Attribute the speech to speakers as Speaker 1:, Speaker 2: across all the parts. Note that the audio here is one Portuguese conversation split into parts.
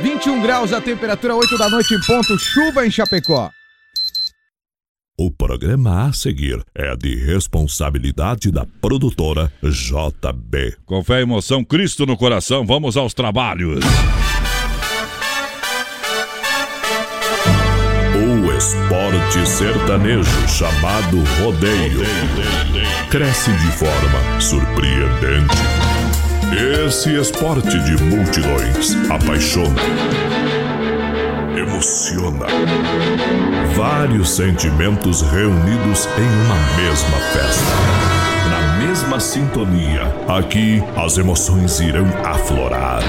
Speaker 1: 21 graus a temperatura, 8 da noite em ponto, chuva em Chapecó.
Speaker 2: O programa a seguir é de responsabilidade da produtora JB.
Speaker 3: Com fé e emoção, Cristo no coração, vamos aos trabalhos.
Speaker 2: O esporte sertanejo chamado rodeio cresce de forma surpreendente. Esse esporte de multidões apaixona, emociona. Vários sentimentos reunidos em uma mesma festa. Na mesma sintonia, aqui as emoções irão aflorar.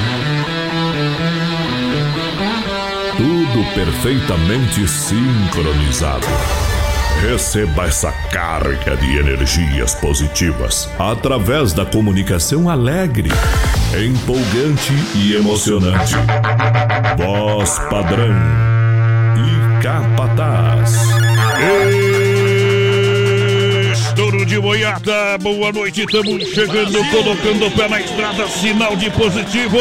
Speaker 2: Tudo perfeitamente sincronizado. Receba essa carga de energias positivas através da comunicação alegre, empolgante e emocionante. Voz padrão e capataz.
Speaker 3: Estouro de boiada, boa noite, estamos chegando, colocando o pé na estrada, sinal de positivo.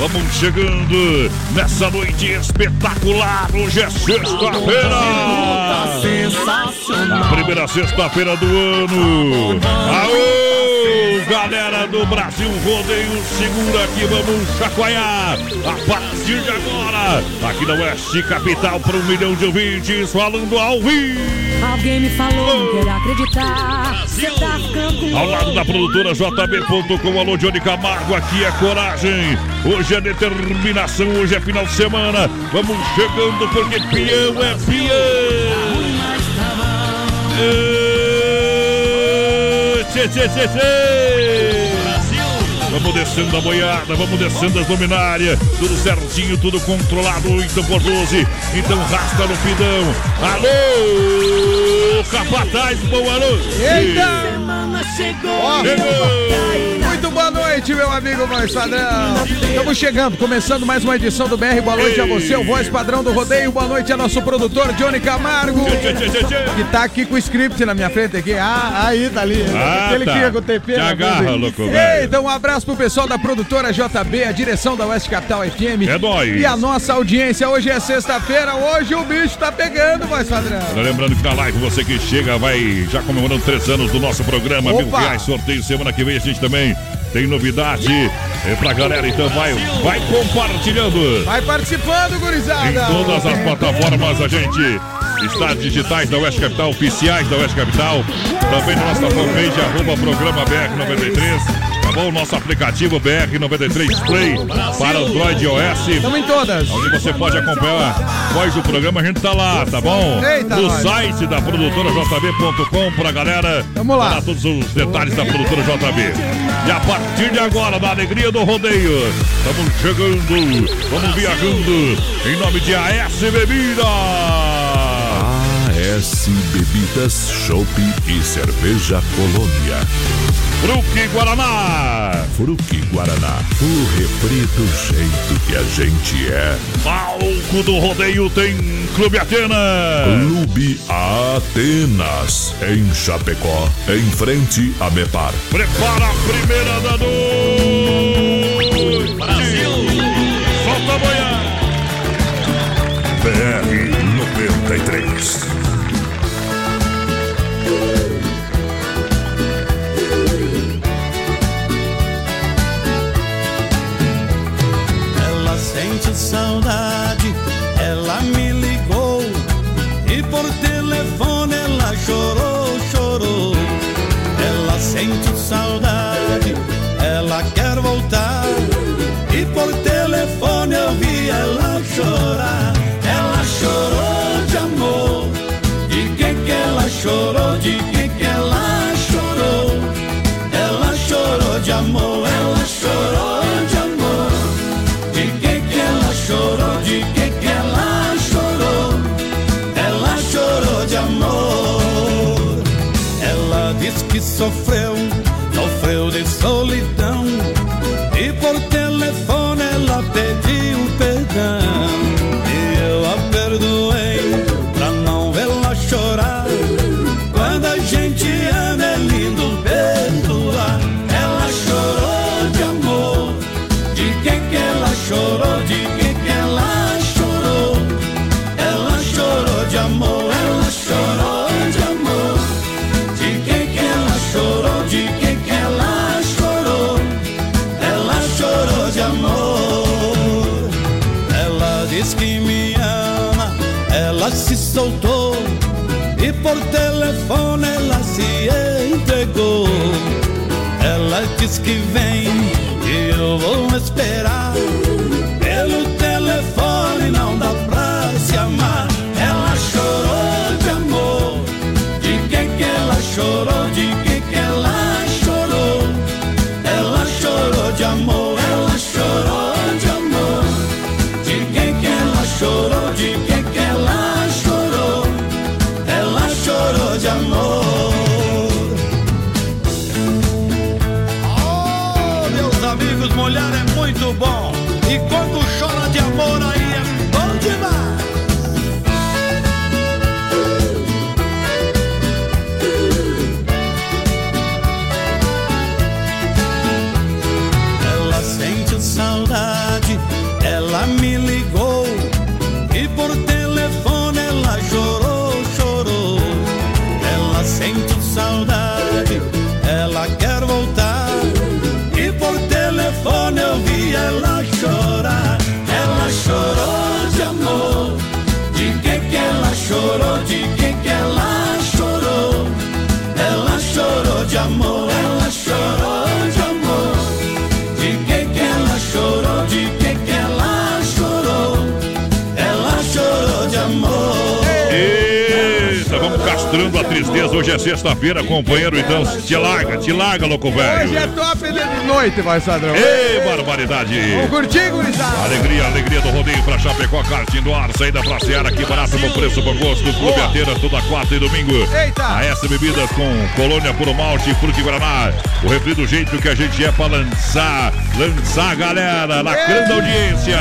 Speaker 3: Vamos chegando nessa noite espetacular. Hoje é sexta-feira. Primeira sexta-feira do ano. Aô, galera do Brasil Rodeio, segura aqui, vamos chacoalhar. A partir de agora, aqui na Oeste Capital, para um milhão de ouvintes, falando ao vivo.
Speaker 4: Alguém me falou, não quero acreditar. Você tá ficando
Speaker 3: Ao lado da produtora JB.com, alô Johnny Camargo, aqui é coragem, hoje é determinação, hoje é final de semana, vamos chegando porque peão é peão! Tchê, tchê, tchê, tchê! Vamos descendo a boiada, vamos descendo as luminárias, tudo certinho, tudo controlado, 8 por 12. Então rasta no pidão. Alô, capataz, boa noite!
Speaker 1: Eita!
Speaker 4: semana chegou.
Speaker 3: Chegou!
Speaker 1: Noite, meu amigo voz padrão. Estamos chegando, começando mais uma edição do BR. Boa noite a você, o voz padrão do rodeio. Boa noite a nosso produtor Johnny Camargo.
Speaker 3: Tchê, tchê, tchê.
Speaker 1: Que tá aqui com o script na minha frente aqui. Ah, aí, tá ali.
Speaker 3: Ah,
Speaker 1: Aquele
Speaker 3: tá.
Speaker 1: que ia com o TP.
Speaker 3: Te
Speaker 1: na
Speaker 3: agarra, louco,
Speaker 1: Ei,
Speaker 3: velho.
Speaker 1: Então, um abraço pro pessoal da produtora JB, a direção da Oeste Capital FM.
Speaker 3: É nóis.
Speaker 1: E a nossa audiência. Hoje é sexta-feira, hoje o bicho tá pegando, voz padrão.
Speaker 3: Lembrando que na live você que chega vai já comemorando três anos do nosso programa, mil
Speaker 1: Opa!
Speaker 3: reais sorteio semana que vem a gente também tem novidade é pra galera, então vai, vai compartilhando.
Speaker 1: Vai participando, gurizada.
Speaker 3: Em todas as plataformas a gente está digitais da Oeste Capital, oficiais da Oeste Capital, também na nossa fanpage, arroba programa BR93. Tá bom? Nosso aplicativo BR93 Play para Android e iOS.
Speaker 1: Estamos em todas.
Speaker 3: Onde você pode acompanhar a voz do programa, a gente tá lá, tá bom?
Speaker 1: Eita,
Speaker 3: no
Speaker 1: nós.
Speaker 3: site da produtora JB.com pra galera.
Speaker 1: Tamo lá.
Speaker 3: Lá todos os detalhes da produtora JB. E a partir de agora, da alegria do rodeio, estamos chegando, vamos viajando em nome de AS Bebida.
Speaker 2: AS Bebidas, Chopp e Cerveja Colônia.
Speaker 3: Fruque Guaraná.
Speaker 2: Fruque Guaraná, o refri do jeito que a gente é.
Speaker 3: Palco do rodeio tem Clube Atena.
Speaker 2: Clube Atenas, em Chapecó, em frente a Mepar.
Speaker 3: Prepara a primeira da noite. Brasil. Solta a boiada.
Speaker 5: Saudade, ela me ligou e por telefone ela chorou, chorou. Ela sente saudade, ela quer voltar e por telefone eu vi ela chorar.
Speaker 3: done. Hoje é sexta-feira, companheiro. Então, te larga, te larga, louco
Speaker 1: Hoje é
Speaker 3: velho.
Speaker 1: top de noite, vai, Sadrão.
Speaker 3: Ei, barbaridade.
Speaker 1: Vamos curtir, gurizada.
Speaker 3: Alegria, alegria do rodeio pra Chapecó, karting do ar, saída pra Seara, aqui barato, bom preço, bom gosto, Clube
Speaker 1: Boa.
Speaker 3: Atenas, toda quarta e domingo.
Speaker 1: Eita.
Speaker 3: A S Bebidas com Colônia Puro Malte, Fruta e Guaraná. O refri do jeito que a gente é pra lançar, lançar a galera, lacrando a audiência.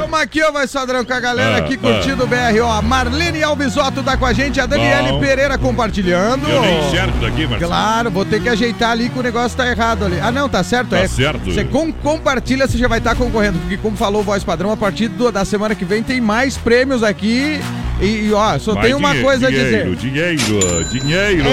Speaker 1: Vamos aqui, ó, vai Sadrão, com a galera
Speaker 3: Ah,
Speaker 1: aqui curtindo o BR, ó. A Marlene Alvisotto tá com a gente, a Daniele
Speaker 3: Bom.
Speaker 1: Pereira compartilhando.
Speaker 3: Eu nem enxergo daqui, mas...
Speaker 1: Claro, vou ter que ajeitar ali que o negócio tá errado ali. Ah, não, tá certo,
Speaker 3: Tá
Speaker 1: é.
Speaker 3: certo.
Speaker 1: Você com- compartilha, você já vai estar concorrendo. Porque, como falou o Voz Padrão, a partir do- da semana que vem tem mais prêmios aqui. E, e, ó, só tem uma coisa a
Speaker 3: dinheiro,
Speaker 1: dizer.
Speaker 3: Dinheiro, dinheiro.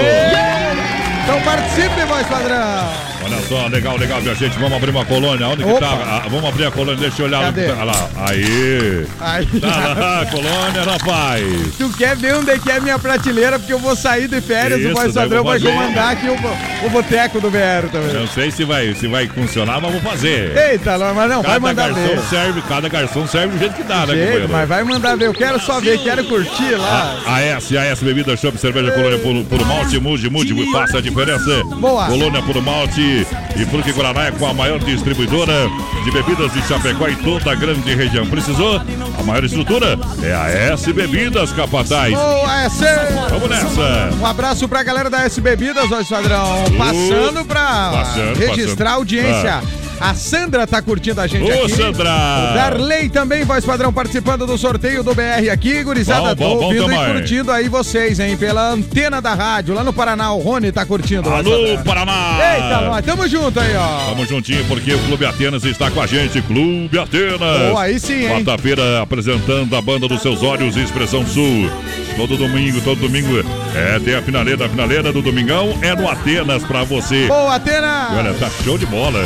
Speaker 1: Então participe, Voz Padrão.
Speaker 3: Olha só, legal, legal, minha gente. Vamos abrir uma colônia. Onde que
Speaker 1: Opa.
Speaker 3: tá? Ah, vamos abrir a colônia, deixa eu olhar.
Speaker 1: Cadê?
Speaker 3: Olha lá. Aí.
Speaker 1: Aí,
Speaker 3: Tá lá, a colônia, rapaz.
Speaker 1: tu quer ver onde é que é minha prateleira? Porque eu vou sair de férias,
Speaker 3: Isso,
Speaker 1: o Voz Padrão
Speaker 3: vou
Speaker 1: vai comandar aqui o, o boteco do BR também.
Speaker 3: Não sei se vai, se vai funcionar, mas vou fazer.
Speaker 1: Eita, não, mas não, vai
Speaker 3: Cada
Speaker 1: mandar
Speaker 3: garçom
Speaker 1: ver.
Speaker 3: serve, cada garçom serve do jeito que dá, né, companheiro?
Speaker 1: mas vai mandar ver. Eu quero só ver, quero curtir lá.
Speaker 3: A S, a S Bebida Shop, cerveja colônia por, por malte, mude, mude, faça a diferença.
Speaker 1: Boa.
Speaker 3: Colônia por malte e Fruque Guaraná é com a maior distribuidora de bebidas de Chapecó e toda a grande região. Precisou? A maior estrutura é a S Bebidas, capataz.
Speaker 1: Boa, S!
Speaker 3: Vamos nessa.
Speaker 1: Um abraço pra galera da S Bebidas, ó, Esquadrão. Passando pra
Speaker 3: Passando,
Speaker 1: registrar a audiência. A Sandra tá curtindo a gente
Speaker 3: Ô,
Speaker 1: aqui.
Speaker 3: Sandra!
Speaker 1: O Darley também, voz padrão, participando do sorteio do BR aqui, gurizada.
Speaker 3: Bom, bom,
Speaker 1: tô
Speaker 3: bom
Speaker 1: ouvindo e curtindo aí vocês, hein? Pela antena da rádio, lá no Paraná. O Rony tá curtindo.
Speaker 3: Alô. Paraná!
Speaker 1: Eita, nós, tamo junto aí, ó.
Speaker 3: Tamo juntinho porque o Clube Atenas está com a gente. Clube Atenas.
Speaker 1: Boa, aí sim, hein?
Speaker 3: Quarta-feira apresentando a banda dos seus olhos Expressão Sul. Todo domingo, todo domingo. É, tem a finaleira, a finaleira do Domingão é no Atenas pra você.
Speaker 1: Boa,
Speaker 3: E
Speaker 1: Atena!
Speaker 3: Olha, tá show de bola.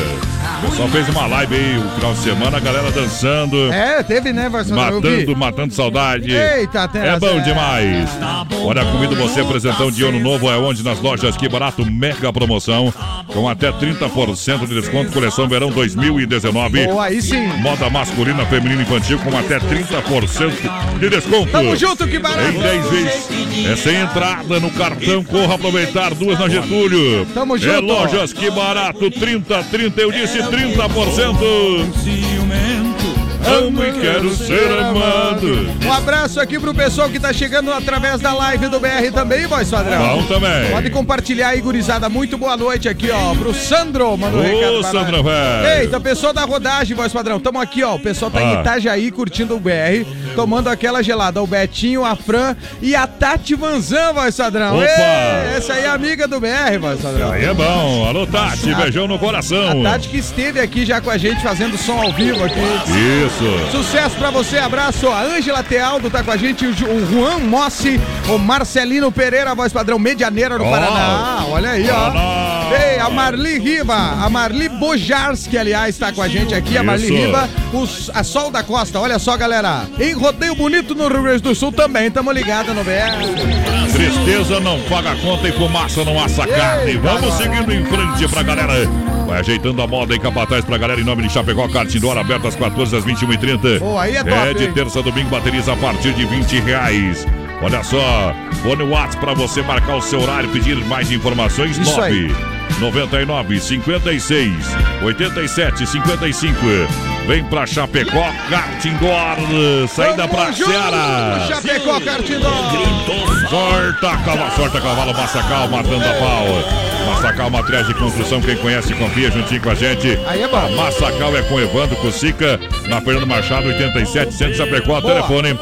Speaker 3: O pessoal fez uma live aí o final de semana, a galera dançando,
Speaker 1: É, teve, né, vi.
Speaker 3: matando, matando saudade.
Speaker 1: Eita, Atena.
Speaker 3: É bom demais. Olha, convido você, apresentão de ano novo é onde? Nas lojas Que Barato, mega promoção, com até 30% de desconto, coleção verão 2019.
Speaker 1: Boa, aí sim.
Speaker 3: Moda masculina, feminina e infantil com até 30% de desconto.
Speaker 1: Tamo junto, que barato.
Speaker 3: Em 10 vezes. É sem entrada no cartão. Corra aproveitar duas na Getúlio.
Speaker 1: Tamo
Speaker 3: É
Speaker 1: junto.
Speaker 3: lojas que barato. 30, 30, eu disse 30%.
Speaker 5: ciumento
Speaker 3: amo e quero ser amado.
Speaker 1: Um abraço aqui pro pessoal que tá chegando através da live do BR também, voz padrão.
Speaker 3: Bom também.
Speaker 1: Pode compartilhar aí, gurizada. Muito boa noite aqui, ó, pro Sandro, recado
Speaker 3: Ô, Sandro, velho.
Speaker 1: Eita, pessoal da rodagem, voz padrão. Tamo aqui, ó. O pessoal tá em
Speaker 3: Ah.
Speaker 1: Itajaí curtindo o BR, tomando aquela gelada. O Betinho, a Fran e a Tati Vanzan, voz padrão.
Speaker 3: Opa.
Speaker 1: Ê, essa aí é amiga do BR, voz padrão.
Speaker 3: Aí é bom. Alô, Tati, beijão no coração.
Speaker 1: A Tati que esteve aqui já com a gente fazendo som ao vivo aqui.
Speaker 3: Isso.
Speaker 1: Sucesso pra você, abraço. A Ângela Tealdo tá com a gente, o Ju- o Juan Mossi, o Marcelino Pereira, voz padrão Medianeira do
Speaker 3: Ó.
Speaker 1: Paraná. Olha aí, ó.
Speaker 3: Paraná.
Speaker 1: Ei, a Marli Riba, a Marli Bojarski, aliás, tá com a gente aqui. A Marli
Speaker 3: Isso.
Speaker 1: Riba, os, a Sol da Costa, olha só, galera. Rodeio Bonito no Rio Grande do Sul também, tamo ligado no BR.
Speaker 3: Tristeza não paga conta e fumaça não assa carne. Vamos seguindo em frente pra galera. Vai ajeitando a moda em Capataz pra galera em nome de Chapecó, Cartindor, aberto às 14 às 21h30.
Speaker 1: Pô, aí é top,
Speaker 3: de
Speaker 1: hein?
Speaker 3: terça a domingo, baterias a partir de 20 reais. Olha só, fone WhatsApp pra você marcar o seu horário, pedir mais informações.
Speaker 1: Isso
Speaker 3: 9
Speaker 1: aí.
Speaker 3: 99 56 87 55. Vem pra Chapecó, Cartindor, saída
Speaker 1: Tamo
Speaker 3: pra
Speaker 1: junto,
Speaker 3: Seara.
Speaker 1: Chapecó, Cartindó.
Speaker 3: Sorta cavalo, sorta cavalo, Massacal, matando a pau. Massacal, materiais de construção, quem conhece, confia juntinho com a gente.
Speaker 1: Aí é bom.
Speaker 3: A Massacal é com Evandro Cusica, na Fernando Machado, 87, Centro Chapecó, telefone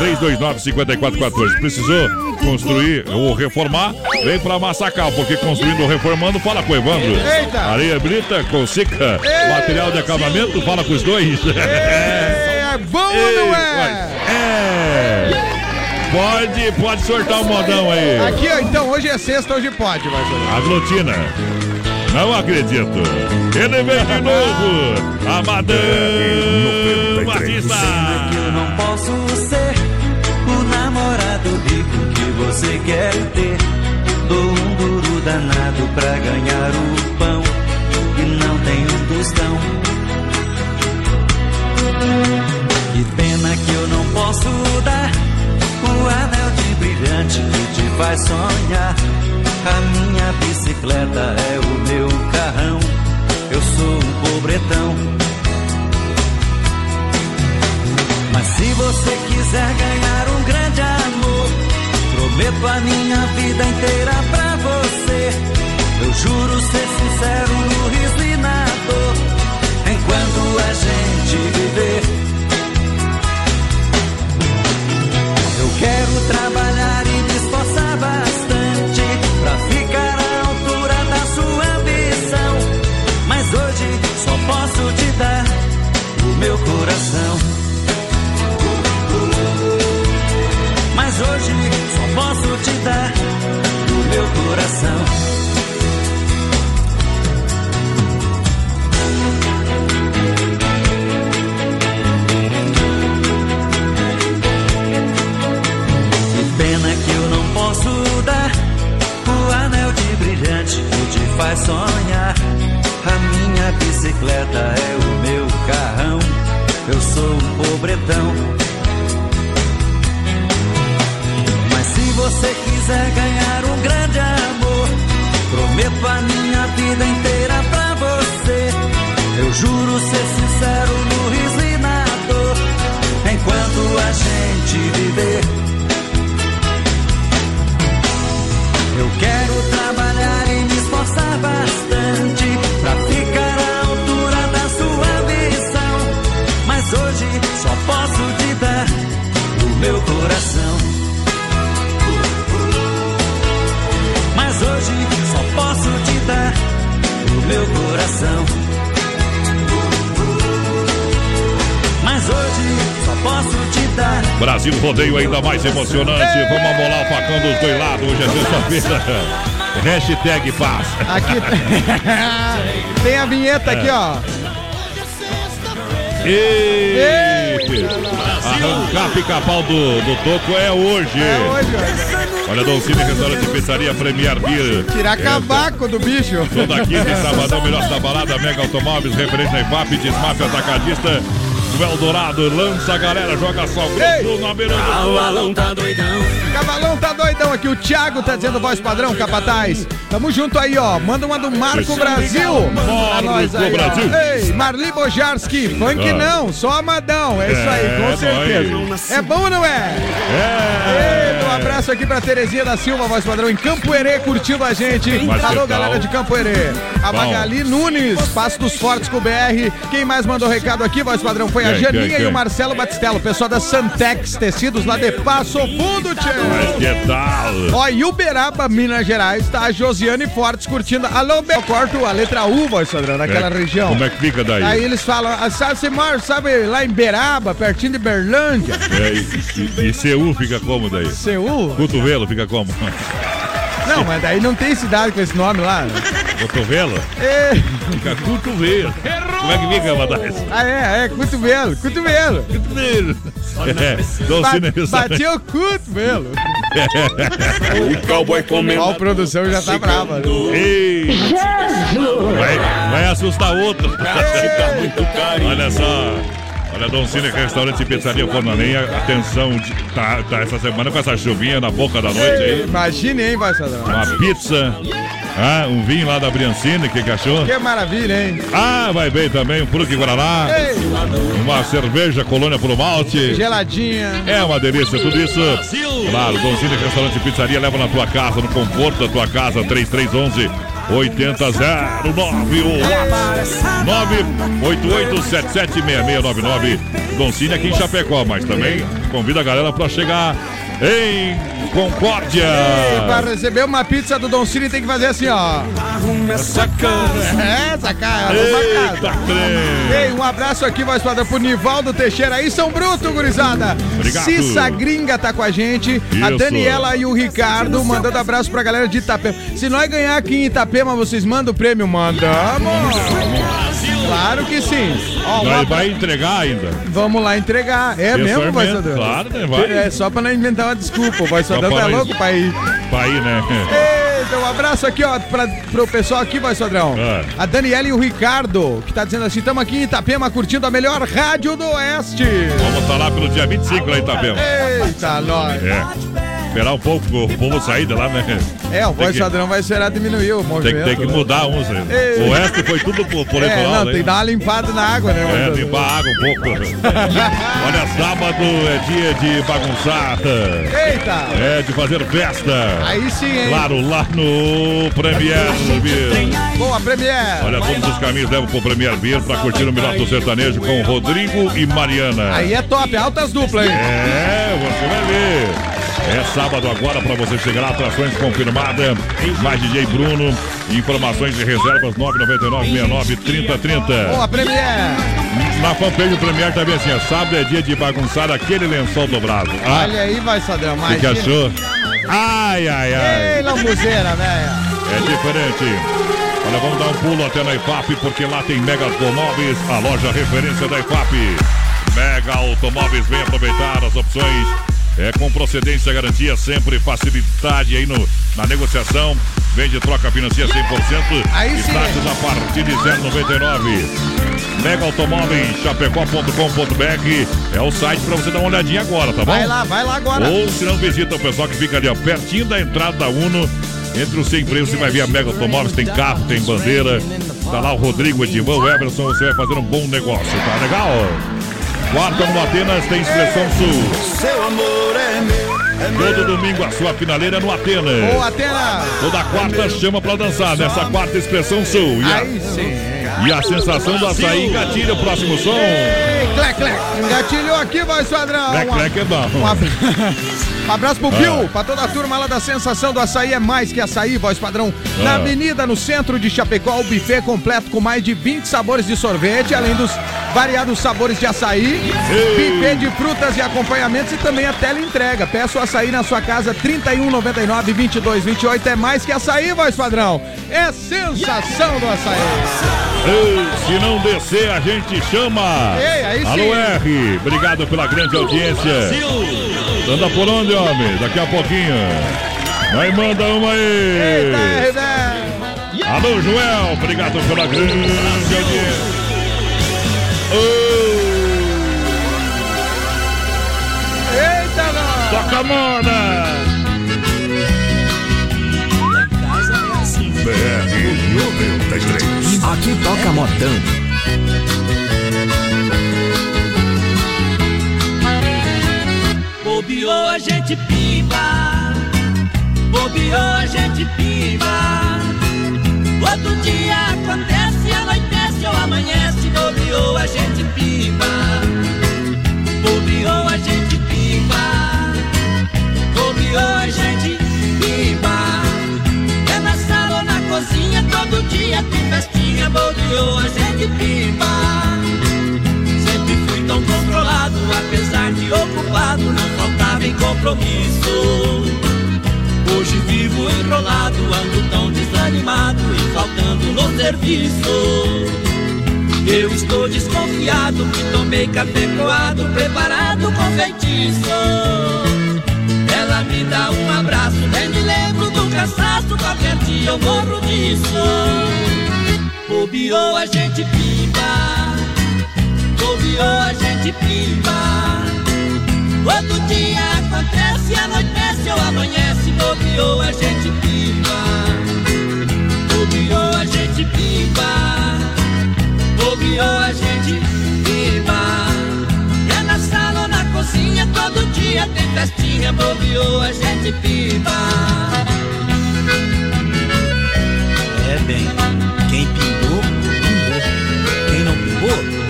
Speaker 3: 3329-5414. Precisou construir ou reformar? Vem pra Massacal, porque construindo ou reformando, fala com o Evandro.
Speaker 1: Eita.
Speaker 3: Areia Brita, Cusica, material de acabamento, fala com os dois.
Speaker 1: É bom ou não é?
Speaker 3: É. Pode, pode sortar o modão aí.
Speaker 1: Aqui, ó, então, hoje é sexta, hoje pode, vai ser.
Speaker 3: Aglutina. Não acredito. Ele vem de novo. Amadão Batista.
Speaker 6: que eu não posso ser o namorado rico que você quer ter. Dou um duro danado pra ganhar o pão e não tenho um tostão. Que pena que eu não posso dar o anel de brilhante que te faz sonhar. A minha bicicleta é o meu carrão. Eu sou um pobretão. Mas se você quiser ganhar um grande amor, prometo a minha vida inteira pra você. Eu juro ser sincero no riso e na dor, enquanto a gente viver. Quero trabalhar e me esforçar bastante pra ficar à altura da sua ambição. Mas hoje só posso te dar o meu coração. Mas hoje só posso te dar o meu coração. Faz sonhar. A minha bicicleta é o meu carrão. Eu sou um pobretão. Mas se você quiser ganhar um grande amor, prometo a minha vida inteira pra você. Eu juro ser sincero no riso e na dor, enquanto a gente viver. Eu quero trabalhar e me esforçar bastante pra ficar à altura da sua visão. Mas hoje só posso te dar o meu coração. Mas hoje só posso te dar o meu coração. Mas hoje só posso te dar.
Speaker 3: Brasil Rodeio ainda mais emocionante. Vamos amolar o facão dos dois lados. Hoje é sexta-feira. Hashtag paz.
Speaker 1: Aqui tem a vinheta aqui, ó.
Speaker 3: E... Arrancar pica-pau do, do toco é hoje.
Speaker 1: É hoje, ó.
Speaker 3: Olha, Dolcine Restaurante e Pizzaria Premier Beer.
Speaker 1: Tirar cavaco do bicho.
Speaker 3: Toda quinta e sabadão, melhor da balada, Mega Automóveis, referente na IFAP, Desmaf Atacadista. no Eldorado. Lança a galera, joga só grosso na beira do
Speaker 5: Cavalão tá doidão.
Speaker 1: Cavalão tá doidão aqui. O Thiago tá dizendo voz padrão, capataz. Tamo junto aí, ó. Manda uma do Marco. Brasil.
Speaker 3: Marco
Speaker 1: aí.
Speaker 3: Brasil.
Speaker 1: Ei, Marli Bojarski. Funk
Speaker 3: Ah.
Speaker 1: não, só amadão. É isso aí,
Speaker 3: É,
Speaker 1: com certeza. É bom ou não é?
Speaker 3: É.
Speaker 1: Eita, um abraço aqui pra Terezinha da Silva, voz padrão, em Campo Herê, curtindo a gente. Alô, galera de Campo Herê. A. Magali Nunes, Passo dos Fortes com o BR. Quem mais mandou recado aqui, voz padrão, foi a Janinha e o Marcelo Batistello, pessoal da Santex Tecidos lá de Passo Fundo, tchê.
Speaker 3: Mas que tal?
Speaker 1: Ó, e Uberaba, Minas Gerais, tá a Josiane Fortes curtindo. Alô, eu corto a letra U, voz padrão, naquela
Speaker 3: É,
Speaker 1: região.
Speaker 3: Como é que fica daí?
Speaker 1: Aí eles falam, ah, sabe, você mora, sabe, lá em Beraba, pertinho de Berlândia,
Speaker 3: É, e, e, e CU fica como daí?
Speaker 1: Seul.
Speaker 3: Cotovelo fica como?
Speaker 1: Não, mas daí não tem cidade com esse nome lá. né?
Speaker 3: Cotovelo?
Speaker 1: É,
Speaker 3: Fica cotovelo. Como é que fica, Badais?
Speaker 1: ah, é, é, cotovelo, cotovelo.
Speaker 3: Cotovelo. É, Dom
Speaker 1: Ba
Speaker 3: Cine sabe.
Speaker 1: bateu o cotovelo.
Speaker 5: O cowboy comendo.
Speaker 1: A produção já tá brava. né?
Speaker 3: Ei! Vai, vai assustar outro.
Speaker 5: Tá muito carinho.
Speaker 3: Olha só. Olha, Dom Cine, restaurante e pizzaria Forno a Lenha. Atenção, tá, tá essa semana com essa chuvinha na boca da noite aí.
Speaker 1: Imagine, hein, Vassadão?
Speaker 3: Uma pizza, ah, um vinho lá da Briancini, que achou?
Speaker 1: Que maravilha, hein?
Speaker 3: Ah, vai bem também, um Fruque Guaraná,
Speaker 1: Ei,
Speaker 3: uma cerveja Colônia Pro Malte.
Speaker 1: geladinha.
Speaker 3: É uma delícia, tudo isso. Claro, Dom Cine Restaurante e Pizzaria leva na tua casa, no conforto da tua casa, 3311 8009 ou 988776699. Dom Cine aqui em Chapecó, mas também convida a galera pra chegar em Concórdia.
Speaker 1: E pra receber uma pizza do Don Cine tem que fazer assim, ó.
Speaker 5: Arruma essa cama.
Speaker 1: É, sacar, arruma a
Speaker 3: Eita.
Speaker 1: Ei, um abraço aqui, voz padrão, pro Nivaldo Teixeira aí, São Bruto, gurizada.
Speaker 3: Obrigado.
Speaker 1: Cissa Gringa tá com a gente. A
Speaker 3: Isso.
Speaker 1: Daniela e o Ricardo mandando abraço pra galera de Itapema. Se nós ganhar aqui em Itapema, vocês mandam o prêmio? Mandamos! Claro que sim. Ó,
Speaker 3: Vai, vai entregar ainda.
Speaker 1: Vamos lá entregar. É mesmo,
Speaker 3: é mesmo,
Speaker 1: padrão?
Speaker 3: claro, né? Vai.
Speaker 1: É só pra não inventar uma desculpa. O
Speaker 3: Só
Speaker 1: padrão
Speaker 3: pra
Speaker 1: tá louco pra ir.
Speaker 3: Vai aí, né?
Speaker 1: Eita, um abraço aqui, ó, pra, pro pessoal aqui, vai, Sodrão.
Speaker 3: É.
Speaker 1: A Daniela e o Ricardo, que tá dizendo assim, estamos aqui em Itapema curtindo a melhor rádio do Oeste.
Speaker 3: Vamos estar lá pelo dia 25 lá em Itapema.
Speaker 1: Eita, nós.
Speaker 3: É. Esperar um pouco o povo sair de lá, né?
Speaker 1: É, o voz padrão vai esperar diminuir o
Speaker 3: Tem,
Speaker 1: movimento.
Speaker 3: tem que
Speaker 1: né?
Speaker 3: mudar uns. né?
Speaker 1: Ei.
Speaker 3: O oeste foi tudo pro, pro
Speaker 1: É,
Speaker 3: litoral,
Speaker 1: não,
Speaker 3: né?
Speaker 1: tem que dar uma limpada na água, né,
Speaker 3: É, limpar a água um pouco. Olha, sábado é dia de bagunçar.
Speaker 1: Eita,
Speaker 3: É, de fazer festa.
Speaker 1: aí sim, hein?
Speaker 3: Claro, lá no Premier Beer.
Speaker 1: Boa, Premier.
Speaker 3: Olha, todos os caminhos levam pro Premier Beer pra curtir o melhor do sertanejo com Rodrigo e Mariana.
Speaker 1: Aí é top, altas duplas, hein?
Speaker 3: É, você vai ver. É sábado agora para você chegar lá, atrações confirmadas. Mais DJ Bruno. Informações de reservas 999-69-3030.
Speaker 1: Boa, Premier.
Speaker 3: Na fanpage do Premier também assim, ó, sábado é dia de bagunçar aquele lençol dobrado. Ah,
Speaker 1: Olha aí, vai, Sadrão.
Speaker 3: o que, achou? Ai, ai, ai.
Speaker 1: Ei, lambuzeira, velho.
Speaker 3: É diferente. Olha, vamos dar um pulo até na IFAP, porque lá tem Mega Automóveis, a loja referência da IFAP. Mega Automóveis, vem aproveitar as opções. É com procedência, garantia, sempre facilidade aí no, na negociação. Vende troca financia 100%.
Speaker 1: Aí sim.
Speaker 3: A partir de 0,99. Mega Automóveis, chapecó.com.br é o site para você dar uma olhadinha agora, tá bom?
Speaker 1: Vai lá, vai lá agora.
Speaker 3: Ou se não visita o pessoal que fica ali, ó, pertinho da entrada da Uno. Entre os 100 preços, você vai ver a Mega Automóveis, tem carro, tem bandeira. Tá lá o Rodrigo, Edivan, o Everson, você vai fazer um bom negócio, tá legal? Quarta no Atenas tem Expressão Sul.
Speaker 5: Seu amor é meu. É meu.
Speaker 3: Todo domingo a sua finaleira é no Atenas.
Speaker 1: Boa, Atena.
Speaker 3: Toda quarta chama pra dançar nessa quarta Expressão Sul. E a,
Speaker 1: Aí sim.
Speaker 3: E a sensação do açaí engatilha o próximo som.
Speaker 1: Ei, clec, clec. Engatilhou aqui, vai, Padrão.
Speaker 3: Clec, clec é bom.
Speaker 1: Um abra- Um abraço pro
Speaker 3: Ah.
Speaker 1: Bill, pra toda a turma lá da Sensação do Açaí, é mais que açaí, voz padrão. Na
Speaker 3: Ah.
Speaker 1: avenida, no centro de Chapecó, o buffet completo com mais de 20 sabores de sorvete, além dos variados sabores de açaí, buffet de frutas e acompanhamentos e também a tela entrega. Peça o açaí na sua casa, 3199 2228 é mais que açaí, voz padrão. É sensação do açaí.
Speaker 3: Se não descer, a gente chama.
Speaker 1: Ei,
Speaker 3: Alô, R. Obrigado pela grande audiência. Brasil. Anda por onde, homem? Daqui a pouquinho. Vai, manda uma aí.
Speaker 1: Eita, né? yeah.
Speaker 3: Alô, Joel. Obrigado pela grande audiência. Oh. Eita, não. Toca a moda. 93.
Speaker 7: Aqui toca modão.
Speaker 8: Bobeou a gente pimba, bobeou a gente pimba. Outro dia acontece, anoitece ou amanhece, bobeou a gente pimba, bobeou a gente pimba, bobeou a gente cozinha, todo dia tem festinha, bobeou a gente pimba. Sempre fui tão controlado, apesar de ocupado, não faltava em compromisso. Hoje vivo enrolado, ando tão desanimado e faltando no serviço. Eu estou desconfiado que tomei café coado, preparado com feitiço. Ela me dá um abraço, nem me lembro do cansaço, qualquer dia eu morro disso. Bobeou a gente pimba, bobeou a gente pimba. Todo dia acontece, anoitece ou amanhece, bobeou a gente pimba. Bobeou a gente pimba. Bobeou a gente pimba. Todo dia tem festinha, bobeou a gente pimba.
Speaker 7: É bem, quem pingou, pingou. Quem não pingou,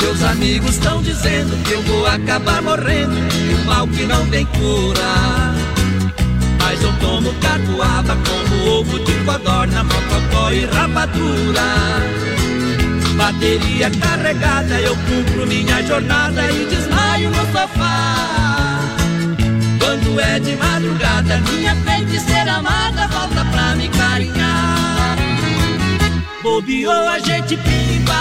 Speaker 8: Meus amigos estão dizendo que eu vou acabar morrendo de um mal que não tem cura. Mas eu tomo catuaba como ovo de codorna, mocotó e rapadura. Bateria carregada, eu cumpro minha jornada e desmaio no sofá. Quando é de madrugada, minha feiticeira amada volta pra me carinhar. Bobeou a gente pimba.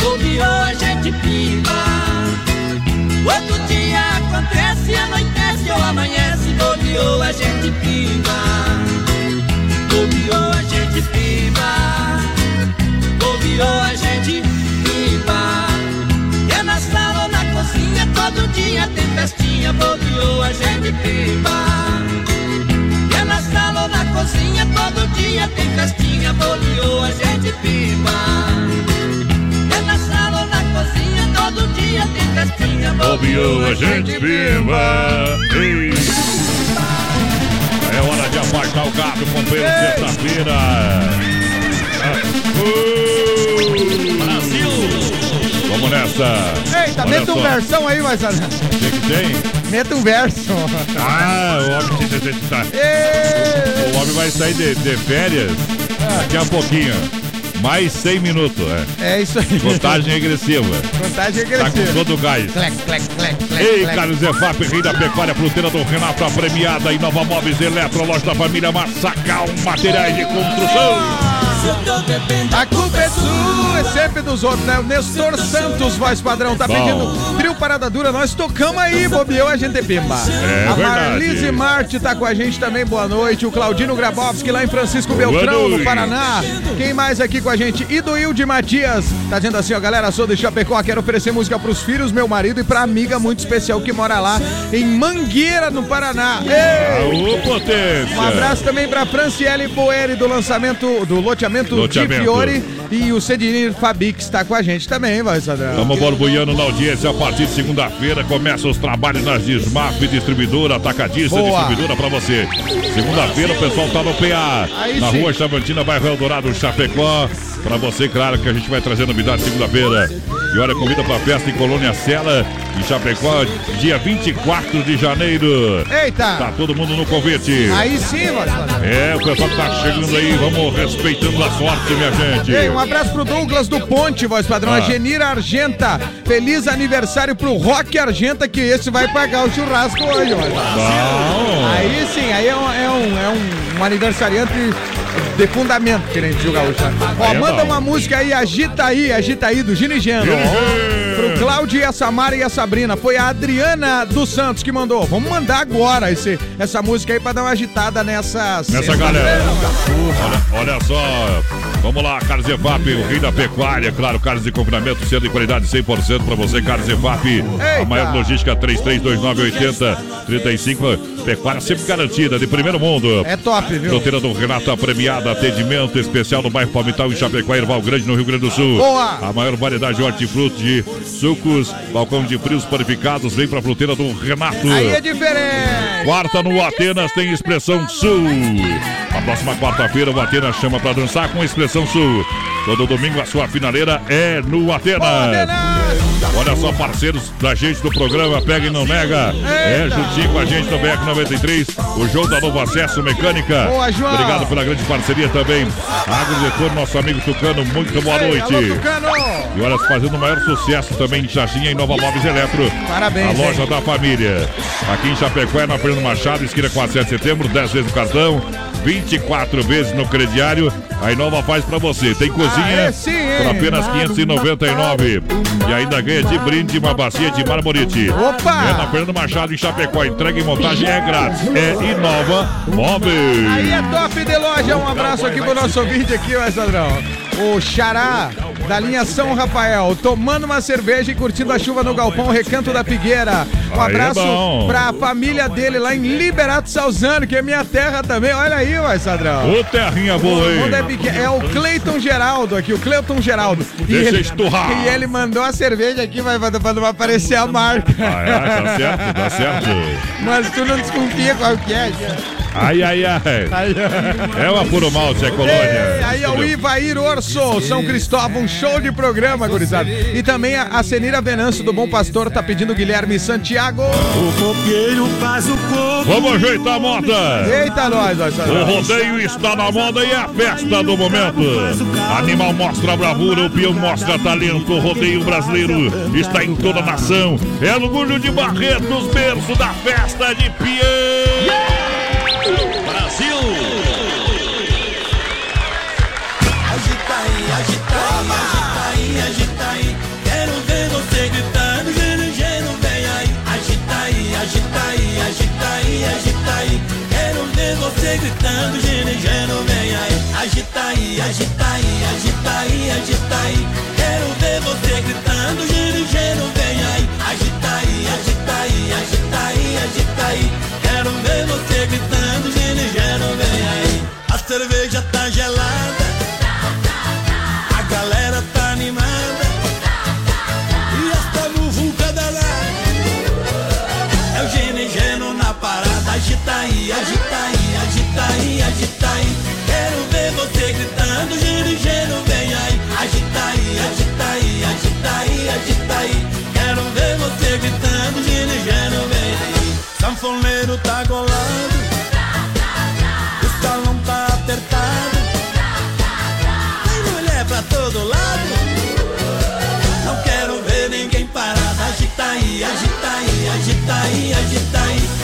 Speaker 8: Bobeou a gente pimba Outro dia acontece, anoitece ou amanhece Bobeou a gente pimba Bobeou a gente pimba Bobeou a gente pimba É na sala ou na cozinha Todo dia tem festinha Bobeou a gente pimba É na sala ou na cozinha Todo dia tem festinha Bobeou a gente pimba é na sala ou na cozinha, todo dia tem festinha.
Speaker 3: Bobeou a gente pimba. Ei. É hora de apartar o gato, companheiro, sexta-feira. Uh, Brasil! Vamos nessa.
Speaker 1: Eita,
Speaker 3: Olha
Speaker 1: meta um
Speaker 3: só.
Speaker 1: versão aí, mas
Speaker 3: O que, que tem?
Speaker 1: meta um verso.
Speaker 3: Ah, o homem, tá, o homem vai sair de, de férias daqui a pouquinho. Mais 100 minutos, é.
Speaker 1: É isso aí.
Speaker 3: Contagem regressiva.
Speaker 1: Contagem
Speaker 3: Tá com
Speaker 1: regressiva.
Speaker 3: todo o gás.
Speaker 1: Clec, clec, clec, clec,
Speaker 3: Ei,
Speaker 1: clec.
Speaker 3: Carlos Efap, rei da pecuária fruteira do Renato, a premiada em Nova Móveis Eletro, loja da família Massacal, materiais de construção.
Speaker 1: A culpa é sua, é sempre dos outros, né? O Nestor Santos, voz padrão, tá
Speaker 3: Bom.
Speaker 1: pedindo trio parada dura. Nós tocamos aí, bobeou, a gente pimba.
Speaker 3: É
Speaker 1: a. Marlise Marte tá com a gente também, boa noite. O Claudino Grabowski lá em Francisco
Speaker 3: Boa
Speaker 1: Beltrão, no
Speaker 3: noite.
Speaker 1: Paraná. Quem mais aqui com a gente? Idoil de Matias. Tá dizendo assim, ó, galera, sou de Chapecó, quero oferecer música pros filhos, meu marido e pra amiga muito especial que mora lá em Mangueira, no Paraná. Ei!
Speaker 3: Aô, potência!
Speaker 1: Um abraço também pra Franciele Boeri do lançamento do loteamento,
Speaker 3: Loteamento.
Speaker 1: de Fiore e o Fabi que está com a gente também, vai, Sadrão.
Speaker 3: Estamos borbulhando na audiência. A partir de segunda-feira começam os trabalhos nas Dismap, distribuidora, atacadista,
Speaker 1: Boa.
Speaker 3: distribuidora pra você. Segunda-feira o pessoal tá no PA,
Speaker 1: Aí
Speaker 3: na
Speaker 1: sim.
Speaker 3: rua Chavantina, bairro Eldorado, Chapecó. Pra você, claro que a gente vai trazer novidade segunda-feira. E olha, convida pra festa em Colônia Sela, em Chapecó, dia 24 de janeiro.
Speaker 1: Eita!
Speaker 3: Tá todo mundo no convite.
Speaker 1: Aí sim, Sadrão.
Speaker 3: É, o pessoal tá chegando aí, vamos respeitando a sorte, minha gente.
Speaker 1: Ei, um abraço pro Douglas do Ponte, voz padrão.
Speaker 3: Ah.
Speaker 1: A Genira Argenta. Feliz aniversário pro Rock Argenta, que esse vai pagar o churrasco hoje.
Speaker 3: Bom.
Speaker 1: Aí sim, aí é um, é um, é um um aniversariante de fundamento, que nem diz o gaúcho. Ó,
Speaker 3: Aí é
Speaker 1: manda uma música aí, agita aí, agita aí, do Gino e Geno. Ó. Pro Cláudio e a Samara e a Sabrina. Foi a Adriana dos Santos que mandou. Vamos mandar agora esse, essa música aí pra dar uma agitada nessa...
Speaker 3: Nessa galera. Olha, olha só. Vamos lá, Carlos Evap, o rei da pecuária. Claro, carnes de confinamento, sendo de qualidade 100% para você, Carlos Evap. A maior logística 33298035. Pecuária sempre garantida, de primeiro mundo.
Speaker 1: É top, viu?
Speaker 3: Fronteira do Renato, a premiada, atendimento especial no bairro Palmital, em Chapecó, Erval Grande, no Rio Grande do Sul.
Speaker 1: Boa!
Speaker 3: A maior variedade de hortifruti, de sucos, balcão de frios panificados, vem pra fronteira do Renato.
Speaker 1: Aí é diferente.
Speaker 3: Quarta no Atenas tem Expressão Sul. A próxima quarta-feira o Atenas chama pra dançar com Expressão Sul. Todo domingo a sua finaleira é no Atenas. Olha só, parceiros da gente do programa, pega e não nega. É juntinho com a gente no BR 93, o jogo da Novo Acesso Mecânica.
Speaker 1: Boa, João.
Speaker 3: Obrigado pela grande parceria também. Agrodetor, nosso amigo Tucano, muito boa
Speaker 1: Ei,
Speaker 3: noite.
Speaker 1: alô, Tucano.
Speaker 3: E olha, fazendo o maior sucesso também em Xaxinha e Nova Móveis Eletro.
Speaker 1: Parabéns,
Speaker 3: A loja
Speaker 1: hein?
Speaker 3: da família. Aqui em Chapecó, é na Fernando Machado, esquina com a 7 de setembro, 10 vezes no cartão, 24 vezes no crediário. A Inova faz pra você. Tem cozinha
Speaker 1: Aê, sim, hein?
Speaker 3: por apenas 599. E ainda ganha de brinde uma bacia de marmorite.
Speaker 1: Opa!
Speaker 3: É na Fernando Machado, em Chapecó. Entrega e montagem é grátis. É Inova Móveis.
Speaker 1: Aí é top de loja. Um abraço aqui pro nosso vídeo aqui, ó, Sadrão. O Xará da linha São Rafael, tomando uma cerveja e curtindo a chuva no galpão Recanto da Figueira. Um
Speaker 3: Aí é
Speaker 1: abraço
Speaker 3: bom.
Speaker 1: pra família dele lá em Liberato Salzano, que é minha terra também. Olha aí, ó, Sadrão.
Speaker 3: Ô, terrinha boa,
Speaker 1: O mundo é, é o Cleiton Geraldo aqui, o Cleiton Geraldo. E
Speaker 3: Deixa
Speaker 1: ele,
Speaker 3: esturrar.
Speaker 1: e ele mandou a cerveja aqui, vai pra não aparecer a marca.
Speaker 3: Ah, é, tá certo, tá certo.
Speaker 1: Mas tu não desconfia qual que é.
Speaker 3: Ai, ai, ai. É uma puro malte, é colônia.
Speaker 1: aí é o Ivair Orso, São Cristóvão, um show de programa, gurizada. E também a, a Senira Venâncio do Bom Pastor tá pedindo Guilherme Santiago.
Speaker 9: O coqueiro faz o coco.
Speaker 3: Vamos ajeitar a moda.
Speaker 1: Eita, nós, nós,
Speaker 3: O rodeio está na moda e é a festa do momento. Animal mostra bravura, o peão mostra talento. O rodeio brasileiro está em toda a nação. É orgulho de Barretos, berço da festa de peão. Brasil!
Speaker 9: Gritando, gelo, vem aí. Agita aí, agita aí, agita aí, agita aí. Quero ver você gritando, gelo, vem aí. Agita aí, agita aí, agita aí, agita aí. Quero ver você gritando, gelo, vem aí. A cerveja tá gelada. Aí, agita agita aí Quero ver você gritando Geno e geno, vem aí Sanfoneiro tá golado O salão tá apertado tem mulher pra todo lado. Não quero ver ninguém parado. Agita aí, agita aí, agita aí, agita aí.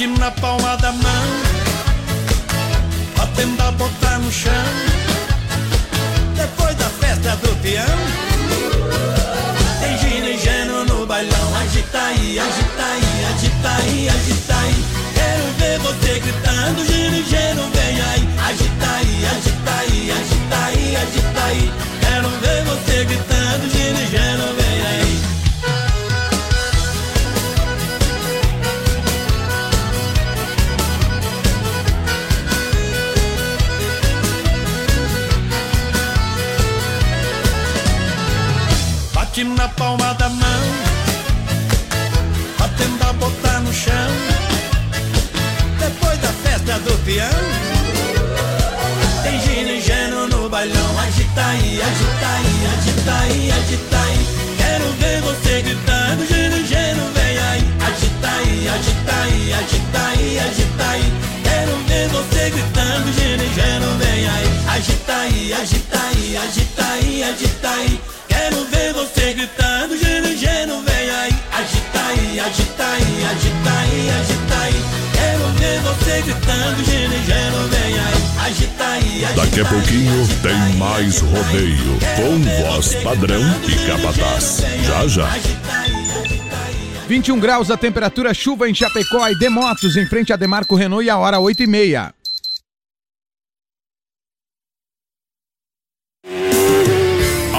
Speaker 9: Na palma da mão, batendo a boca no chão. Depois da festa do peão. Tem gino e geno no bailão. Agita aí, agita aí, agita aí, agita aí. Quero ver você gritando. Gino e geno, vem aí. Agita aí, agita aí, agita aí, agita aí festa do peão Tem gino no bailão Agita aí, agita aí, agita aí, agita aí. Quero ver você gritando Gino vem aí. Agita aí, agita aí, agita aí, agita aí. Quero ver você gritando Gino vem aí. Agita aí, agita aí, agita aí,
Speaker 10: agita aí. Quero ver você gritando,
Speaker 2: Daqui a pouquinho tem mais rodeio com voz padrão e capataz. Já, já.
Speaker 10: Agita aí, agita aí.
Speaker 1: 21 graus a temperatura, chuva em Chapecó e Demotos, em frente a Demarco Renault e a hora 8 e meia.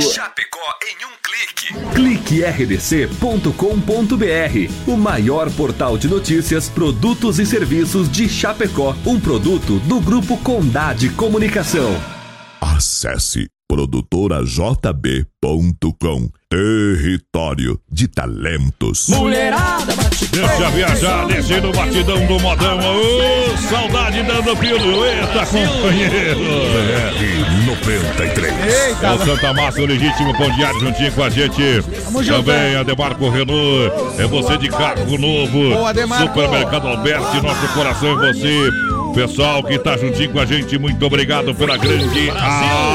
Speaker 11: Chapecó em um clique.
Speaker 12: Clique rdc.com.br, o maior portal de notícias, produtos e serviços de Chapecó, um produto do Grupo Condade Comunicação.
Speaker 2: Acesse produtorajb.com Território de Talentos.
Speaker 10: Mulherada,
Speaker 3: Deixa viajar, descendo o batidão do modão. Ô, saudade dando pirueta, companheiro.
Speaker 2: BR-93.
Speaker 3: É o Santa Massa, o legítimo pão diário juntinho com a gente.
Speaker 1: junto,
Speaker 3: Também a Demarco Renault. É você de carro novo.
Speaker 1: Boa.
Speaker 3: Supermercado Alberti, nosso coração é você. Pessoal que tá juntinho com a gente, muito obrigado pela grande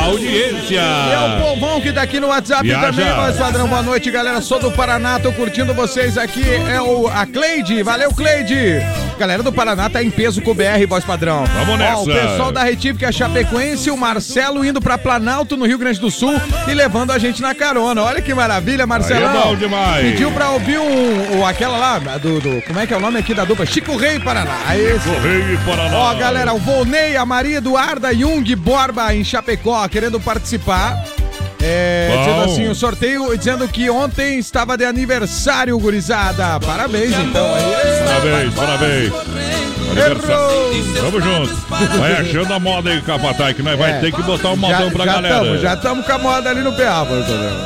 Speaker 3: audiência.
Speaker 1: É o povão que tá aqui no WhatsApp
Speaker 3: Viaja.
Speaker 1: também, voz padrão. Boa noite, galera. Sou do Paraná, tô curtindo vocês aqui. É o a Cleide. Valeu, Cleide. Galera do Paraná tá em peso com o BR, voz padrão.
Speaker 3: Vamos nessa.
Speaker 1: Ó, o pessoal da Retífica Chapecoense, o Marcelo indo pra Planalto, no Rio Grande do Sul, e levando a gente na carona. Olha que maravilha, Marcelão.
Speaker 3: Aí é bom demais.
Speaker 1: Pediu pra ouvir um, o- aquela lá, do, do- Como é que é o nome aqui da dupla? Chico Rei Paraná. Esse.
Speaker 3: Correio e Paraná.
Speaker 1: Ó, galera, o Volney, a Maria Eduarda Jung Borba em Chapecó, querendo participar. É,
Speaker 3: Bom.
Speaker 1: dizendo assim, o sorteio dizendo que ontem estava de aniversário, gurizada. Parabéns, então.
Speaker 3: Parabéns, parabéns. Tamo junto. Vai achando a moda aí, Capataz, que nós vai
Speaker 1: É.
Speaker 3: ter que botar um modão pra
Speaker 1: já
Speaker 3: galera.
Speaker 1: Tamo, já estamos com a moda ali no PA.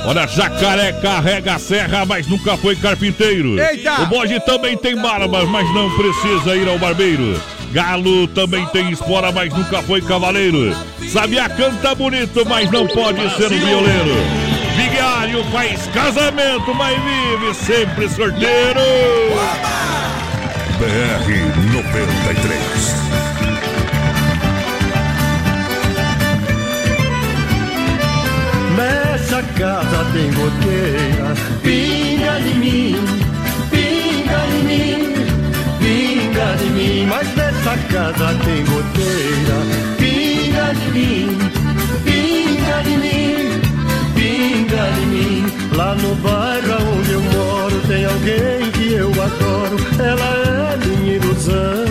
Speaker 3: Olha, jacaré carrega a serra, mas nunca foi carpinteiro.
Speaker 1: Eita!
Speaker 3: O bode também tem barba, mas não precisa ir ao barbeiro. Galo também tem espora, mas nunca foi cavaleiro. Sabia canta bonito, mas não pode ser um violeiro. Vigário faz casamento, mas vive sempre sorteiro.
Speaker 2: BR-93.
Speaker 10: Nessa casa tem goteira, pinga de mim, pinga de mim, pinga de mim. Mas nessa casa tem goteira, pinga de mim, pinga de mim, pinga de mim. Lá no bairro onde eu moro tem alguém que eu adoro, ela é minha ilusão.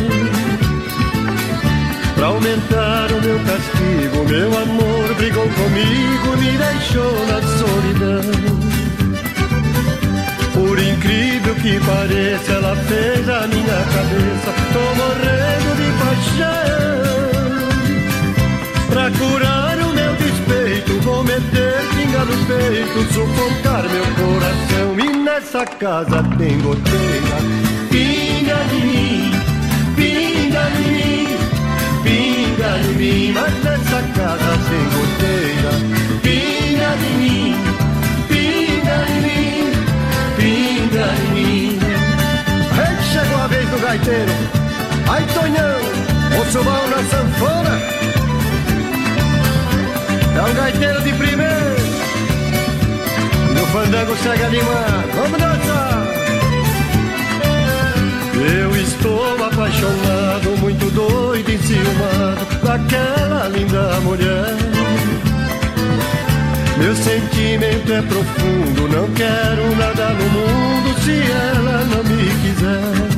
Speaker 10: Pra aumentar o meu castigo, meu amor brigou comigo, me deixou na solidão. Por incrível que pareça, ela fez a minha cabeça, tô morrendo de paixão. Pra curar o meu despeito, vou meter pinga no peito, sufocar meu coração. E nessa casa tem goteira, pinga de mim, pinga de mim pinga de mim, mas nessa casa tem goteira. Gaiteiro. Ai, Tonhão, o subão na sanfona. É um gaiteiro de primeiro. E o fandango segue animado. Vamos dançar! Eu estou apaixonado, muito doido, enciumado daquela linda mulher. Meu sentimento é profundo, não quero nada no mundo se ela não me quiser.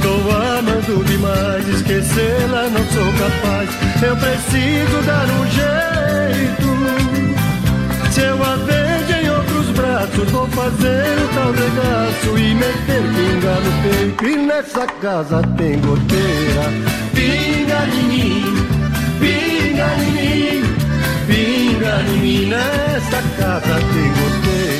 Speaker 10: Estou amando demais, esquecê-la não sou capaz. Eu preciso dar um jeito. Se eu a vejo em outros braços, vou fazer o tal regaço e meter pinga no peito. E nessa casa tem goteira. Pinga em mim, pinga em mim, pinga em mim. Nessa casa tem goteira.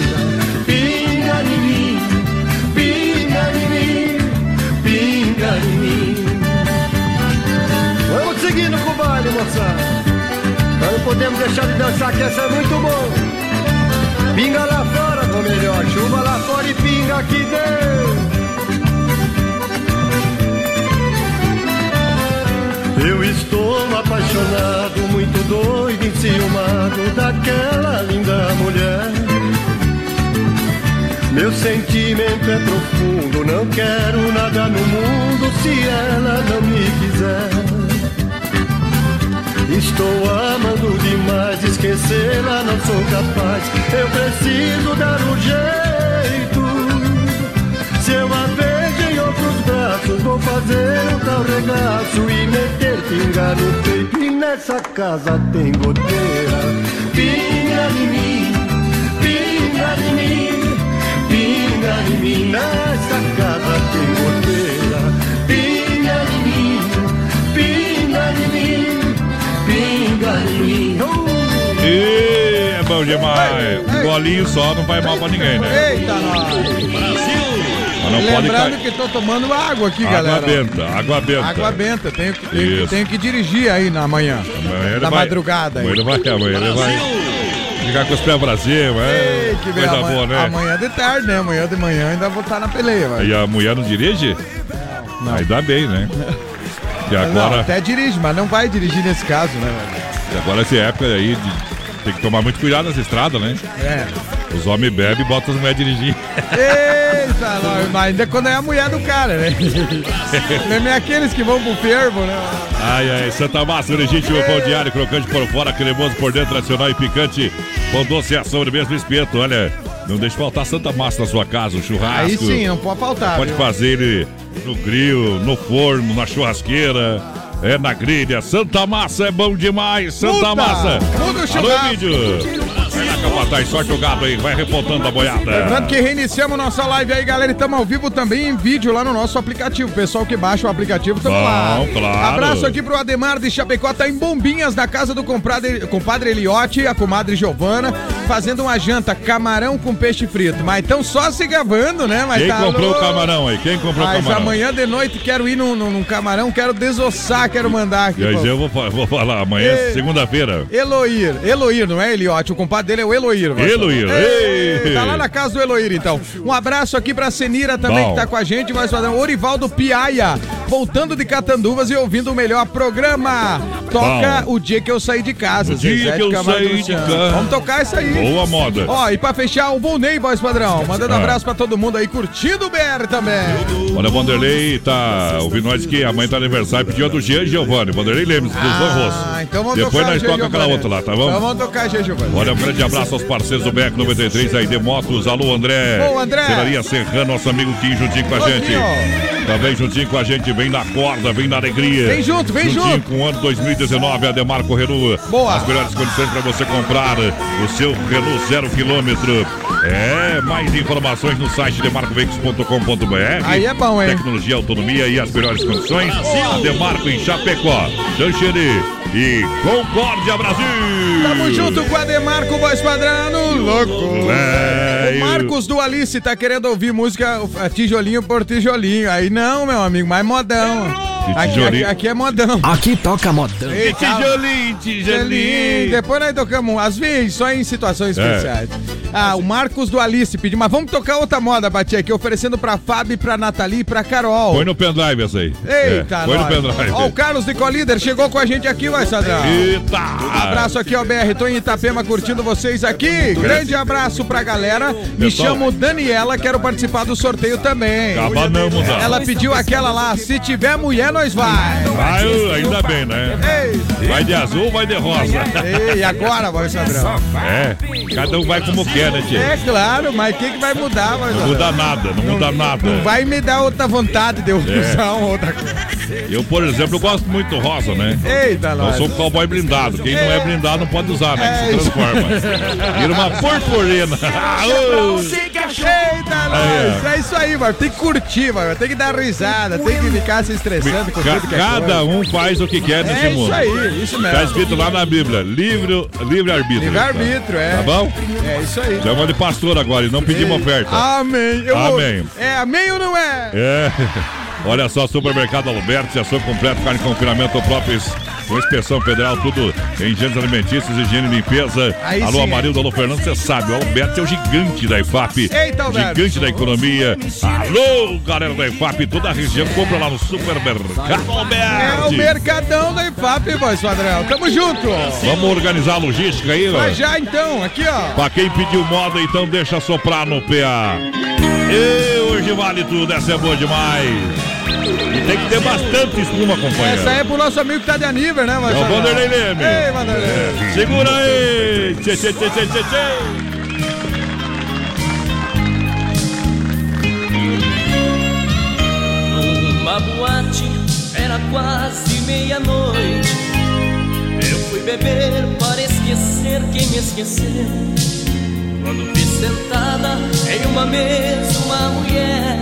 Speaker 10: Nós não podemos deixar de dançar, que essa é muito bom. Pinga lá fora, ou melhor, chuva lá fora e pinga aqui dentro. Eu estou apaixonado, muito doido, enciumado daquela linda mulher. Meu sentimento é profundo, não quero nada no mundo se ela não me quiser. Estou amando demais, esquecê-la não sou capaz. Eu preciso dar um jeito. Se eu a vejo em outros braços, vou fazer um tal regaço e meter pinga no peito. E nessa casa tem goteira. Pinga em mim, pinga em mim, pinga em mim. Nessa casa tem goteira.
Speaker 3: E é bom demais. Um golinho só não vai mal pra ninguém, né?
Speaker 1: Eita!
Speaker 3: Mas não pode
Speaker 1: Lembrando que tô tomando água aqui,
Speaker 3: Água
Speaker 1: galera.
Speaker 3: benta, água benta.
Speaker 1: Água benta, tenho que, tenho, tenho que dirigir aí na manhã.
Speaker 3: Amanhã
Speaker 1: da
Speaker 3: vai-
Speaker 1: madrugada aí.
Speaker 3: Amanhã ele vai, amanhã ele vai ficar com os pés pra cima. É
Speaker 1: que
Speaker 3: coisa
Speaker 1: beleza.
Speaker 3: boa, né?
Speaker 1: Amanhã de tarde, né? Amanhã de manhã ainda vou estar na peleia, vai.
Speaker 3: E a mulher não dirige?
Speaker 1: Não.
Speaker 3: Aí dá bem, né? E
Speaker 1: Não,
Speaker 3: agora,
Speaker 1: até dirige, mas não vai dirigir nesse caso, né? velho?
Speaker 3: e agora essa época aí, de- tem que tomar muito cuidado nessa estrada, né?
Speaker 1: É.
Speaker 3: Os homens bebem e botam as mulheres dirigir.
Speaker 1: Eita, nós, mas ainda quando é a mulher do cara, né? Não é aqueles que vão pro fervo, né?
Speaker 3: Ai, ai, Santa Massa, legítimo pão diário, crocante por fora, cremoso por dentro, tradicional e picante. Pão doce e a sobremesa no espeto. Olha, não deixe faltar Santa Massa na sua casa, um churrasco.
Speaker 1: Aí sim, não pode faltar.
Speaker 3: Pode
Speaker 1: viu?
Speaker 3: fazer ele no grill, no forno, na churrasqueira, é na grelha. Santa Massa é bom demais, Santa
Speaker 1: Muda!
Speaker 3: Massa. Alô, vídeo. Vai lá, capataz, sorte o gado aí, vai repontando a boiada.
Speaker 1: Lembrando que reiniciamos nossa live aí, galera, e estamos ao vivo também em vídeo lá no nosso aplicativo. Pessoal que baixa o aplicativo, estamos lá.
Speaker 3: claro.
Speaker 1: Abraço aqui pro Ademar de Chapecó, tá em Bombinhas, na casa do compadre, compadre Eliote, a comadre Giovana, fazendo uma janta, camarão com peixe frito. Mas estão só se gravando, né? Mas
Speaker 3: Quem
Speaker 1: tá
Speaker 3: comprou
Speaker 1: louco.
Speaker 3: o camarão aí? Quem comprou o
Speaker 1: Mas
Speaker 3: camarão?
Speaker 1: amanhã de noite quero ir num, num- num camarão, quero desossar, quero mandar aqui. Pô.
Speaker 3: eu vou, vou falar, amanhã, é
Speaker 1: Ei.
Speaker 3: segunda-feira.
Speaker 1: Eloir, Eloir, não é Eliote, o compadre dele é o Eloir. vai.
Speaker 3: Eloir,
Speaker 1: Ei. Tá lá na casa do Eloir, então. Um abraço aqui pra Senira também,
Speaker 3: Bom.
Speaker 1: que tá com a gente, vai fazer Orivaldo Piaia, voltando de Catanduvas e ouvindo o melhor programa. Toca
Speaker 3: Bom.
Speaker 1: o dia que eu saí de casa,
Speaker 3: O dia
Speaker 1: Zezé
Speaker 3: que eu
Speaker 1: Camargo
Speaker 3: saí de casa.
Speaker 1: Vamos tocar isso aí.
Speaker 3: Boa moda.
Speaker 1: Ó, e pra fechar, o Volney, voz padrão, mandando
Speaker 3: Ah.
Speaker 1: abraço pra todo mundo aí, curtindo o BR também.
Speaker 3: Olha, o Vanderlei tá ouvindo nós que amanhã tá aniversário, pediu a do Jean Giovanni. Vanderlei Lemos, dos Van Rosso.
Speaker 1: Ah, então vamos
Speaker 3: Depois nós toca aquela outra lá, tá
Speaker 1: Então
Speaker 3: bom?
Speaker 1: vamos tocar Gê Giovanni.
Speaker 3: Olha, um grande abraço aos parceiros do Beco 93 aí de motos. Alô, André.
Speaker 1: Ô, André.
Speaker 3: Serraria Serrano, nosso amigo Kim juntinho com a gente.
Speaker 1: Kim,
Speaker 3: Também juntinho com a gente, vem na corda, vem na alegria.
Speaker 1: Vem junto, vem
Speaker 3: juntinho
Speaker 1: junto.
Speaker 3: com o ano 2019, Ademarco Renault.
Speaker 1: Boa.
Speaker 3: As melhores condições para você comprar o seu Renault zero quilômetro. É, mais informações no site demarcoveículos.com.br.
Speaker 1: Aí é bom, hein?
Speaker 3: Tecnologia, autonomia e as melhores condições. Ademarco em Chapecó, Xanxerê e Concórdia Brasil.
Speaker 1: Tamo junto com o Ademarco, voz padrão, louco.
Speaker 3: É,
Speaker 1: O Marcos do Alice tá querendo ouvir música é, tijolinho por tijolinho. Aí não, meu amigo, mais modão. Aqui, aqui, é modão.
Speaker 7: Aqui toca modão.
Speaker 1: Ei.
Speaker 3: Tijolinho,
Speaker 1: Tijolinho. Depois nós tocamos, às vezes, só em situações
Speaker 3: É.
Speaker 1: especiais. Ah, o Marcos do Alice pediu, mas vamos tocar outra moda, Bati, aqui, oferecendo pra Fábio, pra Nathalie e pra Carol.
Speaker 3: Põe no pendrive essa aí.
Speaker 1: Eita,
Speaker 3: é, no
Speaker 1: nós.
Speaker 3: pendrive.
Speaker 1: Ó, o Carlos de Colíder chegou com a gente aqui, vai, Sadrão.
Speaker 3: Eita!
Speaker 1: Um abraço aqui, ó, BR. Tô em Itapema curtindo vocês aqui. Grande abraço pra galera. Me chamo Daniela, quero participar do sorteio também. Ela pediu aquela lá, se tiver mulher nós vai.
Speaker 3: Vai, ainda bem, né? Vai de azul, vai de rosa.
Speaker 1: e agora, voz padrão?
Speaker 3: É, cada um vai como quer, né, tio?
Speaker 1: É claro, mas o que, que vai mudar, voz
Speaker 3: Não muda nada, não muda nada.
Speaker 1: Não vai me dar outra vontade de eu
Speaker 3: É.
Speaker 1: usar uma outra coisa.
Speaker 3: Eu, por exemplo, gosto muito do rosa, né?
Speaker 1: Eita,
Speaker 3: Eu sou um cowboy blindado. Quem não é blindado não pode usar, né? Que
Speaker 1: É
Speaker 3: se transforma. Vira uma purpurina.
Speaker 1: Eita, nós. É isso aí, mano. Tem que curtir, mano. Tem que dar risada, tem que ficar se estressando com tudo que é
Speaker 3: cada um faz o que quer nesse
Speaker 1: É isso
Speaker 3: mundo.
Speaker 1: aí, isso mesmo.
Speaker 3: Tá escrito lá na Bíblia, livre, livre arbítrio.
Speaker 1: Livre-arbítrio, é.
Speaker 3: Tá bom?
Speaker 1: É isso aí.
Speaker 3: Chama de pastor agora e não pedimos oferta.
Speaker 1: Amém. Eu vou-
Speaker 3: Amém.
Speaker 1: É, amém ou não é?
Speaker 3: É. Olha só, Supermercado Alberto, ação completo, carne confinamento próprios, com inspeção federal, tudo em gêneros alimentícios, higiene e limpeza.
Speaker 1: Aí
Speaker 3: alô,
Speaker 1: sim.
Speaker 3: Amarildo, alô, Fernando, você sabe, o Alberto é o gigante da IFAP.
Speaker 1: Eita, Alberto.
Speaker 3: Gigante da economia. Alô, galera da IFAP, toda a região, compra lá no Supermercado
Speaker 1: É o
Speaker 3: Alberto.
Speaker 1: Mercadão da IFAP, voz padrão. Tamo junto.
Speaker 3: Vamos organizar a logística aí.
Speaker 1: Vai já então, aqui ó.
Speaker 3: Pra quem pediu moda, então deixa soprar no PA. E hoje vale tudo, essa é boa demais. E tem que ter bastante espuma, companheiro.
Speaker 1: Essa é pro nosso amigo que tá de aniver, né, voz
Speaker 3: É o? Vanderlei Leme.
Speaker 1: Ei, Vanderlei.
Speaker 3: Segura aí! Tchê, tchê, tchê, tchê, tchê, tchê.
Speaker 9: Numa boate, era quase meia-noite. Eu fui beber para esquecer quem me esqueceu. Quando vi sentada em uma mesa uma mulher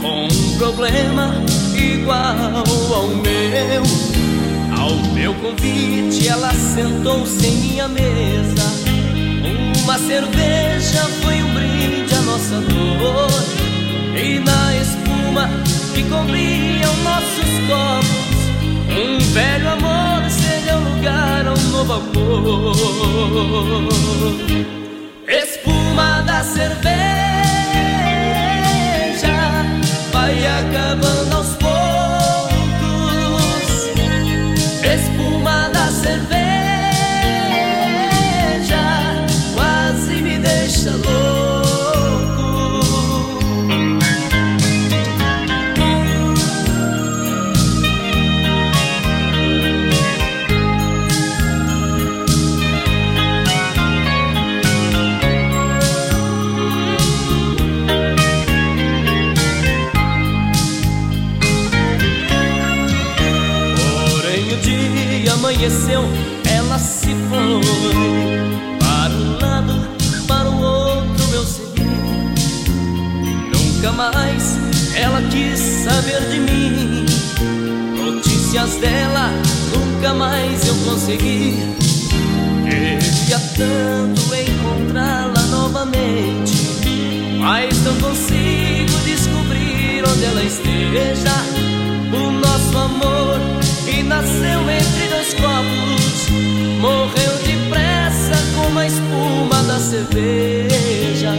Speaker 9: com um problema igual ao meu. Ao meu convite, ela sentou-se em minha mesa. Uma cerveja foi um brinde à nossa dor. E na espuma que cobriam nossos copos, um velho amor cedeu lugar a um novo amor. Cerveja saber de mim. Notícias dela, nunca mais eu consegui. Queria tanto encontrá-la novamente Mas não consigo descobrir onde ela esteja. O nosso amor que nasceu entre dois copos morreu depressa como a espuma da cerveja.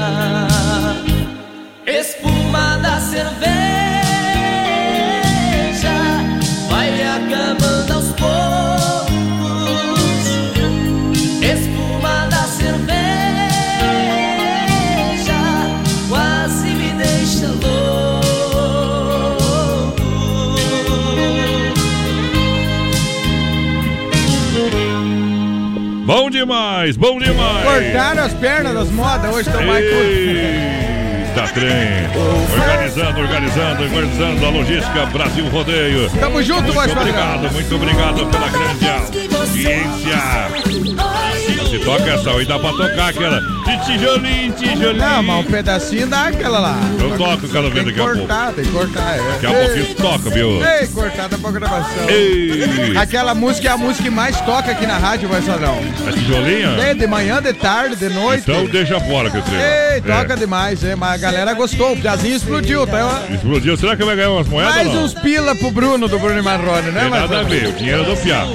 Speaker 9: Espuma da cerveja
Speaker 3: demais, bom demais.
Speaker 1: Cortaram as pernas das modas, hoje estão mais curtas.
Speaker 3: Eita, trem. Organizando, organizando, organizando a logística Brasil Rodeio.
Speaker 1: Tamo junto,
Speaker 3: muito obrigado, muito obrigado pela grande audiência. Se toca essa aí, dá pra tocar aquela de tijolinho, tijolinho.
Speaker 1: Não, mas um pedacinho dá aquela lá.
Speaker 3: Eu toco, quero ver
Speaker 1: Tem que
Speaker 3: daqui a pouco.
Speaker 1: cortar, tem que cortar. É.
Speaker 3: Daqui a pouquinho tu toca, viu?
Speaker 1: Ei, cortada pra gravação.
Speaker 3: Ei.
Speaker 1: Aquela música é a música que mais toca aqui na rádio, vai Sadrão.
Speaker 3: É tijolinho?
Speaker 1: É, de manhã, de tarde, de noite.
Speaker 3: Então deixa fora que eu treino.
Speaker 1: Ei, toca demais, é, mas a galera gostou. O Piazinho explodiu, tá?
Speaker 3: Explodiu. Será que vai ganhar umas moedas
Speaker 1: Mais uns pila pro Bruno do Bruno e Marrone, né,
Speaker 3: Tem nada a ver, o dinheiro é do Piá.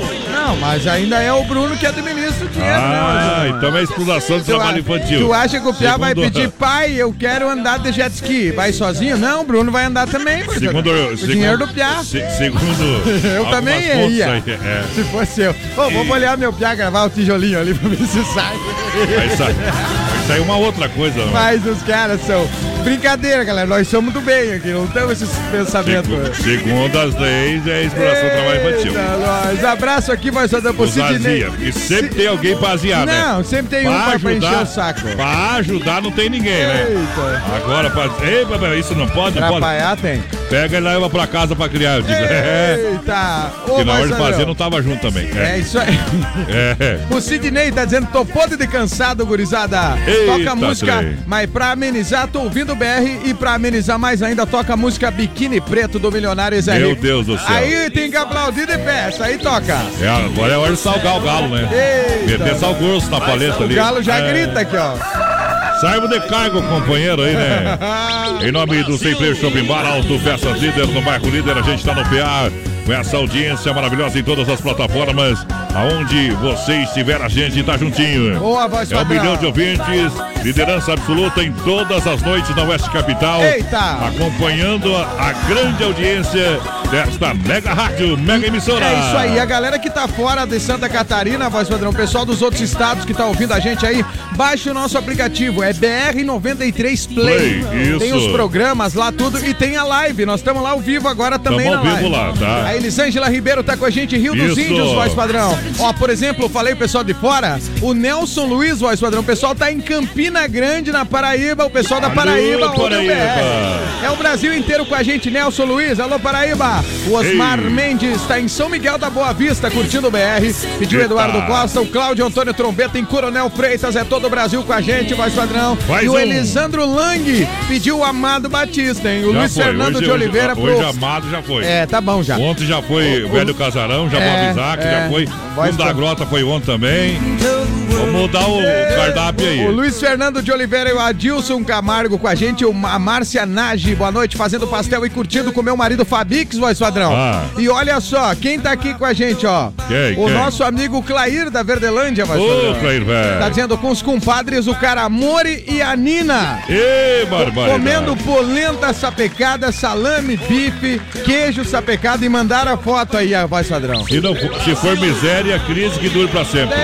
Speaker 1: Não, mas ainda é o Bruno que administra o dinheiro, né,
Speaker 3: Ah,
Speaker 1: Marcelo?
Speaker 3: então é exploração
Speaker 1: Tu
Speaker 3: trabalho infantil.
Speaker 1: Tu acha que o Piá vai
Speaker 3: Segundo-
Speaker 1: pedir, pai, eu quero andar de jet ski? Vai sozinho? Não, o Bruno vai andar também.
Speaker 3: Segundo,
Speaker 1: O
Speaker 3: segundo-
Speaker 1: dinheiro do Piá.
Speaker 3: se- segundo.
Speaker 1: Eu também ia.
Speaker 3: aí, é.
Speaker 1: Se fosse eu. Ô, vamos olhar meu Piá gravar o tijolinho ali pra ver se sai.
Speaker 3: Vai sair. Vai é uma outra coisa. né?
Speaker 1: Mas os caras são. Brincadeira, galera. Nós somos do bem aqui, não temos esses pensamentos.
Speaker 3: Segundo as leis, é exploração do trabalho infantil.
Speaker 1: Nós. Abraço aqui, vai só dar pro Sidney.
Speaker 3: Porque sempre tem alguém pra aziar, né?
Speaker 1: Não, sempre tem um pra, pra encher o saco.
Speaker 3: Pra ajudar não tem ninguém, né?
Speaker 1: Eita.
Speaker 3: Agora, pra... Ei, isso não pode, não pode.
Speaker 1: Atrapalhar tem.
Speaker 3: Pega e leva pra casa pra criar. Eu digo, é.
Speaker 1: Eita. Ô,
Speaker 3: Que na hora de fazer não tava junto também.
Speaker 1: É isso aí.
Speaker 3: É.
Speaker 1: O Sidney tá dizendo, tô podre de cansado, gurizada.
Speaker 3: Eita,
Speaker 1: toca música,
Speaker 3: trem.
Speaker 1: mas pra amenizar, tô ouvindo o BR e pra amenizar mais ainda, toca a música Biquíni Preto do Milionário Zé
Speaker 3: Meu. Deus do céu.
Speaker 1: Aí tem que aplaudir de pé, essa aí toca.
Speaker 3: É, agora é hora de salgar o galo, né?
Speaker 1: Eita.
Speaker 3: Meter sal grosso na paleta
Speaker 1: O
Speaker 3: ali.
Speaker 1: galo já
Speaker 3: É.
Speaker 1: grita aqui, ó.
Speaker 3: Saiba de cargo, companheiro aí, né? Em nome do Sem Freio Shopping Bar, Alto Peças Líder, no bairro Líder, a gente tá no PA com essa audiência maravilhosa em todas as plataformas. Aonde você estiver, a gente tá juntinho.
Speaker 1: Boa, voz
Speaker 3: É um milhão de ouvintes, liderança absoluta em todas as noites na Oeste Capital.
Speaker 1: Eita!
Speaker 3: Acompanhando a grande audiência desta mega rádio, mega emissora.
Speaker 1: É isso aí, a galera que tá fora de Santa Catarina, voz padrão, pessoal dos outros estados que tá ouvindo a gente aí, baixe o nosso aplicativo, é BR93 Play.
Speaker 3: Play.
Speaker 1: Tem os programas lá, tudo, e tem a live, nós estamos lá ao vivo agora também
Speaker 3: Tamo ao
Speaker 1: na
Speaker 3: vivo
Speaker 1: live.
Speaker 3: lá, tá?
Speaker 1: A Elisângela Ribeiro tá com a gente, Rio dos
Speaker 3: Isso.
Speaker 1: Índios, voz padrão. Ó, por exemplo, falei o pessoal de fora, o Nelson Luiz, voz padrão, o pessoal tá em Campina Grande, na Paraíba, o pessoal da
Speaker 3: Alô,
Speaker 1: Paraíba, o
Speaker 3: Paraíba.
Speaker 1: É o Brasil inteiro com a gente, Nelson Luiz, alô Paraíba. O Osmar
Speaker 3: Ei.
Speaker 1: Mendes está em São Miguel da Boa Vista, curtindo o BR. Pediu. Eduardo Costa, o Cláudio Antônio Trombeta em Coronel Freitas, é todo o Brasil com a gente, voz padrão.
Speaker 3: Mais
Speaker 1: e o
Speaker 3: um.
Speaker 1: Elisandro Lang pediu o Amado Batista, hein? O
Speaker 3: Já
Speaker 1: Luiz
Speaker 3: foi.
Speaker 1: Fernando
Speaker 3: hoje,
Speaker 1: de Oliveira
Speaker 3: hoje,
Speaker 1: pro.
Speaker 3: hoje Amado já foi.
Speaker 1: É, tá bom já.
Speaker 3: Ontem já foi Velho Casarão, já
Speaker 1: É,
Speaker 3: foi Isaac,
Speaker 1: é.
Speaker 3: já foi.
Speaker 1: Voz
Speaker 3: Um da
Speaker 1: pra-
Speaker 3: Grota foi ontem também. Vamos mudar o cardápio aí.
Speaker 1: O Luiz Fernando de Oliveira e o Adilson Camargo com a gente, a Márcia Nage, boa noite, fazendo pastel e curtindo com meu marido Fabix, voz padrão.
Speaker 3: Ah.
Speaker 1: E olha só, quem tá aqui com a gente, ó?
Speaker 3: Quem,
Speaker 1: o
Speaker 3: quem?
Speaker 1: nosso amigo Clair da Verdelândia, voz
Speaker 3: Ô,
Speaker 1: padrão.
Speaker 3: Clair, velho.
Speaker 1: Tá dizendo com os compadres o Caramore e a Nina.
Speaker 3: Ê, barbaridade.
Speaker 1: Comendo polenta sapecada, salame, bife, queijo sapecado e mandaram a foto aí, a voz padrão.
Speaker 3: Se, não for, se for miséria, crise que dure pra sempre.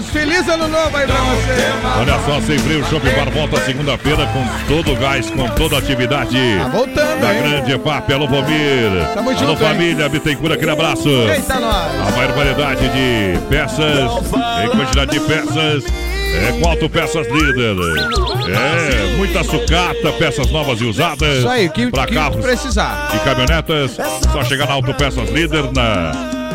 Speaker 1: Deus, feliz ano novo aí pra você.
Speaker 3: Olha só, sem frio, Shopping Bar volta segunda-feira com todo o gás, com toda a atividade.
Speaker 1: Tá voltando,
Speaker 3: Da
Speaker 1: hein?
Speaker 3: grande EFAP, alô Vomir.
Speaker 1: Tamo
Speaker 3: alô
Speaker 1: junto, hein?
Speaker 3: família, Bittencourt, aquele abraço.
Speaker 1: Eita, nós.
Speaker 3: A maior variedade de peças, em quantidade de peças. É com Autopeças Líder. É, muita sucata, peças novas e usadas.
Speaker 1: Isso aí, que,
Speaker 3: pra
Speaker 1: que
Speaker 3: carros
Speaker 1: precisar.
Speaker 3: e caminhonetas. Só chegar na Autopeças Líder na,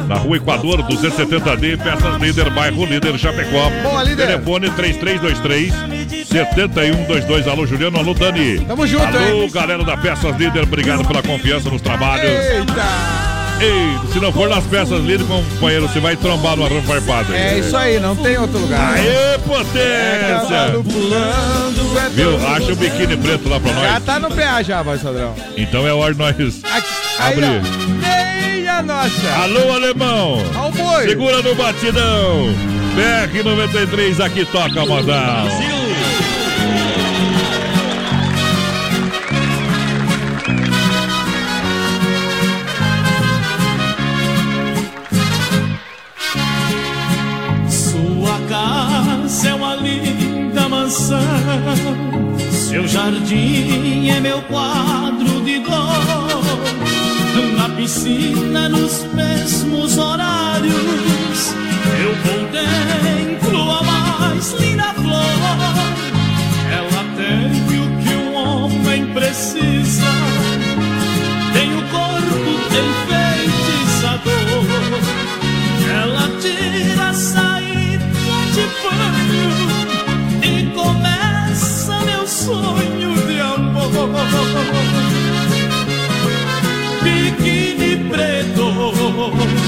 Speaker 3: na rua Equador 270D, Peças Líder, bairro Líder, Chapecó.
Speaker 1: Boa, líder.
Speaker 3: Telefone 3323 7122. Alô, Juliano, alô, Dani.
Speaker 1: Tamo junto,
Speaker 3: Alô,
Speaker 1: hein?
Speaker 3: galera da Peças Líder, obrigado pela confiança nos trabalhos.
Speaker 1: Eita!
Speaker 3: Ei, se não for nas peças líder, companheiro, você vai trombar no arranjo farpado.
Speaker 1: É isso aí, não tem outro lugar.
Speaker 3: Aê, potência!
Speaker 1: Cavalo pulando, é
Speaker 3: Viu? Acha o biquíni preto lá pra
Speaker 1: Já
Speaker 3: nós.
Speaker 1: tá no PA já, voz padrão.
Speaker 3: Então é hora de nós
Speaker 1: Aqui,
Speaker 3: abrir.
Speaker 1: Meia nossa.
Speaker 3: Alô, alemão!
Speaker 1: Ao boi.
Speaker 3: Segura no batidão! BR-93, aqui toca, modão!
Speaker 13: Sua Seu jardim é meu quadro de dor. Na piscina, nos mesmos horários, eu contemplo a mais linda flor. Ela tem o que um homem precisa.
Speaker 1: Lord.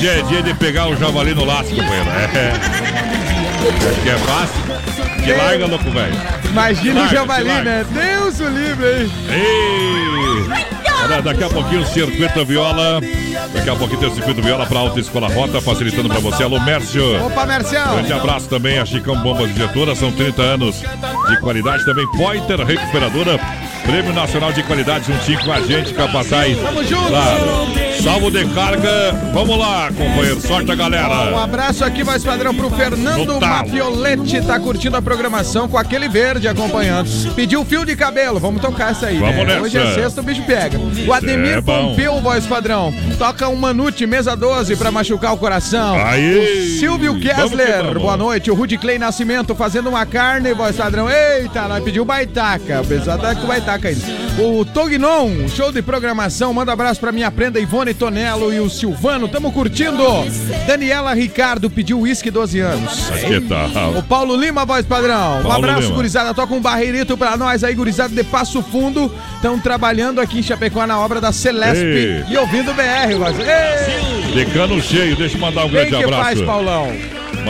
Speaker 3: Hoje é dia de pegar o javali no laço, companheiro. É. Acho que é fácil. Que larga, louco, velho.
Speaker 1: Imagina o
Speaker 3: Larga,
Speaker 1: javali,
Speaker 3: larga.
Speaker 1: né? Deus o livre, hein?
Speaker 3: Ei! Olha, daqui a pouquinho o Circuito Viola. Daqui a pouquinho tem o Circuito Viola para Alta Escola Rota, facilitando para você. Alô, Mércio.
Speaker 1: Opa, Marcial.
Speaker 3: Grande abraço também a Chicão Bombas Injetoras, são 30 anos de qualidade. Também Pointer Recuperadora, Prêmio Nacional de Qualidade, juntinho com a gente, Capataz.
Speaker 1: Tamo junto.
Speaker 3: Claro. Salvo de carga. Vamos lá, companheiro. Sorte a
Speaker 1: Um
Speaker 3: galera.
Speaker 1: abraço aqui, mais padrão, pro Fernando. Mafioletti. Tá curtindo a programação com aquele verde acompanhando. Pediu fio de cabelo, vamos tocar essa aí.
Speaker 3: Vamos
Speaker 1: né? Hoje é sexta, o bicho pega. O Ademir
Speaker 3: É.
Speaker 1: Pompeu, voz padrão. Toca um Manute, mesa 12 pra machucar o coração.
Speaker 3: Aí.
Speaker 1: O Silvio Kessler, boa noite. O Rudy Clay Nascimento fazendo uma carne, voz padrão. Eita, nós pediu baitaca. O pessoal tá com baitaca ainda. O Tognon, show de programação. Manda abraço pra minha prenda Ivone Tonello e o Silvano. Tamo curtindo. Daniela Ricardo pediu uísque 12 anos.
Speaker 3: Que tal?
Speaker 1: O Paulo Lima, voz padrão. Um
Speaker 3: Paulo
Speaker 1: abraço,
Speaker 3: Lima.
Speaker 1: gurizada. Toca um barreirito pra nós aí, gurizada de Passo Fundo. Estão trabalhando aqui em Chapecó na obra da Celesp
Speaker 3: Ei.
Speaker 1: e ouvindo o BR, voz. Ei,
Speaker 3: De cano cheio, deixa eu mandar um
Speaker 1: quem
Speaker 3: grande
Speaker 1: que
Speaker 3: abraço.
Speaker 1: faz, Paulão?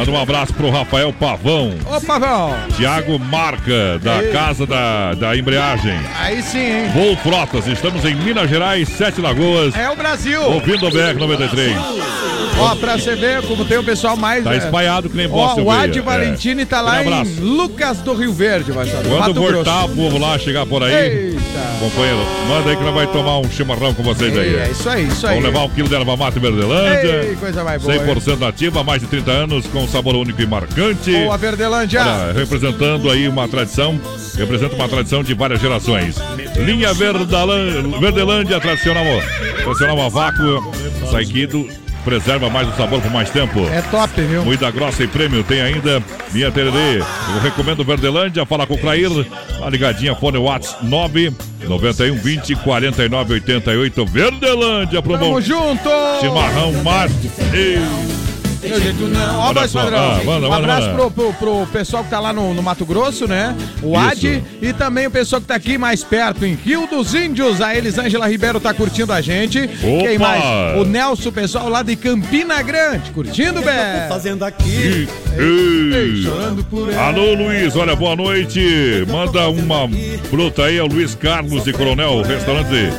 Speaker 3: Manda um abraço pro Rafael Pavão.
Speaker 1: Ô, Pavão.
Speaker 3: Tiago Marca, da
Speaker 1: Ei.
Speaker 3: Casa da, da Embreagem.
Speaker 1: Aí sim, hein?
Speaker 3: Voo Frotas, estamos em Minas Gerais, Sete Lagoas,
Speaker 1: É o Brasil.
Speaker 3: ouvindo o BR 93.
Speaker 1: Ó, pra você ver como tem o pessoal mais.
Speaker 3: Tá
Speaker 1: é,
Speaker 3: espalhado que nem
Speaker 1: Ó,
Speaker 3: bosta
Speaker 1: o Ad
Speaker 3: veia.
Speaker 1: Valentini
Speaker 3: É.
Speaker 1: tá lá em. Lucas do Rio Verde, vai saber.
Speaker 3: Quando
Speaker 1: Mato
Speaker 3: voltar
Speaker 1: Grosso.
Speaker 3: o povo lá chegar por aí,
Speaker 1: Eita.
Speaker 3: companheiro, manda aí que nós vai tomar um chimarrão com vocês aí.
Speaker 1: É isso aí, isso aí.
Speaker 3: Vamos levar um quilo de erva mata em Verdelândia.
Speaker 1: Ei, coisa mais boa. hein?
Speaker 3: 100% nativa, mais de 30 anos, com sabor único e marcante.
Speaker 1: Boa, Verdelândia.
Speaker 3: Olha, representando aí uma tradição, representa uma tradição de várias gerações. Linha Verdalan- Verdelândia, tradicional, tradicional a vácuo, Saikido, preserva mais o sabor por mais tempo.
Speaker 1: É top, viu?
Speaker 3: Moída grossa e prêmio, tem ainda Minha Tererê. Eu recomendo Verdelândia, fala com o Clair. A ligadinha, fone Whats 9 91 20 49 88. Verdelândia, pro
Speaker 1: Tamo junto!
Speaker 3: chimarrão mate. Ei.
Speaker 1: Meu jeito não. Ó,
Speaker 3: só,
Speaker 1: padrão.
Speaker 3: ah, manda,
Speaker 1: um abraço
Speaker 3: manda.
Speaker 1: pro, pro, pro pessoal que tá lá no, no Mato Grosso, né? O. Ad e também o pessoal que tá aqui mais perto, em Rio dos Índios. A Elisângela Ribeiro tá curtindo a gente. Quem mais? O Nelson, pessoal lá de Campina Grande, curtindo, Bé.
Speaker 5: Fazendo aqui.
Speaker 3: Ei.
Speaker 1: Chorando por ela.
Speaker 3: Alô, Luiz, olha, boa noite. Manda uma bruta aí ao Luiz Carlos de Coronel, restaurante.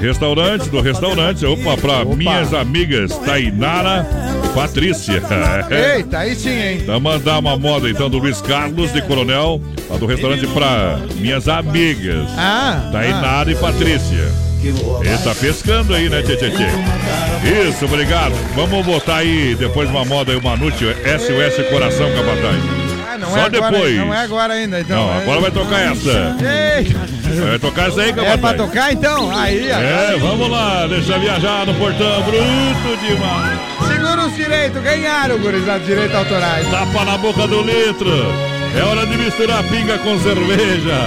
Speaker 3: Restaurante do restaurante. Opa, pra minhas amigas Tainara e Patrícia.
Speaker 1: Eita, aí sim, hein?
Speaker 3: Então mandar uma moda então do Luiz Carlos de Coronel, lá do restaurante pra minhas amigas.
Speaker 1: Ah,
Speaker 3: Tainara e Patrícia. Ele tá pescando aí, né, tchê, tchê, tchê? Isso, obrigado. Vamos botar aí depois uma moda aí, uma Nute SOS Coração Capataz.
Speaker 1: Não
Speaker 3: Só
Speaker 1: é agora,
Speaker 3: depois.
Speaker 1: Não é agora ainda, então.
Speaker 3: Não, agora vai tocar essa.
Speaker 1: Ei,
Speaker 3: Vai tocar essa aí,
Speaker 1: é pra
Speaker 3: Capataz.
Speaker 1: tocar então? Aí, ó.
Speaker 3: É, vamos lá, deixa viajar no portão, bruto demais.
Speaker 1: Segura os direitos, ganharam, gurizada, direitos autorais.
Speaker 3: Tapa na boca do litro. É hora de misturar pinga com cerveja.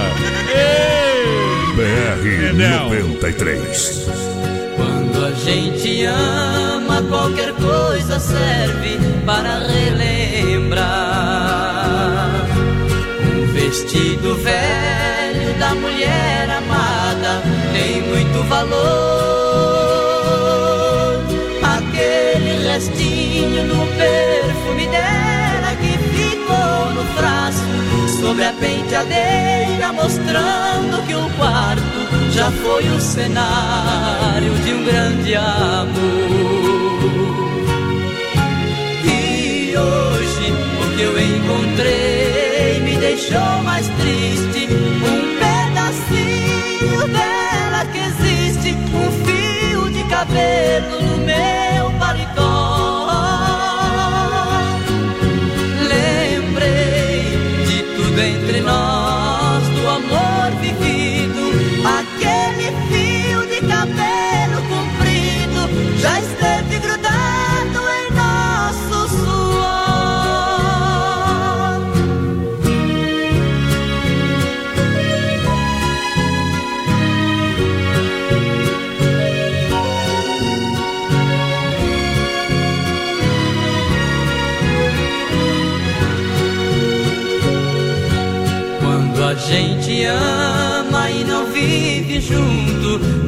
Speaker 3: Ei!
Speaker 2: BR
Speaker 3: Enel.
Speaker 2: 93.
Speaker 9: Quando a gente ama, qualquer coisa serve para relembrar vestido velho da mulher amada tem muito valor. Aquele restinho do perfume dela que ficou no frasco sobre a penteadeira, mostrando que o quarto já foi o cenário de um grande amor.
Speaker 8: E hoje o que eu encontrei deixou mais triste. Um pedacinho dela que existe, um fio de cabelo no meu paletó.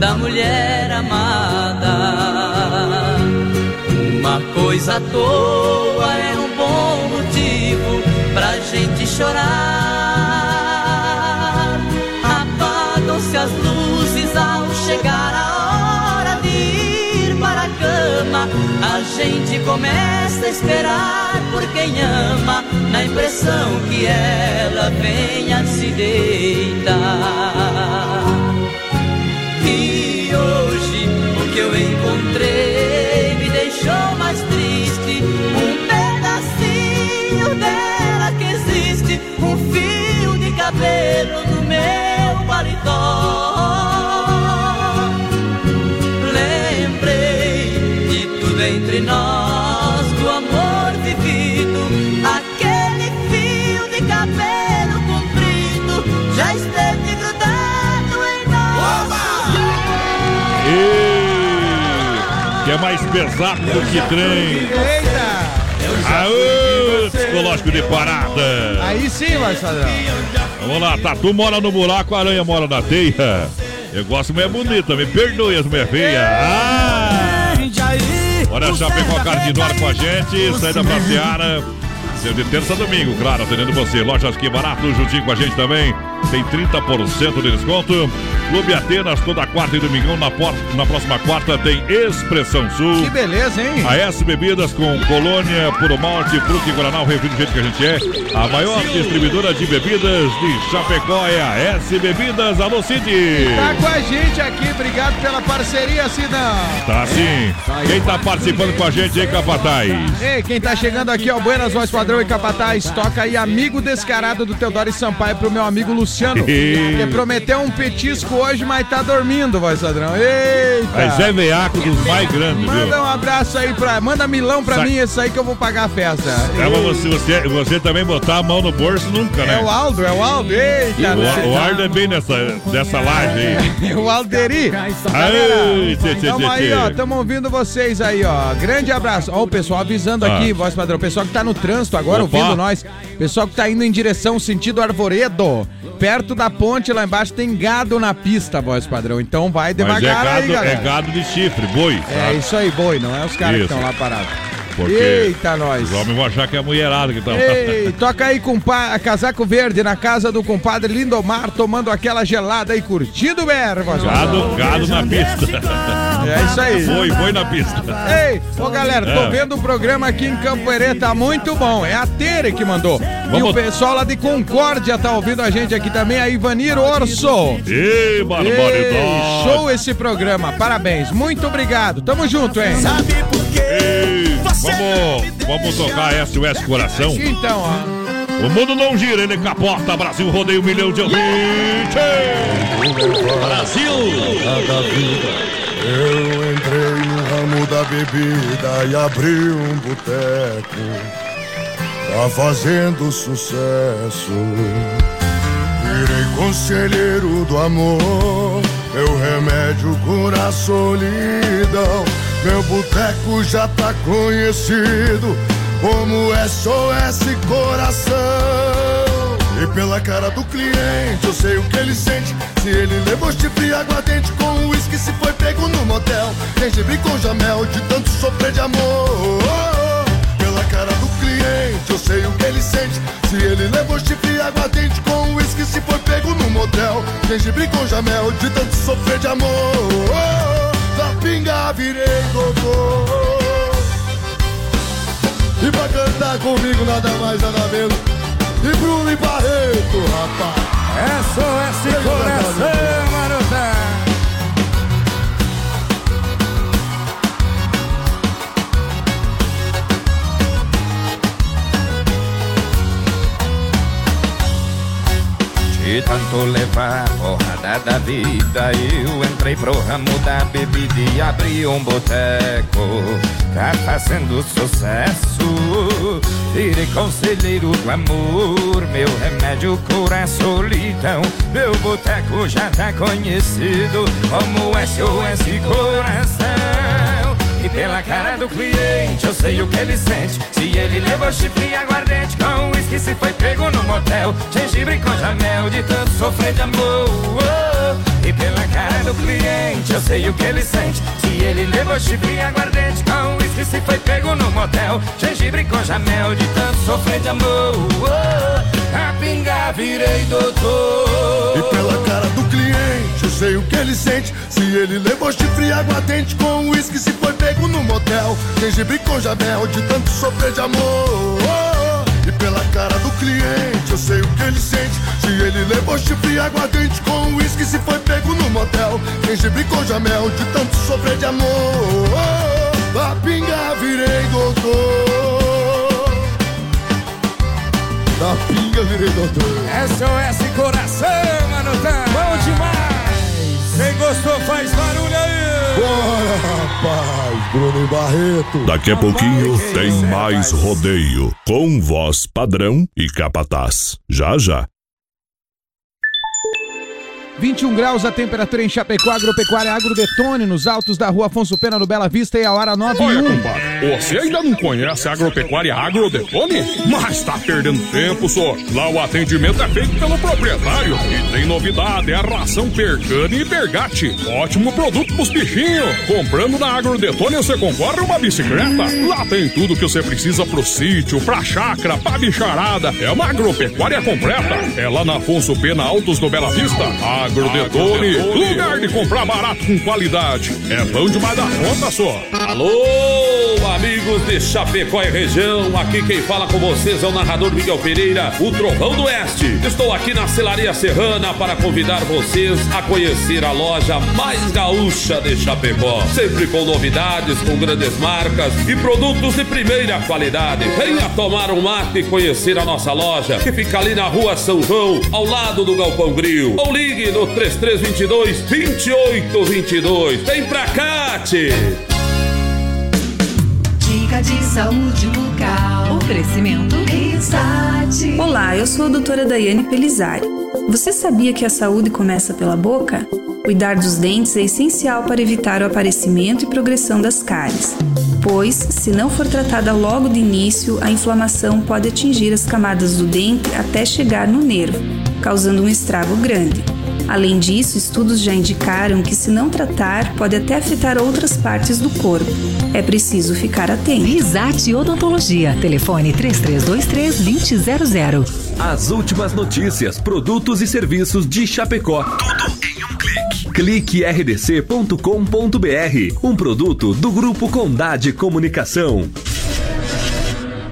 Speaker 8: Da mulher amada, uma coisa à toa é um bom motivo pra gente chorar. Apagam-se as luzes ao chegar a hora de ir para a cama. A gente começa a esperar por quem ama, na impressão que ela venha se deitar. Um fio de cabelo no meu paletó. Lembrei de tudo entre nós, do amor vivido, aquele fio de cabelo comprido já esteve grudado em nós.
Speaker 3: Que é mais pesado do que trem.
Speaker 1: Eita!
Speaker 3: Aô, psicológico de parada.
Speaker 1: Aí sim, Marcelão.
Speaker 3: Vamos lá, Tatu mora no buraco, a aranha mora na teia. Eu gosto mulher bonita, me perdoe as mulher feia. Ah! Olha, Chapecó Cardinor com a gente, saída pra Seara. De terça a domingo, claro, atendendo você. Lojas Que Barato, juntinho com a gente também. Tem 30% de desconto. Clube Atenas, toda quarta e domingão. Na, por- na próxima quarta tem Expressão Sul.
Speaker 1: Que beleza, hein?
Speaker 3: A S Bebidas com Colônia, Puro Malte, Fruta e Guaraná, o refri do jeito que a gente é. A maior distribuidora de bebidas de Chapecó é a S Bebidas. Alô, Cid!
Speaker 1: Tá com a gente aqui, obrigado pela parceria, Sidão.
Speaker 3: Tá sim. Quem tá participando com a gente aí, Capataz?
Speaker 1: Ei, quem tá chegando aqui, ó, Buenas Voz Padrão e Capataz, toca aí Amigo Descarado do Teodoro Sampaio pro meu amigo Luciano, que prometeu um petisco hoje, mas tá dormindo, Voz Padrão. Eita!
Speaker 3: Mas é veaco dos mais grandes, viu?
Speaker 1: Manda um abraço aí pra. Manda milão pra
Speaker 3: Sai.
Speaker 1: mim, esse aí que eu vou pagar a festa.
Speaker 3: É, mas você, você, você também botar a mão no bolso nunca, né?
Speaker 1: É o Aldo, é o Aldo. Eita,
Speaker 3: O, o Ardo é bem nessa, dessa laje aí.
Speaker 1: o Alderi.
Speaker 3: Ai, tchê, tchê,
Speaker 1: Tamo aí, ó. Tamo ouvindo vocês aí, ó. Grande abraço. Ó, o pessoal avisando
Speaker 3: Ah.
Speaker 1: aqui, voz padrão. O pessoal que tá no trânsito agora
Speaker 3: Opa.
Speaker 1: ouvindo nós. Pessoal que tá indo em direção sentido Arvoredo. Perto da ponte lá embaixo tem gado na pista, voz padrão. Então vai
Speaker 3: Mas é
Speaker 1: devagar aí,
Speaker 3: gado,
Speaker 1: galera.
Speaker 3: é gado de chifre, boi.
Speaker 1: É
Speaker 3: sabe?
Speaker 1: isso aí, boi, não é os caras que estão lá parados.
Speaker 3: Porque
Speaker 1: Eita, nós.
Speaker 3: Os homens vão achar que é a mulherada que tá.
Speaker 1: Ei, toca aí com casaco verde na casa do compadre Lindomar, tomando aquela gelada e curtindo o.
Speaker 3: Gado, gado na pista.
Speaker 1: É isso aí.
Speaker 3: Foi, foi na pista.
Speaker 1: Ei, ô galera, tô
Speaker 3: É.
Speaker 1: vendo o programa aqui em Campo Herê, tá muito bom. É a Tere que mandou. E
Speaker 3: Vamos-
Speaker 1: o pessoal lá de Concórdia tá ouvindo a gente aqui também, a Ivanir Orso.
Speaker 3: Ei, barbaridade.
Speaker 1: Show esse programa, parabéns, muito obrigado, tamo junto, hein?
Speaker 3: Ei, vamos, vamos tocar SOS Coração.
Speaker 1: Então, ó.
Speaker 3: O mundo não gira, ele capota. Brasil rodeia um milhão de ouvintes. Brasil!
Speaker 14: Cada vida. Eu entrei no ramo da bebida e abri um boteco. Tá fazendo sucesso. Virei conselheiro do amor. Meu remédio cura a solidão. Meu boteco já tá conhecido como SOS Coração. E pela cara do cliente eu sei o que ele sente. Se ele levou chifre aguardente com uísque, se foi pego no motel. Gengibre com jamel de tanto sofrer de amor. Pela cara do cliente eu sei o que ele sente. Se ele levou chifre aguardente com uísque, se foi pego no motel. Gengibre com jamel de tanto sofrer de amor. Da pinga virei doutor. E pra cantar comigo nada mais nada menos
Speaker 10: e Bruno e Barreto, rapaz.
Speaker 1: SOS Coração, Marotão.
Speaker 6: De tanto levar a porrada da vida, eu entrei pro ramo da bebida e abri um boteco. Tá fazendo sucesso. Virei conselheiro do amor, meu remédio cura a solidão. Meu boteco já tá conhecido como SOS Coração. E pela cara do cliente eu sei o que ele sente. Se ele levou chifre e aguardente com uísque Se foi pego no motel. Gengibre com jamel de tanto sofrer de amor. E pela cara do cliente eu sei o que ele sente. Se ele levou chifre e aguardente com uísque Se foi pego no motel. Gengibre com jamel de tanto sofrer de amor. A pinga virei doutor.
Speaker 10: E pela cara do sei o que ele sente. Se ele levou chifre e aguardente com uísque, se foi pego no motel. Gengibre com jamel, de tanto sofrer de amor. E pela cara do cliente, eu sei o que ele sente. Se ele levou chifre e aguardente com uísque, se foi pego no motel. Gengibre com jamel, de tanto sofrer de amor. A pinga virei doutor. Da pinga virei doutor.
Speaker 1: SOS Coração, Marotão. Bom demais. Quem gostou faz barulho aí.
Speaker 10: Bora, rapaz, Bruno e Barreto.
Speaker 2: Daqui a pouquinho tem mais rodeio com voz padrão e capataz. Já já.
Speaker 1: 21 graus a temperatura em Chapecó, Agropecuária Agrodetone, nos altos da rua Afonso Pena, no Bela Vista, e a hora 9 e
Speaker 11: Olha,
Speaker 1: 1.
Speaker 11: compadre, você ainda não conhece a agropecuária Agrodetone? Mas tá perdendo tempo, só. Lá o atendimento é feito pelo proprietário. E tem novidade, é a ração Percane e Pergate. Ótimo produto pros bichinhos. Comprando na Agrodetone você concorre a uma bicicleta. Lá tem tudo que você precisa pro sítio, pra chácara, pra bicharada. É uma agropecuária completa. É lá na Afonso Pena Altos do Bela Vista. Agrodetone, lugar de comprar barato com qualidade. É bom demais da conta, só.
Speaker 15: Alô, amigos de Chapecó e região, aqui quem fala com vocês é o narrador Miguel Pereira, o Trovão do Oeste. Estou aqui na Celaria Serrana para convidar vocês a conhecer a loja mais gaúcha de Chapecó. Sempre com novidades, com grandes marcas e produtos de primeira qualidade. Venha tomar um mate e conhecer a nossa loja, que fica ali na rua São João, ao lado do Galpão Grill. Ou ligue no 3322 2822. Vem pra cá, tchê!
Speaker 4: Dica de saúde bucal. Oferecimento Risate.
Speaker 16: Olá, eu sou a doutora Daiane Pelizari. Você sabia que a saúde começa pela boca? Cuidar dos dentes é essencial para evitar o aparecimento e progressão das cáries, pois, se não for tratada logo de início, a inflamação pode atingir as camadas do dente até chegar no nervo, causando um estrago grande. Além disso, estudos já indicaram que, se não tratar, pode até afetar outras partes do corpo. É preciso ficar atento.
Speaker 17: Risate Odontologia. Telefone 3323-2000.
Speaker 12: As últimas notícias, produtos e serviços de Chapecó. Tudo em um clique. Clique rdc.com.br. Um produto do Grupo Condade Comunicação.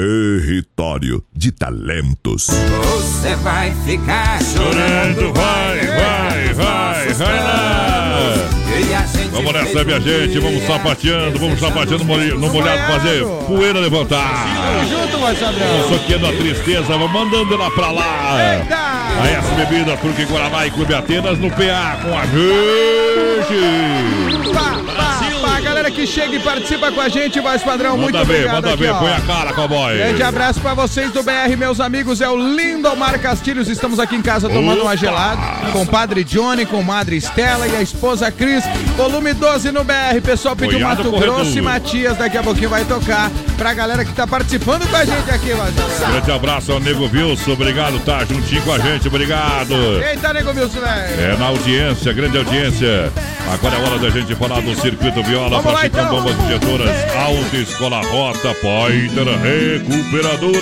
Speaker 2: Território de talentos.
Speaker 6: Você vai ficar chorando,
Speaker 3: vai, vai, vai, vai lá. Vamos nessa, minha gente. Vamos sapateando, vamos sapateando no no molhado, fazer poeira levantar.
Speaker 1: Junto, Marcadão.
Speaker 3: Soqueando a tristeza, vamos mandando ela pra lá. A S Bebida, Truque Guaraná e Clube Atenas no PA com a gente.
Speaker 1: Galera que chega e participa com a gente, voz padrão, muito
Speaker 3: Manda ver,
Speaker 1: obrigado
Speaker 3: manda
Speaker 1: aqui,
Speaker 3: ver,
Speaker 1: ó.
Speaker 3: põe a cara, cowboy.
Speaker 1: Grande abraço pra vocês do BR, meus amigos. É o Lindomar Castilhos. Estamos aqui em casa tomando uma
Speaker 3: Opa!
Speaker 1: gelada com o padre Johnny, com madre Estela e a esposa Cris. Volume 12 no BR. Pessoal pediu
Speaker 3: Boiado
Speaker 1: Mato
Speaker 3: corredor.
Speaker 1: Grosso e Matias. Daqui a pouquinho vai tocar pra galera que tá participando com a gente aqui, voz padrão.
Speaker 3: Grande abraço ao Nego Wilson, obrigado, tá juntinho com a gente, obrigado.
Speaker 1: Eita, nego Wilson, velho.
Speaker 3: É na audiência, grande audiência. Agora é hora da gente falar do Circuito Viola,
Speaker 1: Vamos lá,
Speaker 3: praticando
Speaker 1: então.
Speaker 3: bombas injetoras, Alta Escola Rota, Pointer Recuperadora.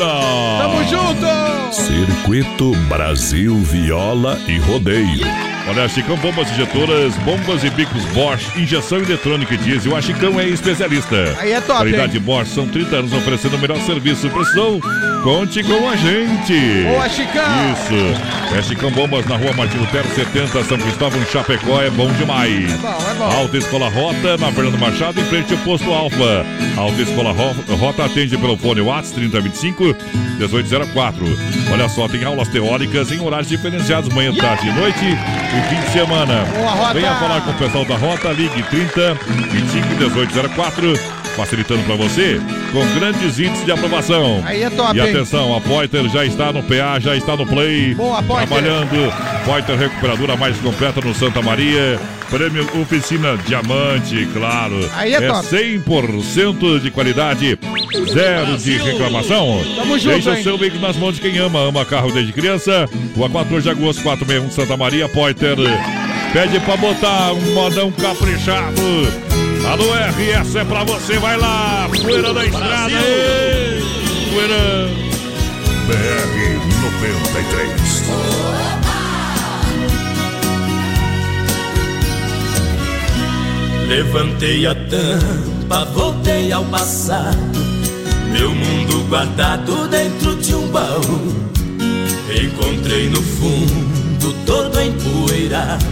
Speaker 1: Tamo junto!
Speaker 2: Circuito Brasil Viola e Rodeio.
Speaker 3: Olha, a Chicão Bombas Injetoras, bombas e bicos Bosch, injeção eletrônica e diesel. A Chicão é especialista.
Speaker 1: Aí é top,
Speaker 3: Qualidade
Speaker 1: hein?
Speaker 3: Bosch, são 30 anos oferecendo o melhor serviço. Precisão, conte com a gente.
Speaker 1: Boa, Chicão!
Speaker 3: Isso. É Chicão Bombas na rua Martino Terra 70, São Cristóvão, Chapecó. É bom demais.
Speaker 1: É bom, é bom.
Speaker 3: Alta Escola Rota, na Fernando Machado, em frente ao posto Alfa. Alta Escola Ro- Rota atende pelo fone WhatsApp 3025 1804. Olha só, tem aulas teóricas em horários diferenciados, manhã, tarde e noite e fim de semana.
Speaker 1: Boa!
Speaker 3: Venha falar com o pessoal da Rota, ligue 30 25 1804, facilitando para você com grandes índices de aprovação.
Speaker 1: Aí é top,
Speaker 3: E atenção, a Poiter já está no PA, já está no Play.
Speaker 1: Boa, Poiter.
Speaker 3: Trabalhando. Poiter Recuperadora mais completa no Santa Maria. Prêmio Oficina Diamante, claro.
Speaker 1: Aí é top.
Speaker 3: 100% de qualidade, zero de reclamação.
Speaker 1: Tamo junto,
Speaker 3: Deixa
Speaker 1: hein?
Speaker 3: o seu veículo nas mãos de quem ama. Ama carro desde criança. Rua 14 de agosto, 461 Santa Maria, Poiter. Pede pra botar um modão caprichado. Alô, R, essa é pra você, vai lá. Poeira da estrada. ei. Poeira.
Speaker 2: BR 93.
Speaker 9: Levantei a tampa, voltei ao passado. Meu mundo guardado dentro de um baú. Encontrei no fundo, todo empoeirado,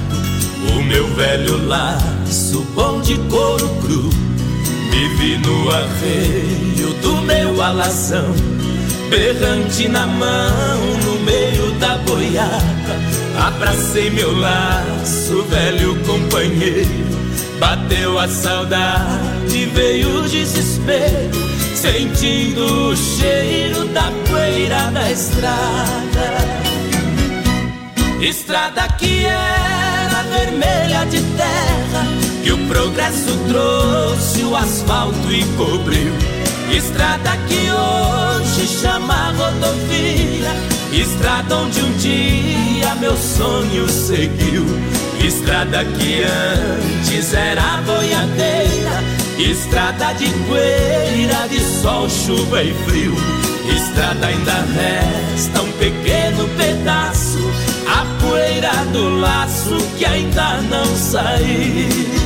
Speaker 9: o meu velho laço bom de couro cru. Me vi no arreio do meu alazão, berrante na mão, no meio da boiada. Abracei meu laço, velho companheiro. Bateu a saudade, veio o desespero, sentindo o cheiro da poeira da estrada. Estrada que era vermelha de terra, que o progresso trouxe o asfalto e cobriu. Estrada que hoje chama rodovia, estrada onde um dia meu sonho seguiu. Estrada que antes era boiadeira, estrada de poeira, de sol, chuva e frio. Estrada ainda resta um pequeno pedaço, a poeira do laço que ainda não saiu.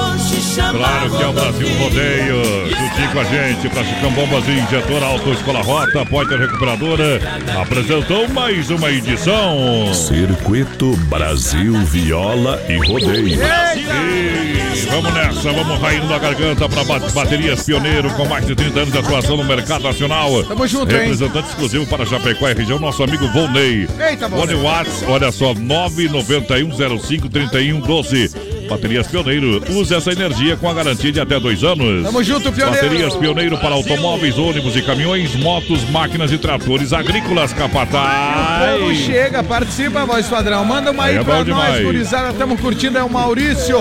Speaker 3: Claro que é o Brasil Rodeio. Juntinho com a gente, pra Chicão Bombas e Injetor Auto Escola Rota, Poiter Recuperadora, apresentou mais uma edição.
Speaker 2: Circuito Brasil Viola e Rodeio.
Speaker 3: E vamos nessa, vamos raindo na garganta para baterias pioneiro com mais de 30 anos de atuação no mercado nacional.
Speaker 1: Tamo junto, hein?
Speaker 3: Representante exclusivo para Chapecó e região, nosso amigo Volney.
Speaker 1: Eita, Volney.
Speaker 3: Whats, olha só, 991053112. Baterias Pioneiro. Use essa energia com a garantia de até dois anos.
Speaker 1: Tamo junto, Pioneiro.
Speaker 3: Baterias Pioneiro para automóveis, ônibus e caminhões, motos, máquinas e tratores agrícolas,
Speaker 1: Povo
Speaker 3: capataz.
Speaker 1: chega, participa, voz padrão. Manda uma aí,
Speaker 3: Aí é
Speaker 1: pra nós,
Speaker 3: demais.
Speaker 1: gurizada. Estamos curtindo, é o Maurício.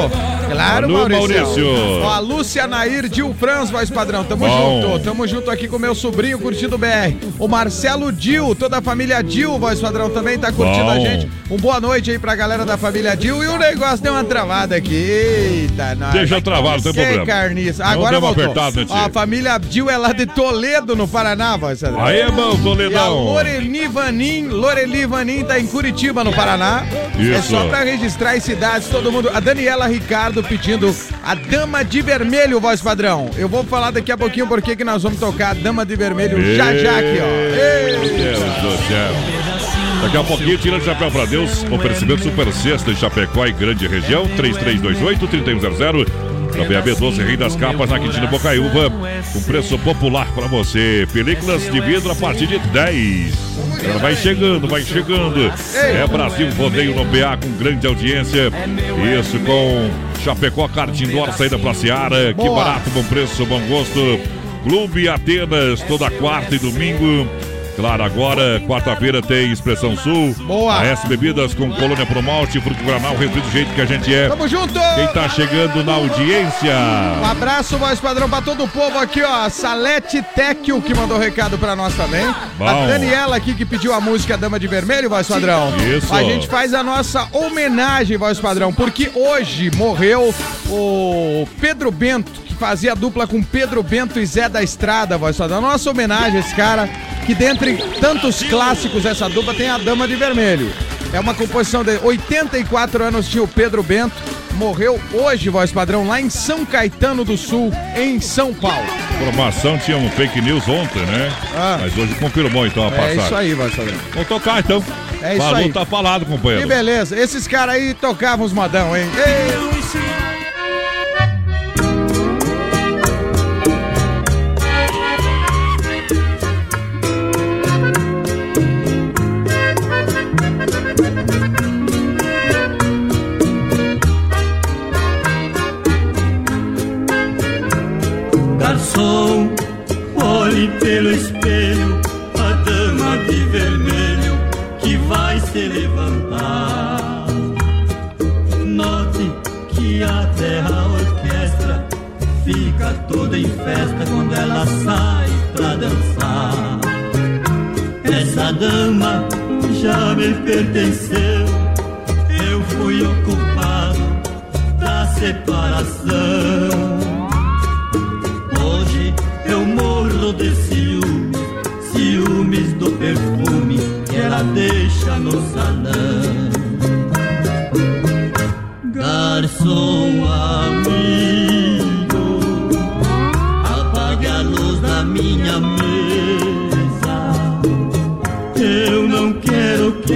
Speaker 1: Claro,
Speaker 3: Alô,
Speaker 1: Maurício.
Speaker 3: Maurício.
Speaker 1: Ó, a Lúcia Nair Dil Franz, voz padrão. Tamo
Speaker 3: Bom.
Speaker 1: junto. Tamo junto aqui com meu sobrinho curtindo o BR. O Marcelo Dil, toda a família Dil, voz padrão, também tá curtindo
Speaker 3: Bom.
Speaker 1: a gente. Um boa noite aí pra galera da família Dil. E o negócio deu uma travada aqui. Eita, nós.
Speaker 3: Deixa travado, não tem problema.
Speaker 1: carniça. Agora voltou. Ó, a família Dil é lá de Toledo, no Paraná, voz padrão.
Speaker 3: Aí é bom,
Speaker 1: E a
Speaker 3: Toledão.
Speaker 1: Loreli Vanin, Loreli Vanin tá em Curitiba, no Paraná. É
Speaker 3: Isso.
Speaker 1: só pra registrar as cidades, todo mundo. A Daniela Ricardo pedindo a Dama de Vermelho, voz padrão. Eu vou falar daqui a pouquinho por que nós vamos tocar a Dama de Vermelho já já aqui, ó.
Speaker 3: Meu Deus do céu. Daqui a pouquinho, tira o chapéu pra Deus. Oferecimento Super Sexta de Chapecó e Grande Região. 3328-3100. Também a B12 Rei das Capas na Quintino Bocaiúva. Com preço popular pra você. Películas de vidro a partir de 10. Ela vai chegando, vai chegando. É Brasil Rodeio no PA com grande audiência. Isso com Chapecó Kart Indoor, saída pra Seara. Que
Speaker 1: Boa.
Speaker 3: barato, bom preço, bom gosto. Clube Atenas, toda quarta e domingo. Claro, agora, quarta-feira, tem Expressão Sul.
Speaker 1: Boa.
Speaker 3: A S Bebidas com Colônia Pro Malte, Fruto Granal, refri do jeito que a gente é.
Speaker 1: Tamo junto!
Speaker 3: Quem tá chegando na audiência?
Speaker 1: Um abraço, voz padrão, pra todo o povo aqui, ó. Salete Tecchio que mandou recado pra nós também.
Speaker 3: Bom.
Speaker 1: A Daniela aqui que pediu a música Dama de Vermelho, voz padrão.
Speaker 3: Isso.
Speaker 1: A gente faz a nossa homenagem, voz padrão, porque hoje morreu o Pedro Bento, fazia dupla com Pedro Bento e Zé da Estrada, voz padrão. Nossa homenagem a esse cara, que dentre tantos clássicos essa dupla tem a Dama de Vermelho. É uma composição de 84 anos tinha o Pedro Bento. Morreu hoje, voz padrão, lá em São Caetano do Sul, em São Paulo.
Speaker 3: Informação tinha um fake news ontem, né? Mas hoje confirmou então a
Speaker 1: É
Speaker 3: passagem.
Speaker 1: isso aí, voz padrão.
Speaker 3: Vamos tocar então.
Speaker 1: É isso
Speaker 3: Falou,
Speaker 1: aí.
Speaker 3: tá falado,
Speaker 1: Que
Speaker 3: companheiro.
Speaker 1: beleza. Esses caras aí tocavam os modão, hein? Ei.
Speaker 18: Festa quando ela sai pra dançar. Essa dama já me pertenceu, eu fui o culpado da separação. Hoje eu morro de ciúmes, ciúmes do perfume que ela deixa no salão. Garçom amigo,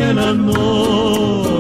Speaker 18: quero que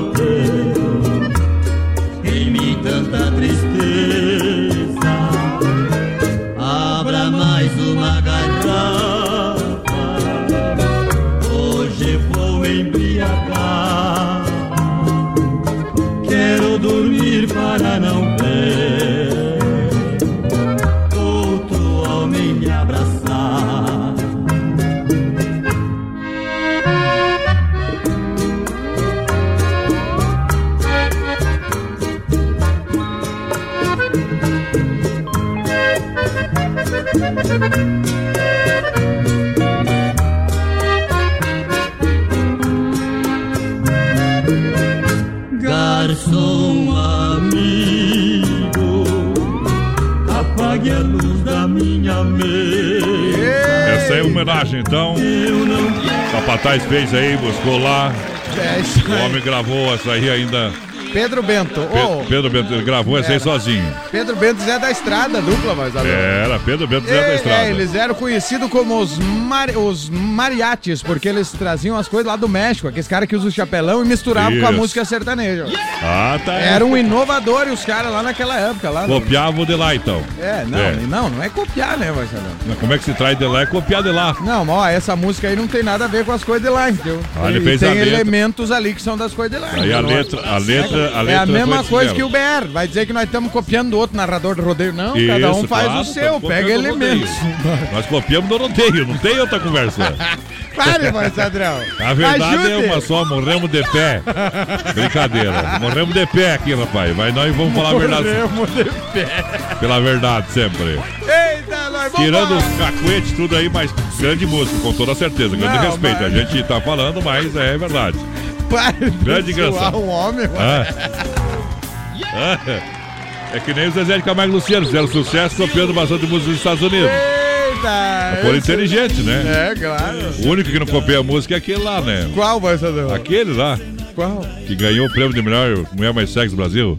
Speaker 3: Homenagem, então. O Capataz fez aí, buscou lá.
Speaker 1: É
Speaker 3: O homem gravou essa aí ainda.
Speaker 1: Pedro Bento.
Speaker 3: Pe-
Speaker 1: Ô,
Speaker 3: Pedro Bento, ele gravou essa aí
Speaker 1: É.
Speaker 3: sozinho.
Speaker 1: Pedro Bento Zé da Estrada, dupla, mas
Speaker 3: Era, Pedro Bento Zé da
Speaker 1: É,
Speaker 3: Estrada.
Speaker 1: é, eles eram conhecidos como os, os mariachis, porque eles traziam as coisas lá do México, aqueles caras que usam o chapelão e misturavam com a
Speaker 3: Isso.
Speaker 1: música sertaneja.
Speaker 3: Ah, tá.
Speaker 1: Era um inovador e os caras lá naquela época. Lá,
Speaker 3: Copiava o de lá, então.
Speaker 1: É, não,
Speaker 3: É.
Speaker 1: não, não é copiar, né, Marcelo?
Speaker 3: Mas Como é que se traz de lá? É copiar de lá.
Speaker 1: Não, ó, essa música aí não tem nada a ver com as coisas de lá, entendeu?
Speaker 3: Ah, ele
Speaker 1: E
Speaker 3: fez
Speaker 1: tem elementos ali que são das coisas de lá.
Speaker 3: Aí a letra, a letra a letra
Speaker 1: É a mesma coisa que o BR. Vai dizer que nós estamos copiando do outro narrador de rodeio. Não, cada um
Speaker 3: Isso,
Speaker 1: faz
Speaker 3: claro,
Speaker 1: o seu, pega
Speaker 3: do
Speaker 1: elementos.
Speaker 3: rodeio. Nós copiamos do rodeio, não tem outra conversa.
Speaker 1: Pare, voz padrão.
Speaker 3: A verdade
Speaker 1: Ajude.
Speaker 3: é uma só, morremos de pé. Brincadeira. Morremos de pé aqui, rapaz. Mas nós vamos falar a verdade.
Speaker 1: Morremos de pé.
Speaker 3: Pela verdade, sempre.
Speaker 1: Eita, nós vamos
Speaker 3: Tirando os cacuetes, tudo aí, mas grande música, com toda certeza. Grande
Speaker 1: Não,
Speaker 3: respeito.
Speaker 1: mas-
Speaker 3: A gente tá falando, mas é verdade.
Speaker 1: Pare de
Speaker 3: Grande engraçado.
Speaker 1: um homem.
Speaker 3: Ah. Ah. É que nem o Zezé de Camargo e Luciano, fizeram sucesso copiando bastante música dos Estados Unidos.
Speaker 1: Eita.
Speaker 3: Foram inteligentes, né?
Speaker 1: É, claro.
Speaker 3: O único que não copia a música é aquele lá, né?
Speaker 1: Qual, padrão?
Speaker 3: Aquele lá.
Speaker 1: Qual?
Speaker 3: Que ganhou o prêmio de melhor mulher mais sexy do Brasil.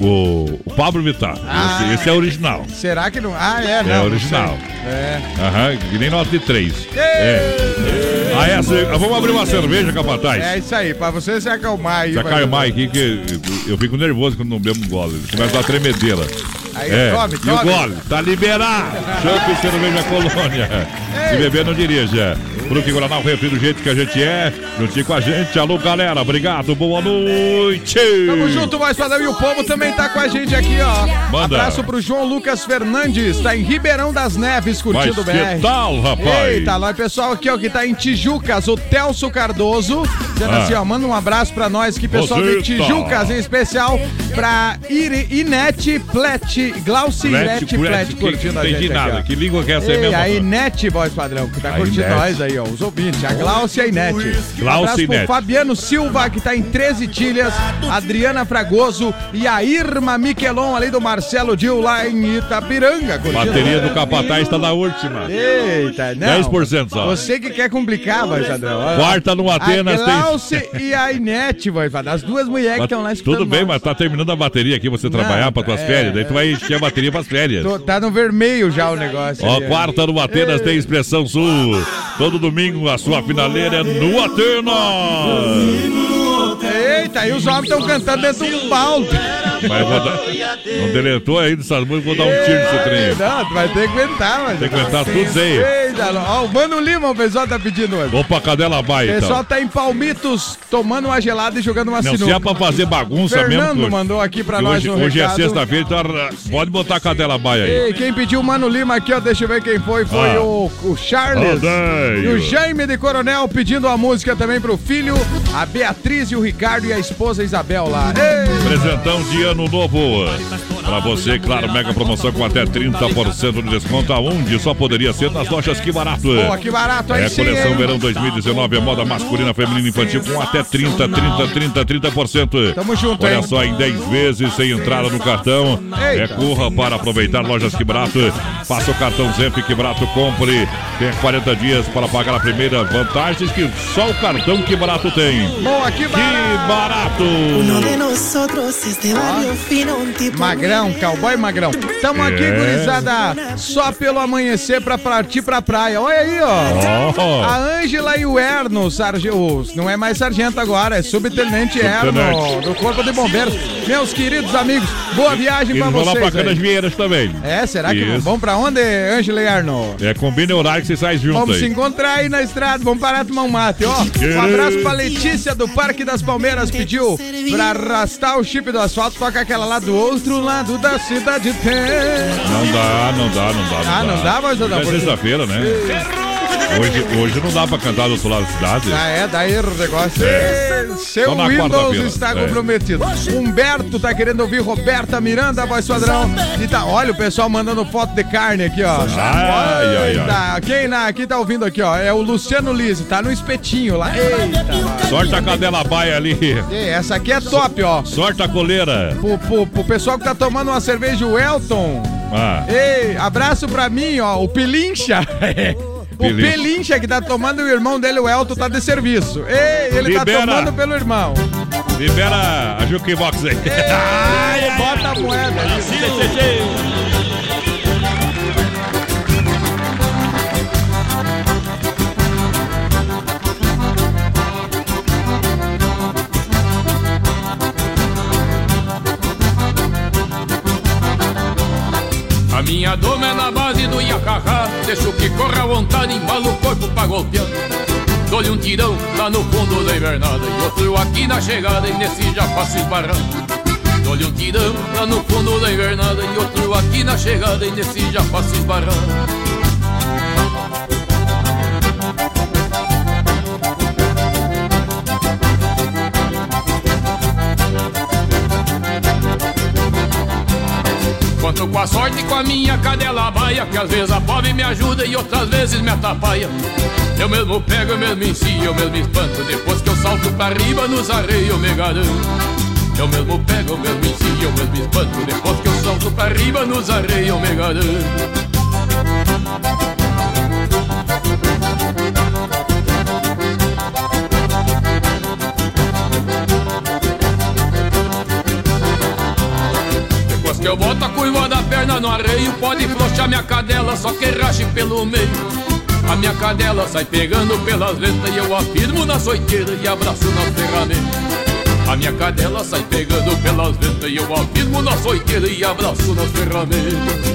Speaker 3: O, o Pablo Vittar.
Speaker 1: Ah.
Speaker 3: Esse, esse é original.
Speaker 1: Será que não? Ah, é, não.
Speaker 3: É
Speaker 1: não
Speaker 3: original.
Speaker 1: É.
Speaker 3: Aham, que nem nota de 3. É. Ah, essa, vamos abrir uma cerveja, capataz.
Speaker 1: É isso aí, pra você se acalmar aí.
Speaker 3: Caiu mais aqui que eu fico nervoso quando não bebo um gole. Começa a tremedeira.
Speaker 1: Aí,
Speaker 3: é.
Speaker 1: tome,
Speaker 3: E o
Speaker 1: tome.
Speaker 3: gole? Tá liberado. Champ e cerveja colônia. Se beber, não dirija. Fruque Guaraná, o refri do jeito que a gente é. Juntinho com a gente. Alô, galera. Obrigado. Boa noite.
Speaker 1: Tamo junto, voz padrão. E o povo também tá com a gente aqui, ó.
Speaker 3: Manda.
Speaker 1: Abraço pro João Lucas Fernandes, tá em Ribeirão das Neves, curtindo o BR.
Speaker 3: que tal, rapaz?
Speaker 1: Eita, nós pessoal aqui, ó, que tá em Tijucas, o Telso Cardoso, dizendo
Speaker 3: Ah.
Speaker 1: assim, ó, manda um abraço pra nós aqui, pessoal de
Speaker 3: Eita.
Speaker 1: Tijucas, em especial pra Ire, Inete Plet, Glauci Inete Plet, curtindo
Speaker 3: não
Speaker 1: a gente
Speaker 3: entendi
Speaker 1: aqui,
Speaker 3: nada.
Speaker 1: ó.
Speaker 3: Que língua que é essa aí mesmo?
Speaker 1: a Inete, voz padrão, que tá
Speaker 3: A
Speaker 1: curtindo
Speaker 3: Inete.
Speaker 1: nós aí, ó, os ouvintes, a Glaucia e a Inete.
Speaker 3: Glaucia
Speaker 1: um abraço
Speaker 3: e Inete.
Speaker 1: Fabiano Silva, que tá em 13 Tilhas, Adriana Fragoso e a Irma Miquelon, ali do Marcelo Dil, lá em Itapiranga. curtindo.
Speaker 3: Bateria do Capataz tá na última.
Speaker 1: Eita, não.
Speaker 3: 10% só.
Speaker 1: Você que quer complicar, voz padrão. Ó,
Speaker 3: Quarta no Atenas
Speaker 1: A
Speaker 3: tem-
Speaker 1: Glaucia e a Inete, voz padrão, as duas mulheres que estão lá escutando
Speaker 3: Tudo bem,
Speaker 1: nós.
Speaker 3: mas tá terminando a bateria aqui, você trabalhar para tuas
Speaker 1: é,
Speaker 3: férias. Daí tu vai encher a bateria pras férias.
Speaker 1: Tô- Tá no vermelho já o negócio.
Speaker 3: Ó,
Speaker 1: ali,
Speaker 3: quarta no Atenas tem Expressão Sul. Todo domingo a sua finaleira é no Atenas.
Speaker 1: Eita, e os homens estão cantando dentro de um balde.
Speaker 3: Mas vou dar... Não deletou ainda essas músicas, vou dar um tiro nesse trem.
Speaker 1: Não, tu vai ter que aguentar, mas.
Speaker 3: Tem que aguentar tudo isso aí.
Speaker 1: Eita, ó, o Mano Lima, o pessoal tá pedindo hoje.
Speaker 3: Vou pra Cadela
Speaker 1: O
Speaker 3: Baia,
Speaker 1: pessoal
Speaker 3: então.
Speaker 1: tá em Palmitos, tomando uma gelada e jogando uma
Speaker 3: Não, se
Speaker 1: sinuca.
Speaker 3: é pra fazer bagunça
Speaker 1: Fernando
Speaker 3: mesmo.
Speaker 1: mandou aqui pra nós
Speaker 3: hoje, hoje é
Speaker 1: recado.
Speaker 3: sexta-feira, então ah, pode botar a Cadela Baia aí.
Speaker 1: Ei, quem pediu o Mano Lima aqui, ó, deixa eu ver quem foi. Foi
Speaker 3: Ah.
Speaker 1: o, o Charles. E o Jaime de Coronel pedindo a música também pro filho, a Beatriz e o Ricardo e a esposa Isabel lá. Ei!
Speaker 3: Presentão de ano novo. Pra você, claro, mega promoção com até 30% de desconto. Aonde só poderia ser nas lojas Que Barato.
Speaker 1: Pô, que barato aí
Speaker 3: É
Speaker 1: sim,
Speaker 3: coleção verão 2019, é moda masculina, feminina e infantil com até 30, 30, 30, 30%.
Speaker 1: Tamo junto,
Speaker 3: Olha
Speaker 1: hein?
Speaker 3: só, em 10 vezes sem entrada no cartão. É
Speaker 1: Eita.
Speaker 3: corra para aproveitar lojas Que Barato. Faça o cartão Zemp Que Barato, compre. Tem 40 dias para pagar a primeira. Vantagens que só o cartão Que Barato tem.
Speaker 1: Boa, que barato!
Speaker 19: Uno de de
Speaker 1: Magrão, cowboy magrão. Tamo aqui,
Speaker 3: É.
Speaker 1: gurizada, só pelo amanhecer pra partir pra praia. Olha aí, ó.
Speaker 3: Oh.
Speaker 1: A Ângela e o Erno, sargento, não é mais sargento agora, é subtenente Erno, do Corpo de Bombeiros. Meus queridos amigos, boa viagem
Speaker 3: E
Speaker 1: pra
Speaker 3: lá
Speaker 1: vocês.
Speaker 3: pra
Speaker 1: aí.
Speaker 3: Canas Vieiras também.
Speaker 1: É, será que
Speaker 3: Isso.
Speaker 1: vão pra onde, Ângela e Erno?
Speaker 3: É, combina o horário que vocês saem juntos
Speaker 1: Vamos se
Speaker 3: aí.
Speaker 1: encontrar aí na estrada, vamos parar tomar um mate, ó. Um abraço pra Letícia do Parque das Palmeiras, pediu pra arrastar o chip do asfalto, toca aquela lá do outro lado da cidade tem.
Speaker 3: Não dá, não dá, não dá.
Speaker 1: Ah, não dá, mas eu dá
Speaker 3: É sexta-feira, né? Hoje, hoje não dá pra cantar do outro lado da cidade.
Speaker 1: Ah, é, daí o negócio.
Speaker 3: É.
Speaker 1: Seu Windows está
Speaker 3: É.
Speaker 1: comprometido. Humberto tá querendo ouvir Roberta Miranda, voz padrão. E tá, olha o pessoal mandando foto de carne aqui, ó.
Speaker 3: Ai, ai,
Speaker 1: Eita, Quem na, aqui tá ouvindo aqui, ó? É o Luciano Lise, tá no espetinho lá. Eita.
Speaker 3: Sorte a cadela baia ali.
Speaker 1: Ei, essa aqui é top, ó.
Speaker 3: Sorte a coleira.
Speaker 1: Pro, pro, pro pessoal que tá tomando uma cerveja, o Elton.
Speaker 3: Ah,
Speaker 1: Ei, abraço pra mim, ó, o Pilincha. O. Pelincha que tá tomando e o irmão dele, o Elton, tá de serviço. Ei, ele
Speaker 3: Libera.
Speaker 1: tá tomando pelo irmão.
Speaker 3: libera a Jukibox aí.
Speaker 1: Ai, bota a moeda.
Speaker 20: A minha doma é na base do Iacacá Deixo que corra à vontade, embala o corpo pra golpear. Dou-lhe um tirão lá no fundo da invernada E outro aqui na chegada e nesse já faço esbarrando Dou-lhe um tirão lá no fundo da invernada E outro aqui na chegada e nesse já faço esbarrando Com a sorte e com a minha cadela baia Que às vezes a pobre me ajuda e outras vezes me atrapalha. Eu mesmo pego, eu mesmo ensino, eu mesmo espanto. Depois que eu salto pra riba nos arreios eu me garanto. Eu mesmo pego, eu mesmo ensino, eu mesmo espanto. Depois que eu salto pra riba nos arreios eu me garanto que eu boto a curva da perna no arreio Pode flochar minha cadela, só que rache pelo meio. A minha cadela sai pegando pelas ventas E eu afirmo na soiteira e abraço na ferramenta. A minha cadela sai pegando pelas ventas E eu afirmo na soiteira e abraço nas ferramentas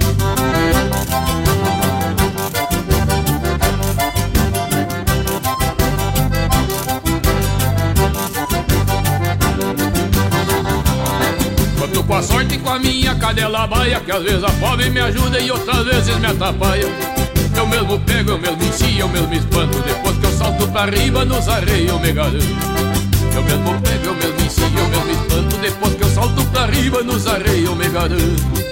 Speaker 20: com a minha cadela baia Que às vezes a pobre me ajuda e outras vezes me atrapalha. Eu mesmo pego, eu mesmo ensino, eu mesmo espanto. Depois que eu salto pra riba nos arreios eu me garanto Eu mesmo pego, eu mesmo ensino, eu mesmo espanto. Depois que eu salto pra riba nos arreios eu me garanto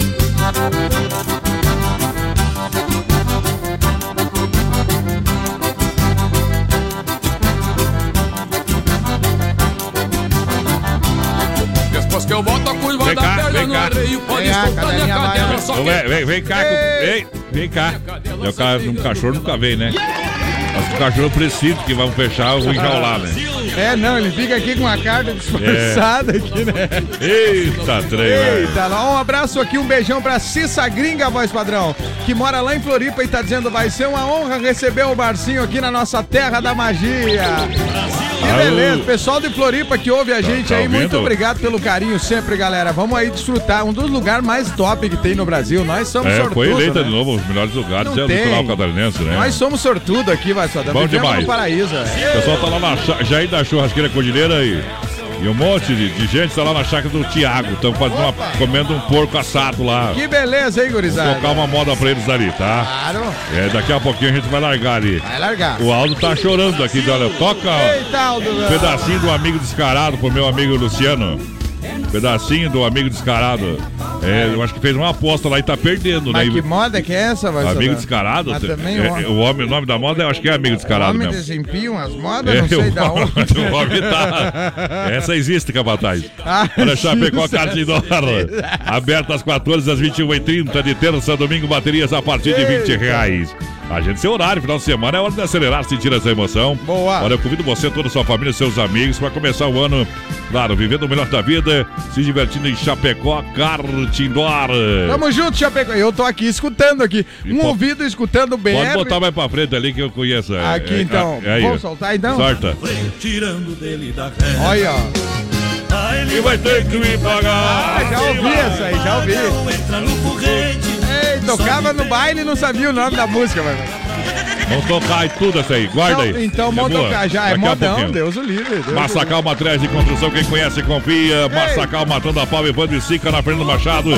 Speaker 20: que eu boto a
Speaker 3: cá, vem cá.
Speaker 1: Vem cadelinha
Speaker 3: vem, cá. Vem, vem cá. É o cara, um cachorro nunca vem, né? Mas o cachorro precisa que vamos fechar o enjaular, né?
Speaker 1: É, não, ele fica aqui com uma carta disfarçada aqui, né?
Speaker 3: Eita, trem, velho.
Speaker 1: Eita, lá, um abraço aqui, um beijão pra Cissa Gringa, voz padrão, que mora lá em Floripa e tá dizendo vai ser uma honra receber o Barcinho aqui na nossa terra da magia. Que beleza, pessoal de Floripa que ouve a gente
Speaker 3: tá
Speaker 1: aí, muito obrigado pelo carinho sempre, galera. Vamos aí desfrutar, um dos lugares mais top que tem no Brasil. Nós somos
Speaker 3: É,
Speaker 1: sortudos,
Speaker 3: foi eleita
Speaker 1: né?
Speaker 3: de novo os melhores lugares,
Speaker 1: Não
Speaker 3: é o
Speaker 1: tem.
Speaker 3: litoral catarinense, né?
Speaker 1: Nós somos sortudos aqui, vai só.
Speaker 3: Bom demais.
Speaker 1: no paraíso. é.
Speaker 3: O pessoal tá lá na Jair da Churrasqueira Cordilheira e, e um monte de, de gente tá lá na chácara do Tiago. Estão fazendo uma, comendo um porco assado lá.
Speaker 1: Que beleza, hein,
Speaker 3: Vou
Speaker 1: gurizada?
Speaker 3: tocar uma moda pra eles ali, tá?
Speaker 1: Claro,
Speaker 3: É, daqui a pouquinho a gente vai largar ali.
Speaker 1: vai largar.
Speaker 3: O Aldo tá chorando aqui, olha, toca
Speaker 1: Eita, Aldo.
Speaker 3: um pedacinho do amigo descarado pro meu amigo Luciano. Pedacinho do amigo descarado. É, eu acho que fez uma aposta lá e tá perdendo,
Speaker 1: Mas
Speaker 3: né?
Speaker 1: que moda que é essa, vai
Speaker 3: Amigo descarado?
Speaker 1: Mas também
Speaker 3: é,
Speaker 1: o homem-
Speaker 3: o, homem, nome da moda eu acho que é amigo descarado
Speaker 1: Homem
Speaker 3: mesmo.
Speaker 1: desempenho as modas,
Speaker 3: É,
Speaker 1: não sei
Speaker 3: o
Speaker 1: da
Speaker 3: homem-
Speaker 1: onde.
Speaker 3: o homem tá. Essa existe, capataz.
Speaker 1: Ah,
Speaker 3: Olha, Chapecó, Carne de dólar. Aberto às 14 às 21h30 de terça a domingo, baterias a partir de 20 reais. Agende seu horário, final de semana é hora de acelerar, sentir essa emoção.
Speaker 1: Boa.
Speaker 3: Olha, eu convido você, toda a sua família, seus amigos, para começar o ano, claro, vivendo o melhor da vida, se divertindo em Chapecó, Kart Indoor.
Speaker 1: Tamo junto, Chapecó. Eu tô aqui escutando aqui. Um
Speaker 3: po-
Speaker 1: ouvido escutando BR.
Speaker 3: Pode botar mais pra frente ali que eu conheço. é,
Speaker 1: Aqui,
Speaker 3: é,
Speaker 1: então.
Speaker 3: é aí.
Speaker 1: Vamos soltar, então?
Speaker 3: Sorta.
Speaker 5: Tirando dele da.
Speaker 1: Olha, ó.
Speaker 3: E vai ter que me pagar.
Speaker 1: Ah, já ouvi essa aí, já ouvi.
Speaker 5: Entra no foguete.
Speaker 1: Tocava no baile e não sabia o nome da música, mas...
Speaker 3: Vamos tocar e tudo essa aí, guarda aí.
Speaker 1: Então, então
Speaker 3: É
Speaker 1: vamos
Speaker 3: boa.
Speaker 1: tocar já. É
Speaker 3: a
Speaker 1: modão. Deus o livre. Deus.
Speaker 3: Massacal Materiais de Construção, quem conhece, confia. Massacal Matando a Pau, Evandro e Sica na Fernando Machado.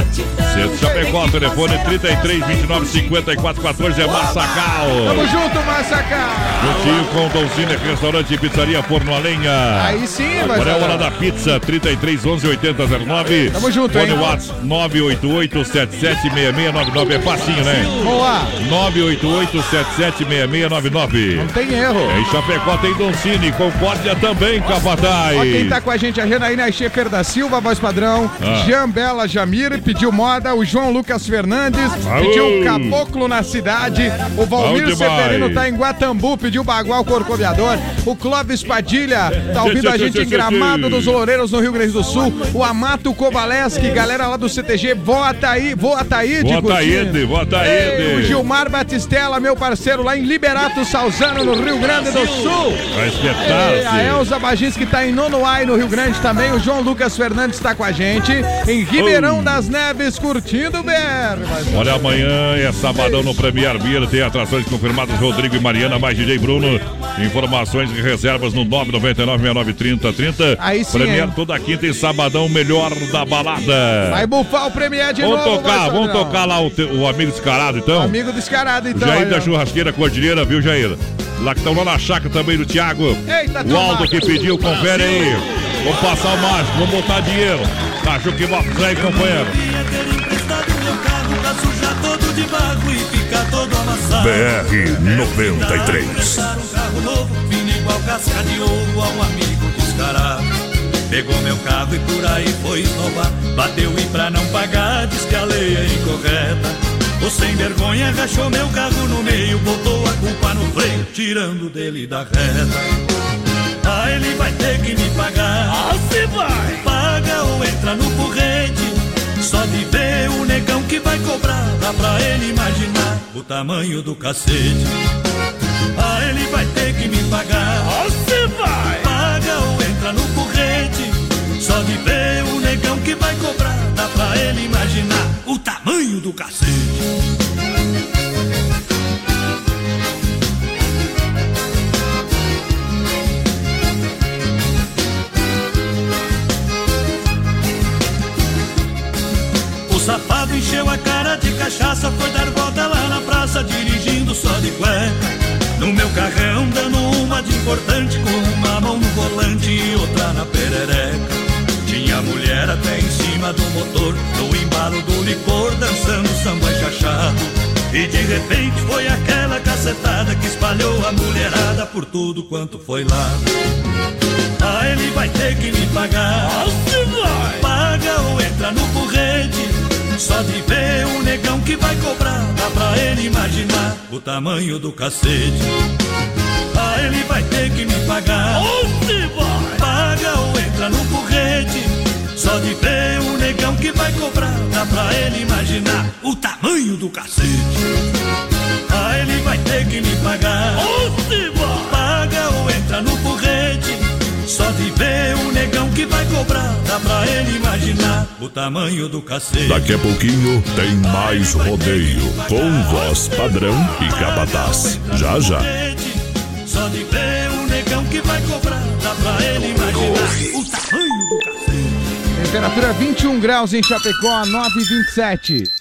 Speaker 3: Centro Chapecó, telefone 33 29 54 14 é Massacal.
Speaker 1: Tamo junto, Massacal.
Speaker 3: Juntinho com Dolcine, restaurante e pizzaria Forno a Lenha.
Speaker 1: Aí sim, vai
Speaker 3: Agora é
Speaker 1: ser.
Speaker 3: hora da pizza, 33 11 80 09.
Speaker 1: Tamo junto,
Speaker 3: Fone
Speaker 1: hein?
Speaker 3: WhatsApp 988 776699 é facinho, né?
Speaker 1: Vamos lá.
Speaker 3: 988 776699 6699.
Speaker 1: Não tem erro.
Speaker 3: Em Chapecó tem Doncini, Concórdia também, Capataz.
Speaker 1: Ó, quem tá com a gente, a Janaína Schaefer da Silva, voz padrão.
Speaker 3: Ah.
Speaker 1: Jean Bela Jamir pediu moda. O João Lucas Fernandes
Speaker 3: Aô.
Speaker 1: pediu caboclo na cidade. O Valmir. Severino tá em Guatambu, pediu bagual corcoviador. O Clóvis Padilha tá ouvindo a gente em Gramado dos Loureiros, no Rio Grande do Sul. O Amato Kovaleski, galera lá do CTG, vota aí, vota aí,
Speaker 3: Vota Aide, vota Aide.
Speaker 1: O Gilmar Batistella, meu parceiro lá em Liberato Salzano, no Rio Grande do Sul.
Speaker 3: Vai espetar-se.
Speaker 1: a Elza Bagins que tá em Nonoai, no Rio Grande também. O João Lucas Fernandes está com a gente. Em Ribeirão
Speaker 3: Oh.
Speaker 1: das Neves, curtindo o BR.
Speaker 3: Olha, amanhã é sabadão no Premier Beer. Tem atrações confirmadas Rodrigo e Mariana, mais DJ Bruno. Informações e reservas no 999-693030.
Speaker 1: Aí sim,
Speaker 3: Premier
Speaker 1: hein?
Speaker 3: toda quinta e sabadão, melhor da balada.
Speaker 1: Vai bufar o Premier de
Speaker 3: Vamos
Speaker 1: novo.
Speaker 3: tocar,
Speaker 1: vai,
Speaker 3: vamos tocar lá o, te- o amigo descarado, então.
Speaker 1: Amigo descarado, então.
Speaker 3: Jair
Speaker 1: aí,
Speaker 3: da. Churrasqueira Cordilheira, viu, Jair? Lá que estão lá na chácara também do Thiago.
Speaker 1: Eita,
Speaker 3: o Aldo que pediu, confere aí. Vamos passar o mágico, vamos botar dinheiro. Cachorro que box aí, companheiro.
Speaker 2: BR 93.
Speaker 21: Um carro novo, fino igual casca de ouro a um amigo descarado. Pegou meu carro e por aí foi roubar. Bateu e pra não pagar, diz que a lei é incorreta. O sem vergonha rachou meu carro no meio, botou a culpa no freio, tirando dele da reta. Ah, ele vai ter que me pagar. Ah, se vai! Paga ou entra no porrete. Só de ver o negão que vai cobrar, dá pra ele imaginar o tamanho do cacete. Ah, ele vai ter que me pagar. Ah, espalhou a mulherada por tudo quanto foi lá. Ah, ele vai ter que me pagar. Paga ou entra no porrete. Só de ver o negão que vai cobrar, dá pra ele imaginar o tamanho do cacete. Ah, ele vai ter que me pagar. Paga ou entra no porrete. Só de ver o negão que vai cobrar, dá pra ele imaginar o tamanho do cacete. Ah, ele vai ter que me pagar. Paga ou entra no porrete. Só de ver o negão que vai cobrar, dá pra ele imaginar o tamanho do cacete.
Speaker 2: Daqui a pouquinho tem mais rodeio com voz padrão e capataz. Já já.
Speaker 21: Só de ver o negão que vai cobrar, dá pra ele imaginar o tamanho do cacete.
Speaker 1: Temperatura 21 graus em Chapecó, 9,27.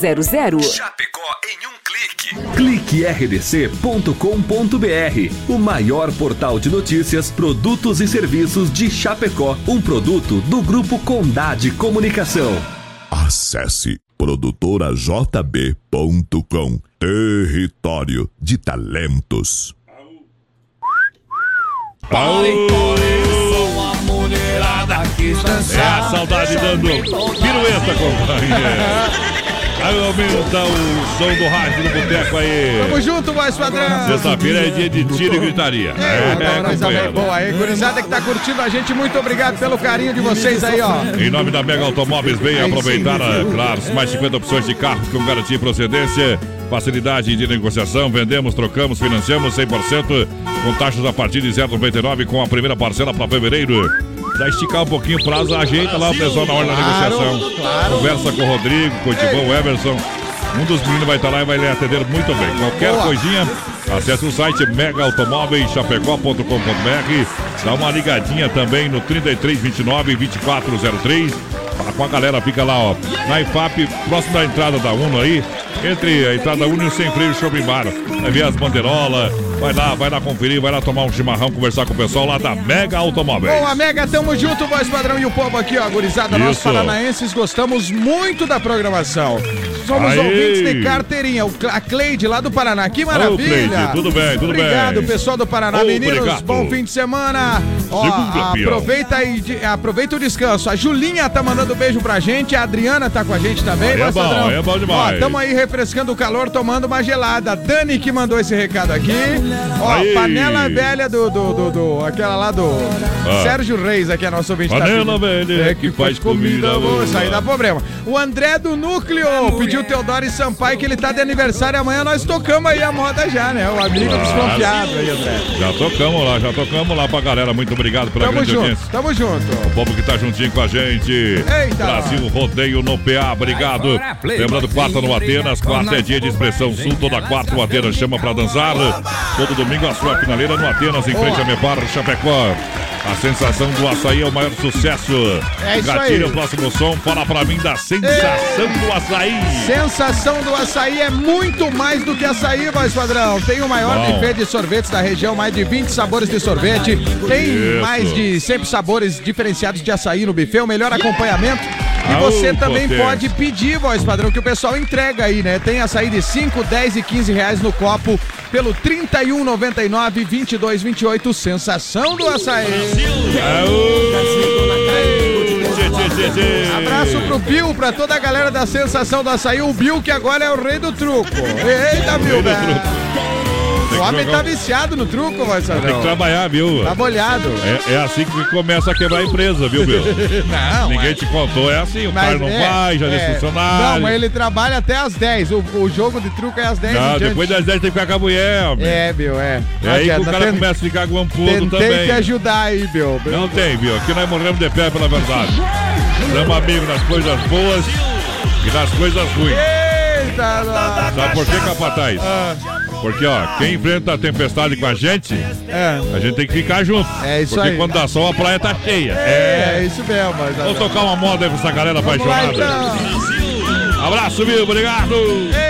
Speaker 17: 3328-3100.
Speaker 12: Chapecó em um clique. Clique rdc.com.br, o maior portal de notícias, produtos e serviços de Chapecó, um produto do grupo Condade Comunicação.
Speaker 2: Acesse produtorajb.com. Território de talentos.
Speaker 22: Sou a mulherada que
Speaker 3: É a saudade dando pirueta, companheiro. Aí aumenta o som do rádio do boteco aí.
Speaker 1: Tamo junto, voz padrão.
Speaker 3: Sexta-feira é dia de tiro e gritaria.
Speaker 1: É,
Speaker 3: É, companheiro.
Speaker 1: boa aí. Gurizada que tá curtindo a gente, muito obrigado pelo carinho de vocês aí, ó.
Speaker 3: Em nome da Mega Automóveis, venha aproveitar, claro, mais 50 opções de carros com garantia e procedência, facilidade de negociação, vendemos, trocamos, financiamos 100%, com taxas a partir de 0,99 com a primeira parcela para fevereiro. Dá esticar um pouquinho o prazo, ajeita lá o pessoal na hora da negociação.
Speaker 1: claro.
Speaker 3: Conversa com o Rodrigo, com o Tivão, o Everson. Um dos meninos vai estar lá e vai lhe atender muito bem. Qualquer
Speaker 1: Boa.
Speaker 3: coisinha, acesse o site megaautomóveischapecó.com.br. Dá uma ligadinha também no 3329 2403. Fala com a galera, fica lá, ó. Na IFAP, próximo da entrada da Uno aí. Entre a entrada da Uno e o Sem Freio Shopping Bar. Vai ver as bandeirolas. Vai lá, vai lá conferir, vai lá tomar um chimarrão, conversar com o pessoal lá da Mega Automóveis.
Speaker 1: Boa, Mega, tamo junto, voz padrão e o povo aqui, ó, gurizada. Nós paranaenses gostamos muito da programação. Somos ouvintes de carteirinha. O A Cleide lá do Paraná. Que maravilha.
Speaker 3: Cleide, tudo bem, tudo bem.
Speaker 1: Obrigado, pessoal do Paraná. Meninos,
Speaker 3: Obrigado.
Speaker 1: bom fim de semana. Ó, aproveita e de- aproveita o descanso. A Julinha tá mandando beijo pra gente, a Adriana tá com a gente também.
Speaker 3: Aí é bom,
Speaker 1: padrão.
Speaker 3: é bom demais.
Speaker 1: Ó, tamo aí refrescando o calor, tomando uma gelada. Dani que mandou esse recado aqui. Ó,
Speaker 3: Aí.
Speaker 1: panela velha do, do, do, do- aquela lá do
Speaker 3: Ah.
Speaker 1: Sérgio Reis, aqui é nosso ouvinte. tá
Speaker 3: Panela
Speaker 1: pedindo.
Speaker 3: velha
Speaker 1: É
Speaker 3: que faz comida boa.
Speaker 1: Isso aí dá problema. O André do Núcleo pediu Teodoro e Sampaio que ele tá de aniversário amanhã. Nós tocamos aí a moda já, né? O amigo
Speaker 3: Claro.
Speaker 1: desconfiado aí, André.
Speaker 3: Já tocamos lá, já tocamos lá pra galera. Muito obrigado pela
Speaker 1: Tamo
Speaker 3: grande
Speaker 1: junto,
Speaker 3: audiência.
Speaker 1: tamo junto.
Speaker 3: O povo que tá juntinho com a gente.
Speaker 1: Eita.
Speaker 3: Brasil Rodeio no PA, obrigado. Lembrando, quarta no Atenas, quarta é dia de expressão sul, toda quarta o Atenas chama pra dançar. Todo domingo a sua finaleira no Atenas, em frente a Mepar, Chapecó. A sensação do açaí é o maior sucesso.
Speaker 1: É isso
Speaker 3: Gatilha
Speaker 1: aí.
Speaker 3: o próximo som, fala pra mim da sensação do açaí.
Speaker 1: Sensação do açaí é muito mais do que açaí, voz padrão. Tem o maior
Speaker 3: Bom.
Speaker 1: buffet de sorvetes da região, mais de 20 sabores de sorvete. Tem
Speaker 3: Isso.
Speaker 1: mais de 100 sabores diferenciados de açaí no buffet, o melhor acompanhamento. E
Speaker 3: Aô,
Speaker 1: você também pode pedir, voz padrão, que o pessoal entrega aí, né? Tem açaí de 5, 10 e 15 reais no copo pelo 31,99, 22, 28. Sensação do açaí. Abraço pro Bill, pra toda a galera da Sensação do Açaí. O Bill, que agora é o rei do truco. Eita, Bill, velho.
Speaker 3: Tem
Speaker 1: O
Speaker 3: que
Speaker 1: homem
Speaker 3: jogar-
Speaker 1: tá viciado no truco, voz
Speaker 3: Tem que trabalhar, viu?
Speaker 1: Tá molhado.
Speaker 3: É, é assim que começa a quebrar a empresa, viu, meu?
Speaker 1: Não,
Speaker 3: Ninguém te contou, é assim, o cara não
Speaker 1: é,
Speaker 3: vai, já
Speaker 1: é.
Speaker 3: desse funcionário.
Speaker 1: Não, mas ele trabalha até às 10. O, o jogo de truco é às 10
Speaker 3: Não, depois das 10 tem que ficar com a mulher, homem.
Speaker 1: É, Bill, é.
Speaker 3: É aí que o cara começa a ficar guampudo também.
Speaker 1: te ajudar aí, Bill.
Speaker 3: Não tem, viu? Aqui nós morremos de pé pela verdade. Somos amigos nas coisas boas e nas coisas ruins.
Speaker 1: Eita, lá.
Speaker 3: Sabe por que, capataz? Porque, ó, quem enfrenta a tempestade com a gente, a gente tem que ficar junto.
Speaker 1: É isso
Speaker 3: Porque
Speaker 1: aí.
Speaker 3: quando dá sol, a praia tá cheia.
Speaker 1: É,
Speaker 3: É.
Speaker 1: isso mesmo. Mas...
Speaker 3: Vamos tocar uma moda aí pra essa galera
Speaker 1: Vamos lá,
Speaker 3: apaixonada.
Speaker 1: então.
Speaker 3: Abraço, viu? Obrigado.
Speaker 1: Ei.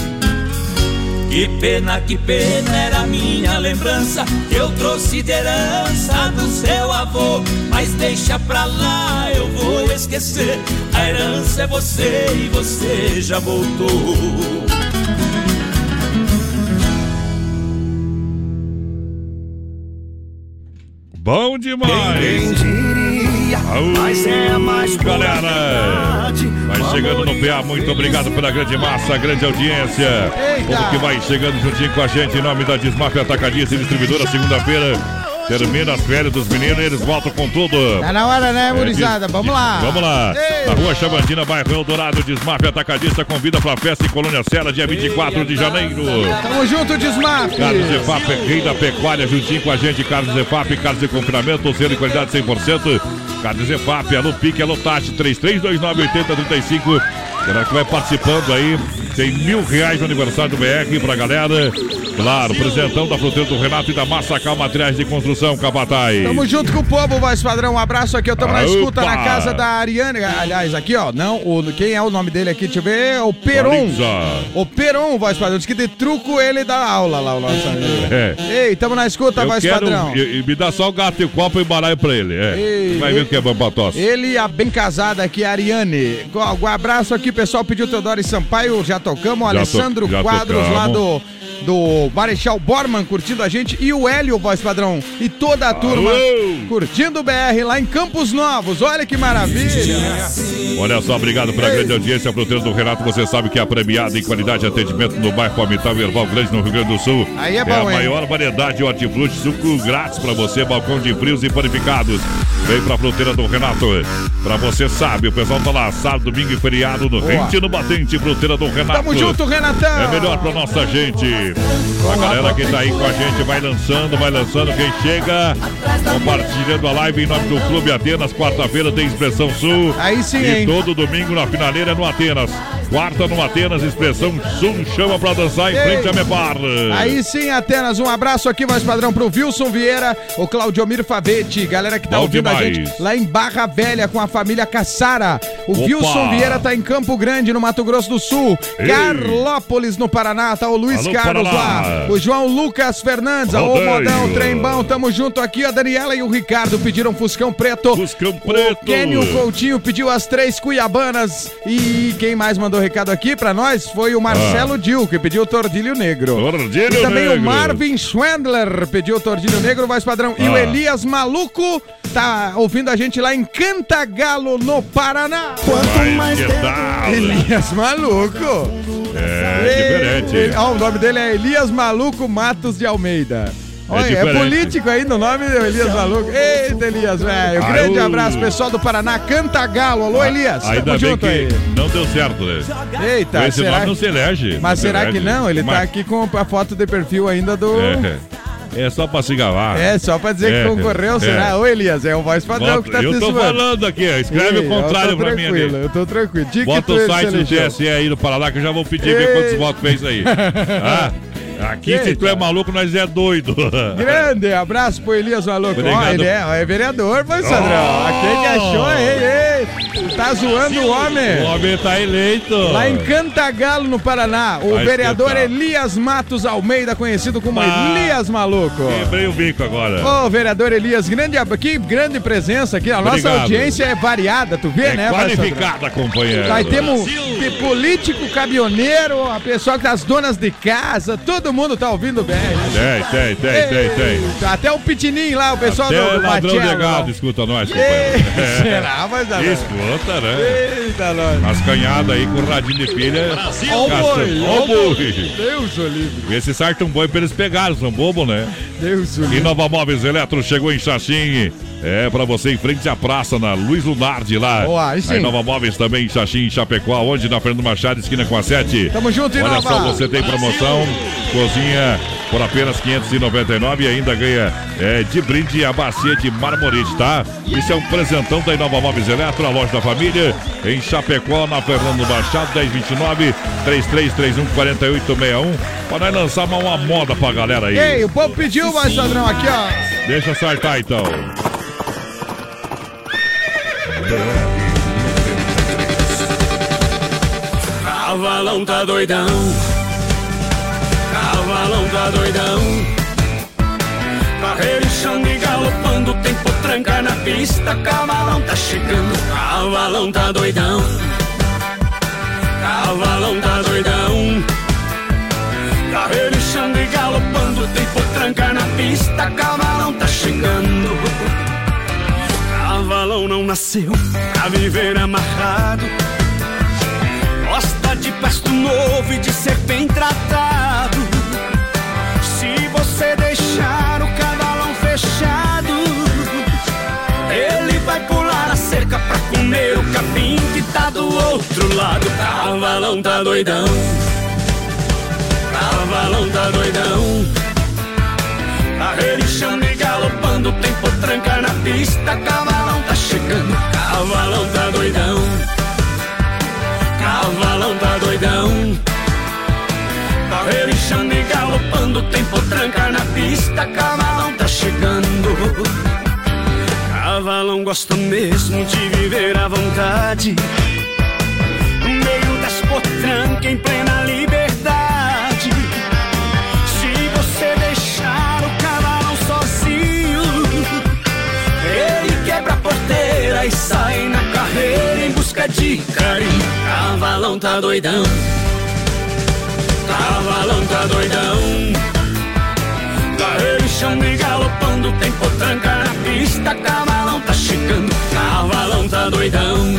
Speaker 5: Que pena, que pena era minha lembrança que eu trouxe de herança do seu avô. Mas deixa pra lá, eu vou esquecer. A herança é você e você já voltou.
Speaker 3: Bom demais!
Speaker 5: Mas é mais pura
Speaker 3: galera! Vai chegando no PA, muito obrigado pela grande massa, grande audiência.
Speaker 5: Eita!
Speaker 3: Como que vai chegando juntinho com a gente em nome da Desmaf Atacadista e Distribuidora, segunda-feira. Termina as férias dos meninos e eles voltam com tudo.
Speaker 1: Tá na hora, né, gurizada?
Speaker 3: de-
Speaker 1: Vamos lá.
Speaker 3: Vamos lá.
Speaker 1: Ei.
Speaker 3: Na rua Chavantina, bairro Eldorado, Desmaf Atacadista convida para a festa em Colônia Sela, dia 24 de janeiro.
Speaker 1: Tamo junto, Desmaf.
Speaker 3: Carlos Zefap, rei da pecuária, juntinho com a gente. Carlos Zefap, carlos de confinamento, selo de qualidade 100%. Carlos Zefap, alô Pique, alô Tati, 33298035. Galera que vai participando aí, tem mil reais no aniversário do BR pra galera. Claro, presentão da fruteira do Renato e da Massacal Materiais de Construção, Cabatai.
Speaker 1: Tamo junto com o povo, voz padrão. Um abraço aqui, eu tamo na
Speaker 3: Opa!
Speaker 1: escuta na casa da Ariane. Aliás, aqui, ó, não, o, quem é o nome dele aqui? Deixa eu ver, é o Peron. O Peron, voz padrão. Diz que de truco ele dá aula lá, o nosso amigo.
Speaker 3: É.
Speaker 1: Ei, tamo na escuta,
Speaker 3: Eu
Speaker 1: voz
Speaker 3: quero,
Speaker 1: padrão.
Speaker 3: e- e me dá só o gato e o copo e baralho pra ele. É.
Speaker 1: Ei,
Speaker 3: vai ver
Speaker 1: ei.
Speaker 3: o que é bom pra tosse.
Speaker 1: Ele e a bem casada aqui, a Ariane. Um abraço aqui, pessoal. Pediu Teodoro e Sampaio, já tocamos. O
Speaker 3: Já
Speaker 1: Alessandro
Speaker 3: já
Speaker 1: Quadros
Speaker 3: tocamos.
Speaker 1: lá do, do Marechal Borman curtindo a gente. E o Hélio, voz padrão. E toda a turma curtindo o BR lá em Campos Novos. Olha que maravilha.
Speaker 3: Olha só, obrigado pela grande audiência. Fruteira do Renato, você sabe que é premiada em qualidade de atendimento no bairro Palmital Erval Grande, no Rio Grande do Sul.
Speaker 1: Aí é
Speaker 3: a
Speaker 1: bom, hein?
Speaker 3: maior variedade de hortifruti, suco grátis pra você, balcão de frios e panificados. Vem pra Fruteira do Renato. Pra você sabe, o pessoal tá lá, sábado, domingo e feriado, no. Rente no Batente, Fruteira do Renato.
Speaker 1: Tamo junto, Renatão.
Speaker 3: É melhor pra nossa gente. A galera que tá aí com a gente vai lançando, vai lançando. Quem chega, compartilhando a live em nome do Clube Atenas. Quarta-feira tem Expressão Sul.
Speaker 1: Aí sim,
Speaker 3: E
Speaker 1: hein?
Speaker 3: todo domingo na finaleira no Atenas. Quarta no Atenas, Expressão Sul chama pra dançar em
Speaker 1: Ei.
Speaker 3: frente a Mepar.
Speaker 1: Aí sim, Atenas, um abraço aqui, mais padrão, pro Wilson Vieira, o Claudiomir Favete, galera que tá
Speaker 3: Bom
Speaker 1: ouvindo a
Speaker 3: demais.
Speaker 1: gente lá em Barra Velha com a família Caçara. O
Speaker 3: Opa.
Speaker 1: Wilson Vieira tá em Campo Grande, no Mato Grosso do Sul.
Speaker 3: Ei.
Speaker 1: Carlópolis, no Paraná, tá o Luiz
Speaker 3: Alô,
Speaker 1: Carlos
Speaker 3: Paraná.
Speaker 1: lá. O João Lucas Fernandes, o. Modão, Trembão, tamo junto aqui. A Daniela e o Ricardo pediram Fuscão Preto.
Speaker 3: Fuscão Preto.
Speaker 1: O Kênio Coutinho pediu as três Cuiabanas. E quem mais mandou recado aqui pra nós foi o Marcelo Dil, que pediu o Tordilho Negro.
Speaker 3: Ah. Tordilho
Speaker 1: e também
Speaker 3: Negro.
Speaker 1: o Marvin Schwendler pediu o Tordilho Negro, voz padrão. E o
Speaker 3: Ah.
Speaker 1: Elias Maluco tá ouvindo a gente lá em Cantagalo, no Paraná.
Speaker 3: Que tal?
Speaker 1: Elias Maluco.
Speaker 3: É diferente.
Speaker 1: Ele- ó, o nome dele é Elias Maluco Matos de Almeida. Olha, é,
Speaker 3: diferente.
Speaker 1: político ainda o nome do Elias Maluco. Eita, Elias, velho. Grande
Speaker 3: ô.
Speaker 1: abraço, pessoal do Paraná. Cantagalo. Alô, Elias.
Speaker 3: Ainda
Speaker 1: Tamo
Speaker 3: bem
Speaker 1: junto
Speaker 3: que
Speaker 1: aí.
Speaker 3: não deu certo, né?
Speaker 1: Eita,
Speaker 3: Com esse
Speaker 1: será
Speaker 3: nome
Speaker 1: que-
Speaker 3: não se elege.
Speaker 1: Mas
Speaker 3: se
Speaker 1: será
Speaker 3: elege.
Speaker 1: que não? Ele tá
Speaker 3: Mas-
Speaker 1: aqui com a foto de perfil ainda do.
Speaker 3: É, é só pra se gabar.
Speaker 1: É, só pra dizer
Speaker 3: É,
Speaker 1: que concorreu,
Speaker 3: é.
Speaker 1: será? Ô, Elias, é o voz padrão
Speaker 3: Bota-
Speaker 1: que tá
Speaker 3: eu tô
Speaker 1: zoando.
Speaker 3: falando aqui. Escreve
Speaker 1: Ei,
Speaker 3: o contrário pra mim
Speaker 1: tranquilo,
Speaker 3: ali.
Speaker 1: Eu tô tranquilo.
Speaker 3: Bota o site do. TSE aí do Paraná que eu já vou pedir ver
Speaker 1: Ei.
Speaker 3: quantos votos fez aí. Ah, aqui, se tu é maluco, nós é doido.
Speaker 1: Grande abraço pro Elias Maluco. Ó, ele é, é vereador, vai, Sandrão.
Speaker 3: Oh.
Speaker 1: Quem que achou, ei, ei? Tá zoando o homem.
Speaker 3: O homem tá eleito.
Speaker 1: Lá em Cantagalo, no Paraná, o
Speaker 3: Vai
Speaker 1: vereador
Speaker 3: esquentar.
Speaker 1: Elias Matos Almeida, conhecido como
Speaker 3: Ah.
Speaker 1: Elias Maluco.
Speaker 3: Quebrei o bico agora.
Speaker 1: Ô, vereador Elias, grande, que grande presença aqui. A nossa
Speaker 3: Obrigado.
Speaker 1: audiência é variada, tu vê,
Speaker 3: É
Speaker 1: né,
Speaker 3: qualificada, companheiro.
Speaker 1: Nós temos de político, caminhoneiro, a pessoa das donas de casa, todo mundo tá ouvindo bem.
Speaker 3: Tem, tem, tem, tem, tem.
Speaker 1: Eita, Até o Pitininho lá, o pessoal
Speaker 3: Até
Speaker 1: do, do
Speaker 3: ladrão de
Speaker 1: Matiello,
Speaker 3: gado
Speaker 1: lá.
Speaker 3: escuta nós,
Speaker 1: Ei,
Speaker 3: companheiro.
Speaker 1: será, mas bom.
Speaker 3: Escuta, né?
Speaker 1: Eita, nós.
Speaker 3: As canhadas aí com o radinho de pilha.
Speaker 1: Ó o boi,
Speaker 3: Ó o boi.
Speaker 1: Deus o livre.
Speaker 3: Vê se sarta um boi pra eles pegarem, são bobo, né?
Speaker 1: Deus o
Speaker 3: E
Speaker 1: livre.
Speaker 3: Nova Móveis Eletro chegou em Xaxim. É pra você em frente à praça, na Luiz Lunardi lá.
Speaker 1: Boa, aí sim.
Speaker 3: Nova Móveis também em Xaxim, em Chapecó, onde? Na Fernando Machado, esquina com a 7.
Speaker 1: Tamo junto,
Speaker 3: Olha
Speaker 1: Inova.
Speaker 3: só, você tem promoção, cozinha por apenas 599 e ainda ganha é, de brinde a bacia de marmorite, tá? Isso é um presentão da Inova Móveis Eletro, a loja da família, em Chapecó, na Fernando Machado, 1029 3331 4861. Para nós lançar uma, uma moda pra galera aí.
Speaker 1: Ei, o povo pediu, vai, Sandrão, aqui, ó.
Speaker 3: Deixa acertar então.
Speaker 23: Cavalão tá doidão. Cavalão tá doidão. Carreira chão e galopando, tempo tranca na pista. Cavalão tá chegando. Cavalão tá doidão. Cavalão tá doidão. Carreira chão e galopando, tempo tranca na pista. Cavalão tá chegando. Cavalão não nasceu pra viver amarrado. Gosta de pasto novo e de ser bem tratado. Se você deixar o cavalão fechado, ele vai pular a cerca pra comer o capim que tá do outro lado. Cavalão tá doidão. Cavalão tá doidão. Tá relinchando e galopando, tempo tranca na pista. Cavalão chegando, cavalão tá doidão. Cavalão tá doidão. Tá relinchando e galopando, tempo tranca na pista. Cavalão tá chegando. Cavalão gosta mesmo de viver à vontade. No meio das potrancas, em plena liberdade. Sai na carreira em busca de carinho. Cavalão tá doidão. Cavalão tá doidão. Tá relinchando e galopando, tempo tranca na pista. Cavalão tá chegando. Cavalão tá doidão.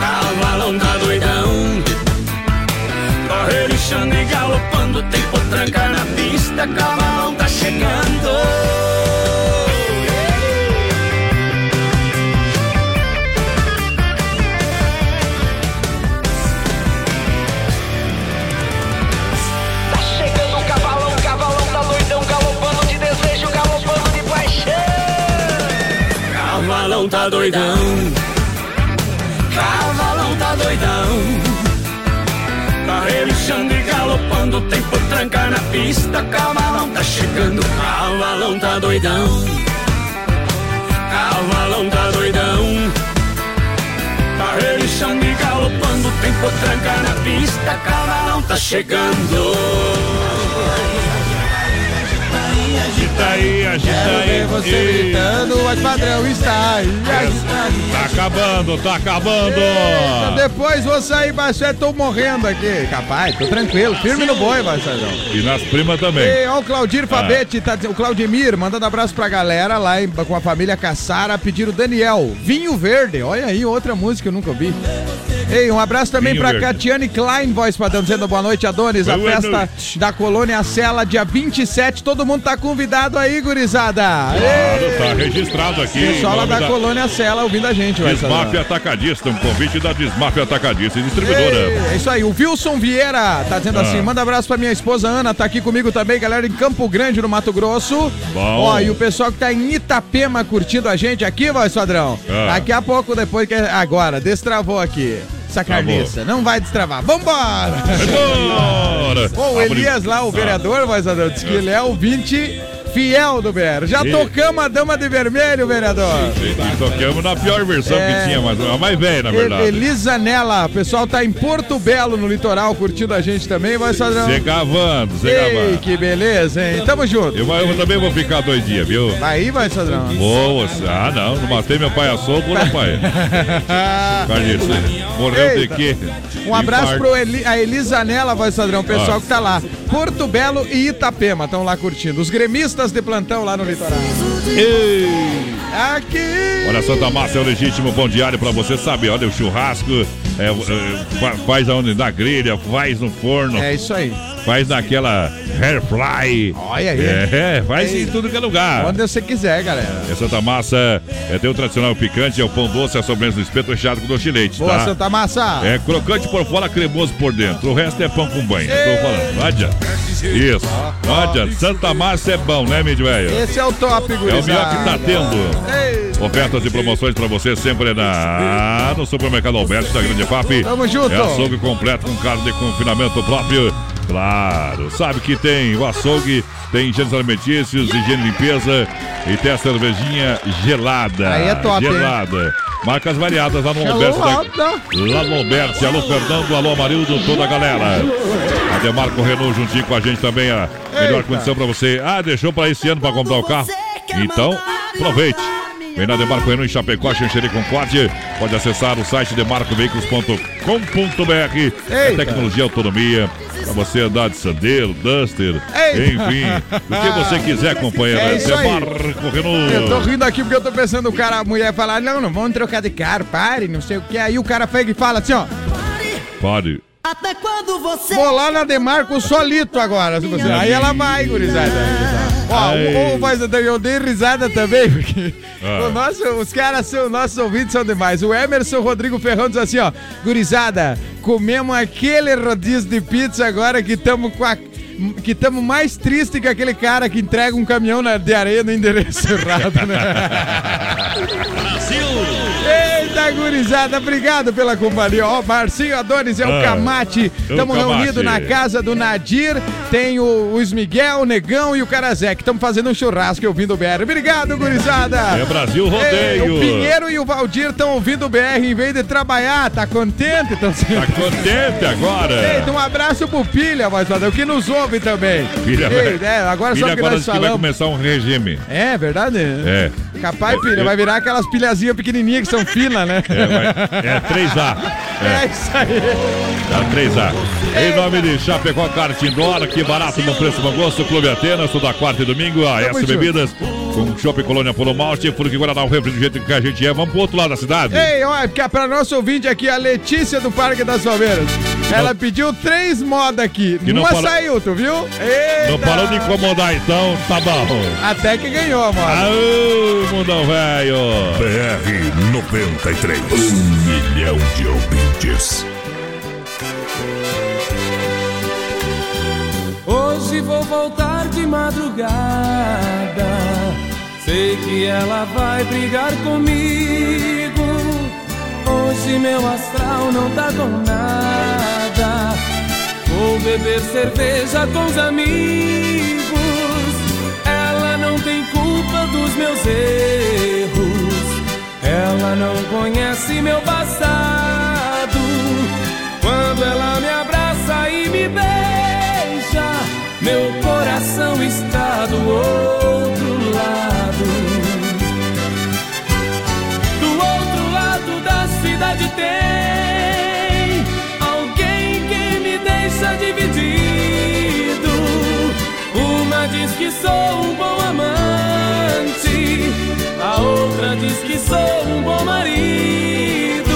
Speaker 23: Cavalão tá doidão. Tá relinchando e galopando, tempo tranca na pista. Cavalão tá chegando.
Speaker 24: Tá doidão.
Speaker 23: Cavalão tá doidão. Tá relinchando e galopando, tempo tranca na pista. Cavalão tá chegando, cavalão tá doidão. Cavalão tá doidão. Tá relinchando e galopando, tempo tranca na pista. Cavalão tá chegando.
Speaker 3: Agita aí, agita
Speaker 1: Quero
Speaker 3: aí.
Speaker 1: ver você gritando, mas padrão está aí.
Speaker 3: Tá acabando, tá acabando.
Speaker 1: Eita, depois vou sair, Marcelo, tô morrendo aqui. Capaz, tô tranquilo, firme no boi, Marcelão.
Speaker 3: E nas primas também.
Speaker 1: E, ó, o Claudir Fabetti, tá, dizendo- o Claudemir, mandando abraço pra galera lá em- com a família Caçara, pediram Daniel, Vinho Verde. Olha aí, outra música que eu nunca ouvi. Ei, um abraço também
Speaker 3: Verde.
Speaker 1: Catiane Klein, voz padrão, dizendo boa noite, Adonis. A
Speaker 3: Boa
Speaker 1: festa
Speaker 3: noite.
Speaker 1: da Colônia Sela, dia 27. Todo mundo tá convidado aí, gurizada.
Speaker 3: Claro, tá registrado aqui.
Speaker 1: Pessoal lá
Speaker 3: nome
Speaker 1: da Colônia Sela ouvindo a gente, vai
Speaker 3: Desmaf Atacadista, um convite da Desmaf Atacadista e distribuidora.
Speaker 1: Ei, É isso aí, o Wilson Vieira tá dizendo
Speaker 3: Ah.
Speaker 1: assim: manda abraço pra minha esposa Ana, tá aqui comigo também, galera, em Campo Grande, no Mato Grosso.
Speaker 3: Bom.
Speaker 1: Ó, e o pessoal que tá em Itapema curtindo a gente aqui, voz padrão.
Speaker 3: Ah.
Speaker 1: Daqui a pouco, depois que. Agora, destravou aqui. Essa carniça. Não vai destravar. Vambora!
Speaker 3: Bora!
Speaker 1: Pô, o Elias lá, o vereador, padrão, disse que ele é ouvinte fiel do BR. Já tocamos a dama de vermelho, vereador.
Speaker 3: E, tocamos na pior versão
Speaker 1: É.
Speaker 3: que tinha, mas a mais velha, na verdade.
Speaker 1: Elisa Nela, o pessoal tá em Porto Belo, no litoral, curtindo a gente também, vai padrão.
Speaker 3: Zé Gavando, Zé
Speaker 1: Ei, que beleza, hein? Tamo junto.
Speaker 3: Eu, eu também vou ficar dois dias, viu?
Speaker 1: Aí vai, Sadrão.
Speaker 3: Boa, ah não, não matei meu pai a soco, não, pai. Morreu
Speaker 1: Eita.
Speaker 3: de quê?
Speaker 1: Um abraço pro Eli, a Elisa Nela, voz padrão, o pessoal
Speaker 3: Ah.
Speaker 1: que tá lá. Porto Belo e Itapema estão lá curtindo. Os gremistas de plantão lá no litoral. Aqui!
Speaker 3: Olha, Santa Massa é o legítimo pão diário pra você, sabe? Olha, o churrasco é, é, fa- faz aonde? Na grelha, faz no forno.
Speaker 1: É isso aí.
Speaker 3: Faz naquela hair fry.
Speaker 1: Olha aí.
Speaker 3: É, faz em tudo que é lugar.
Speaker 1: Onde você quiser, galera.
Speaker 3: É Santa Massa, é, tem o tradicional picante, é o pão doce, a sobremesa do espeto recheado com doce de leite,
Speaker 1: Boa,
Speaker 3: tá?
Speaker 1: Santa Massa.
Speaker 3: É crocante por fora, cremoso por dentro. O resto é pão com banho. Eu tô falando. Não adianta. Isso. Adianta. Santa Massa é bom, né, velho?
Speaker 1: Esse é o top,
Speaker 3: É o
Speaker 1: gurizada.
Speaker 3: melhor que tá tendo. Ofertas e promoções pra você sempre na, no Supermercado Alberto da Grande FAP.
Speaker 1: Tamo junto.
Speaker 3: É açougue completo com carne de confinamento próprio. Claro, sabe que tem o açougue, tem higiene alimentícios, higiene limpeza e tem a cervejinha gelada.
Speaker 1: Aí é top, hein?
Speaker 3: Gelada. Marcas variadas lá no. Alberto. Lá no Alberto. Alô, Fernando, alô, Amarildo, toda a galera. A Demarco Renault juntinho com a gente também, a melhor
Speaker 1: Eita.
Speaker 3: condição pra você. Ah, deixou pra esse ano pra comprar o carro? Então, aproveite. Vem na Demarco Renault em Chapecó, Xanxerê Concórdia. Pode acessar o site demarcoveículos.com.br. É tecnologia e autonomia. Pra você andar de Sandero, Duster,
Speaker 1: Eita.
Speaker 3: enfim. O que você quiser, companheiro.
Speaker 1: É isso aí.
Speaker 3: Renault.
Speaker 1: Eu tô rindo aqui porque eu tô pensando o cara, a mulher falar, não, não vamos trocar de carro, pare, não sei o que. Aí o cara pega e fala assim, ó.
Speaker 3: Pode.
Speaker 25: Até quando você.
Speaker 1: Vou lá na Demarco solito agora. se você- Aí ela vai, gurizada. Ó, ou faz, eu dei risada também, porque
Speaker 3: Ah.
Speaker 1: o nosso, os caras são, nossos ouvintes são demais. O Emerson Rodrigo Ferrão diz assim, ó, gurizada, comemos aquele rodízio de pizza agora que estamos com a que estamos mais tristes que aquele cara que entrega um caminhão na- de areia no endereço errado, né? Eita, gurizada, obrigado pela companhia. Ó, Marcinho Adonis é o
Speaker 3: Ah,
Speaker 1: Camate.
Speaker 3: o
Speaker 1: Estamos
Speaker 3: Camate.
Speaker 1: reunidos na casa do Nadir. Tem o, o Miguel, o Negão e o que estamos fazendo um churrasco e ouvindo o BR. Obrigado, gurizada.
Speaker 3: É Brasil
Speaker 1: Ei,
Speaker 3: Rodeio.
Speaker 1: o Pinheiro e o Valdir estão ouvindo o BR em vez de trabalhar. Tá contente? Tão...
Speaker 3: Tá contente agora?
Speaker 1: Eita, um abraço pro Pilha, voz padrão, que nos ouve também.
Speaker 3: Filha,
Speaker 1: Ei, é, agora
Speaker 3: filha
Speaker 1: só que
Speaker 3: agora
Speaker 1: nós
Speaker 3: que vai
Speaker 1: falamos.
Speaker 3: começar um regime.
Speaker 1: É verdade?
Speaker 3: É.
Speaker 1: Capaz, filha, vai virar aquelas pilhazinhas pequenininhas que são finas, né?
Speaker 3: É, vai- é 3A.
Speaker 1: É isso aí.
Speaker 3: É 3A. Em nome de Chapecó Kart Indoor, que barato no preço bom gosto, Clube Atenas, toda quarta e domingo, a S. Bebidas, com Shopping Colônia Polo Malte, Fruque Guaraná, o refri do jeito que a gente é. Vamos pro outro lado da cidade.
Speaker 1: Ei, olha, porque pra nosso ouvinte aqui, a Letícia do Parque das Palmeiras. Ela pediu três modas aqui.
Speaker 3: Que não
Speaker 1: Uma saiu, tu viu? Eita.
Speaker 3: Não parou de incomodar então, tá bom.
Speaker 1: Até que ganhou, mano.
Speaker 3: Aô, mundão velho.
Speaker 2: BR 93. Um milhão de ouvintes.
Speaker 26: Hoje vou voltar de madrugada. Sei que ela vai brigar comigo. Hoje meu astral não tá com nada. Vou beber cerveja com os amigos. Ela não tem culpa dos meus erros. Ela não conhece meu passado. Quando ela me abraça e me beija, meu coração está do outro lado. Cidade tem alguém que me deixa dividido. Uma diz que sou um bom amante, a outra diz que sou um bom marido.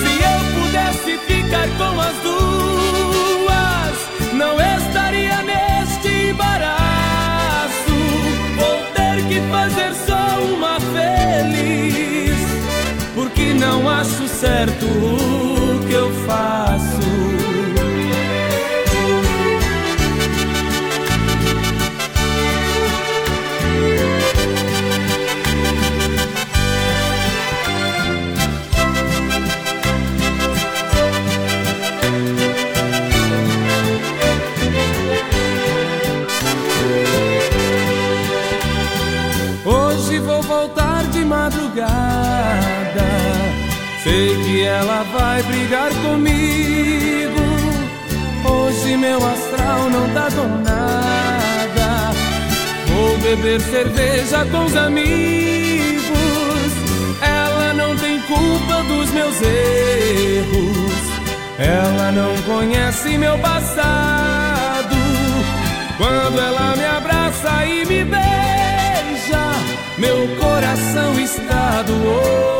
Speaker 26: Se eu pudesse ficar com as duas, não estaria neste embaraço. Vou ter que fazer acho certo o que eu faço. Ela vai brigar comigo. Hoje meu astral não tá com nada. Vou beber cerveja com os amigos. Ela não tem culpa dos meus erros. Ela não conhece meu passado. Quando ela me abraça e me beija, meu coração está do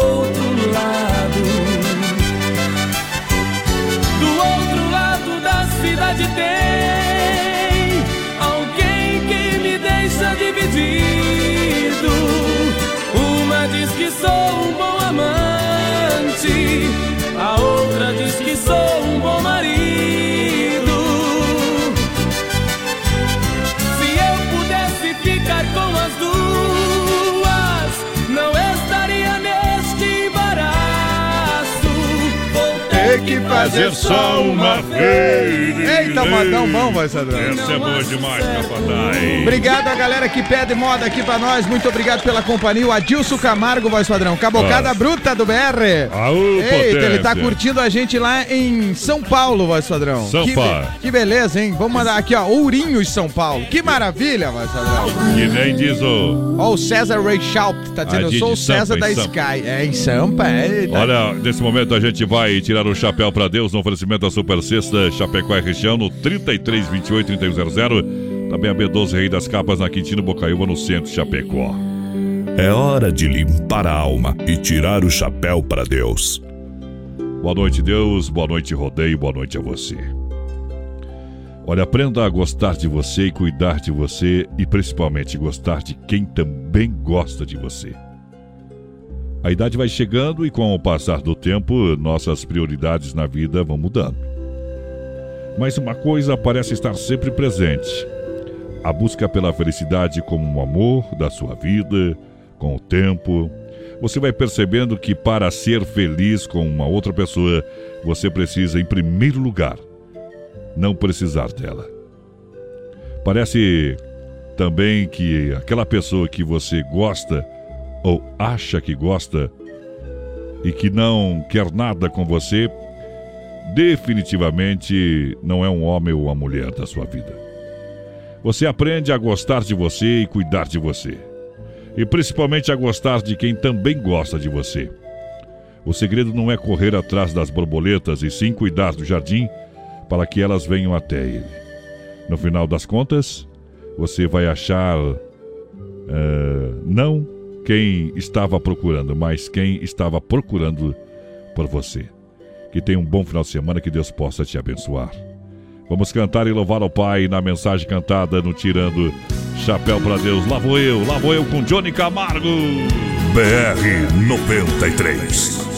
Speaker 26: da cidade tem alguém que me deixa dividido. Uma diz que sou um bom amante, a outra diz que sou um bom marido.
Speaker 3: Fazer só uma vez.
Speaker 1: Eita, modão bom, voz padrão.
Speaker 3: Essa é boa demais, capataz.
Speaker 1: Obrigado a galera que pede moda aqui pra nós. Muito obrigado pela companhia. O Adilson Camargo, voz padrão. Cabocada
Speaker 3: Ah.
Speaker 1: bruta do BR.
Speaker 3: Aô,
Speaker 1: Eita, ele tá
Speaker 3: potência.
Speaker 1: curtindo a gente lá em São Paulo, voz padrão.
Speaker 3: São
Speaker 1: que,
Speaker 3: Paulo.
Speaker 1: Que beleza, hein? Vamos mandar aqui, ó. Ourinhos, São Paulo. Que maravilha, voz padrão.
Speaker 3: Que nem diz o.
Speaker 1: Ó, o César Ray Schaut tá dizendo, eu sou o
Speaker 3: Sampa,
Speaker 1: César
Speaker 3: em
Speaker 1: da
Speaker 3: Sampa.
Speaker 1: Sky. É, em Sampa, é. tá.
Speaker 3: Olha, nesse momento a gente vai tirar o chapéu pra Deus no oferecimento da Super Sexta Chapecó e Região no 33 28 3100. Também a B12 Rei das Capas na Quintino Bocaiúva no centro Chapecó.
Speaker 2: É hora de limpar a alma e tirar o chapéu para Deus.
Speaker 3: Boa noite, Deus. Boa noite, Rodeio. Boa noite a você. Olha, aprenda a gostar de você e cuidar de você e principalmente gostar de quem também gosta de você. A idade vai chegando e com o passar do tempo, nossas prioridades na vida vão mudando. Mas uma coisa parece estar sempre presente: a busca pela felicidade como um amor da sua vida, com o tempo. Você vai percebendo que para ser feliz com uma outra pessoa, você precisa, em primeiro lugar, não precisar dela. Parece também que aquela pessoa que você gosta ou acha que gosta e que não quer nada com você, definitivamente não é um homem ou uma mulher da sua vida. Você aprende a gostar de você e cuidar de você. E principalmente a gostar de quem também gosta de você. O segredo não é correr atrás das borboletas e sim cuidar do jardim para que elas venham até ele. No final das contas, você vai achar eh, não quem estava procurando, mas quem estava procurando por você. Que tenha um bom final de semana, que Deus possa te abençoar. Vamos cantar e louvar ao Pai na mensagem cantada no Tirando Chapéu para Deus. Lá vou eu, lá vou eu com Johnny Camargo.
Speaker 2: BR 93.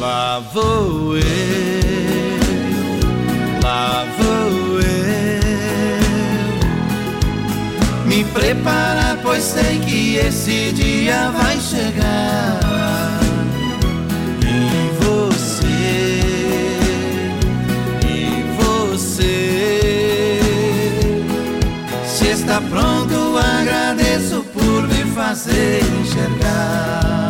Speaker 5: Lá vou eu, lá vou eu me preparar, pois sei que esse dia vai chegar. E você, e você, se está pronto, agradeço por me fazer enxergar.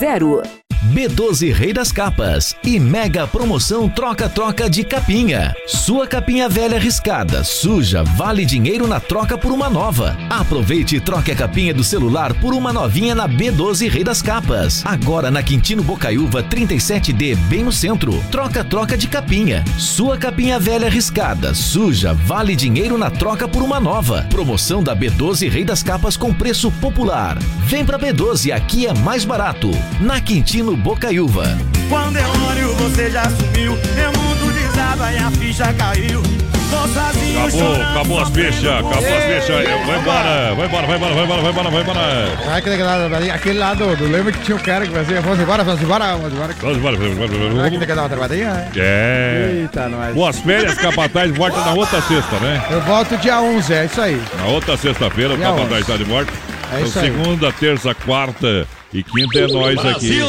Speaker 17: 3328-3100.
Speaker 27: B12 Rei das Capas e mega promoção troca-troca de capinha. Sua capinha velha riscada, suja, vale dinheiro na troca por uma nova. Aproveite e troque a capinha do celular por uma novinha na B12 Rei das Capas. Agora na Quintino Bocaiúva 37D, bem no centro. Troca-troca de capinha. Sua capinha velha riscada, suja, vale dinheiro na troca por uma nova. Promoção da B12 Rei das Capas com preço popular. Vem pra B12, aqui é mais barato. Na Quintino Bocaiúva.
Speaker 5: Quando eu olho, você já sumiu. Meu mundo desaba e a ficha caiu. Sozinho
Speaker 3: Acabou, acabou as fichas, acabou as fichas. Vai embora, vai embora, vai embora, vai embora, vai embora, vai embora.
Speaker 1: Ai, que legal, aquele lá do, do lembra que tinha um cara que fazia, vamos embora, vamos embora, vamos embora.
Speaker 3: Vamos embora, vamos embora,
Speaker 1: Será que tem que dar uma travadinha?
Speaker 3: É.
Speaker 1: Eita, nós.
Speaker 3: Boas férias, Capataz, volta na outra sexta, né?
Speaker 1: Eu volto dia 11, é isso aí.
Speaker 3: Na outra sexta-feira, o Capataz
Speaker 1: 11.
Speaker 3: está de morte.
Speaker 1: É
Speaker 3: Então,
Speaker 1: isso aí.
Speaker 3: segunda, terça, quarta e quinta é nós aqui.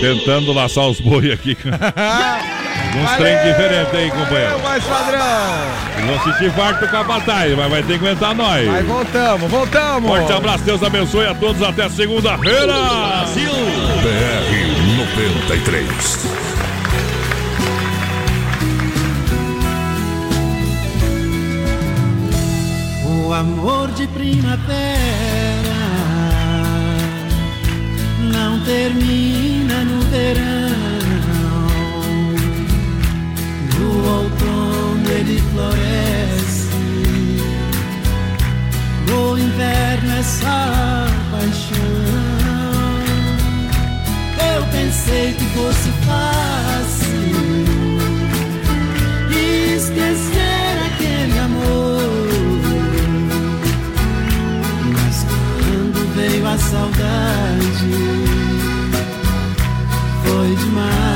Speaker 3: Tentando laçar os boi aqui. Uns trem diferentes aí, companheiro.
Speaker 1: Mais padrão.
Speaker 3: Vão sentir farto do Capataz, mas vai ter que aguentar nós.
Speaker 1: Mas voltamos, voltamos.
Speaker 3: Forte abraço, Deus abençoe a todos. Até segunda-feira. Brasil!
Speaker 2: BR 93.
Speaker 13: O amor de primavera termina no verão. No outono ele floresce. No inverno é só paixão. Eu pensei que fosse fácil esquecer aquele amor. Mas quando veio a saudade, foi demais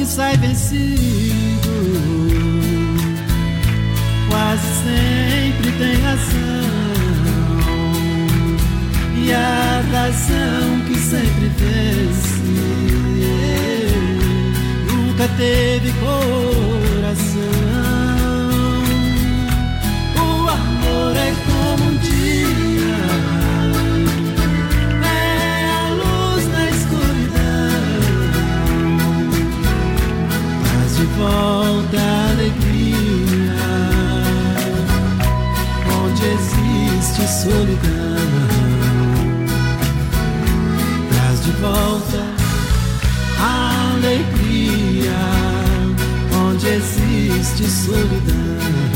Speaker 13: que sai vencido, quase sempre tem razão. E a razão que sempre vence nunca teve coração. Volta a alegria onde existe solidão. Traz de volta a alegria onde existe solidão.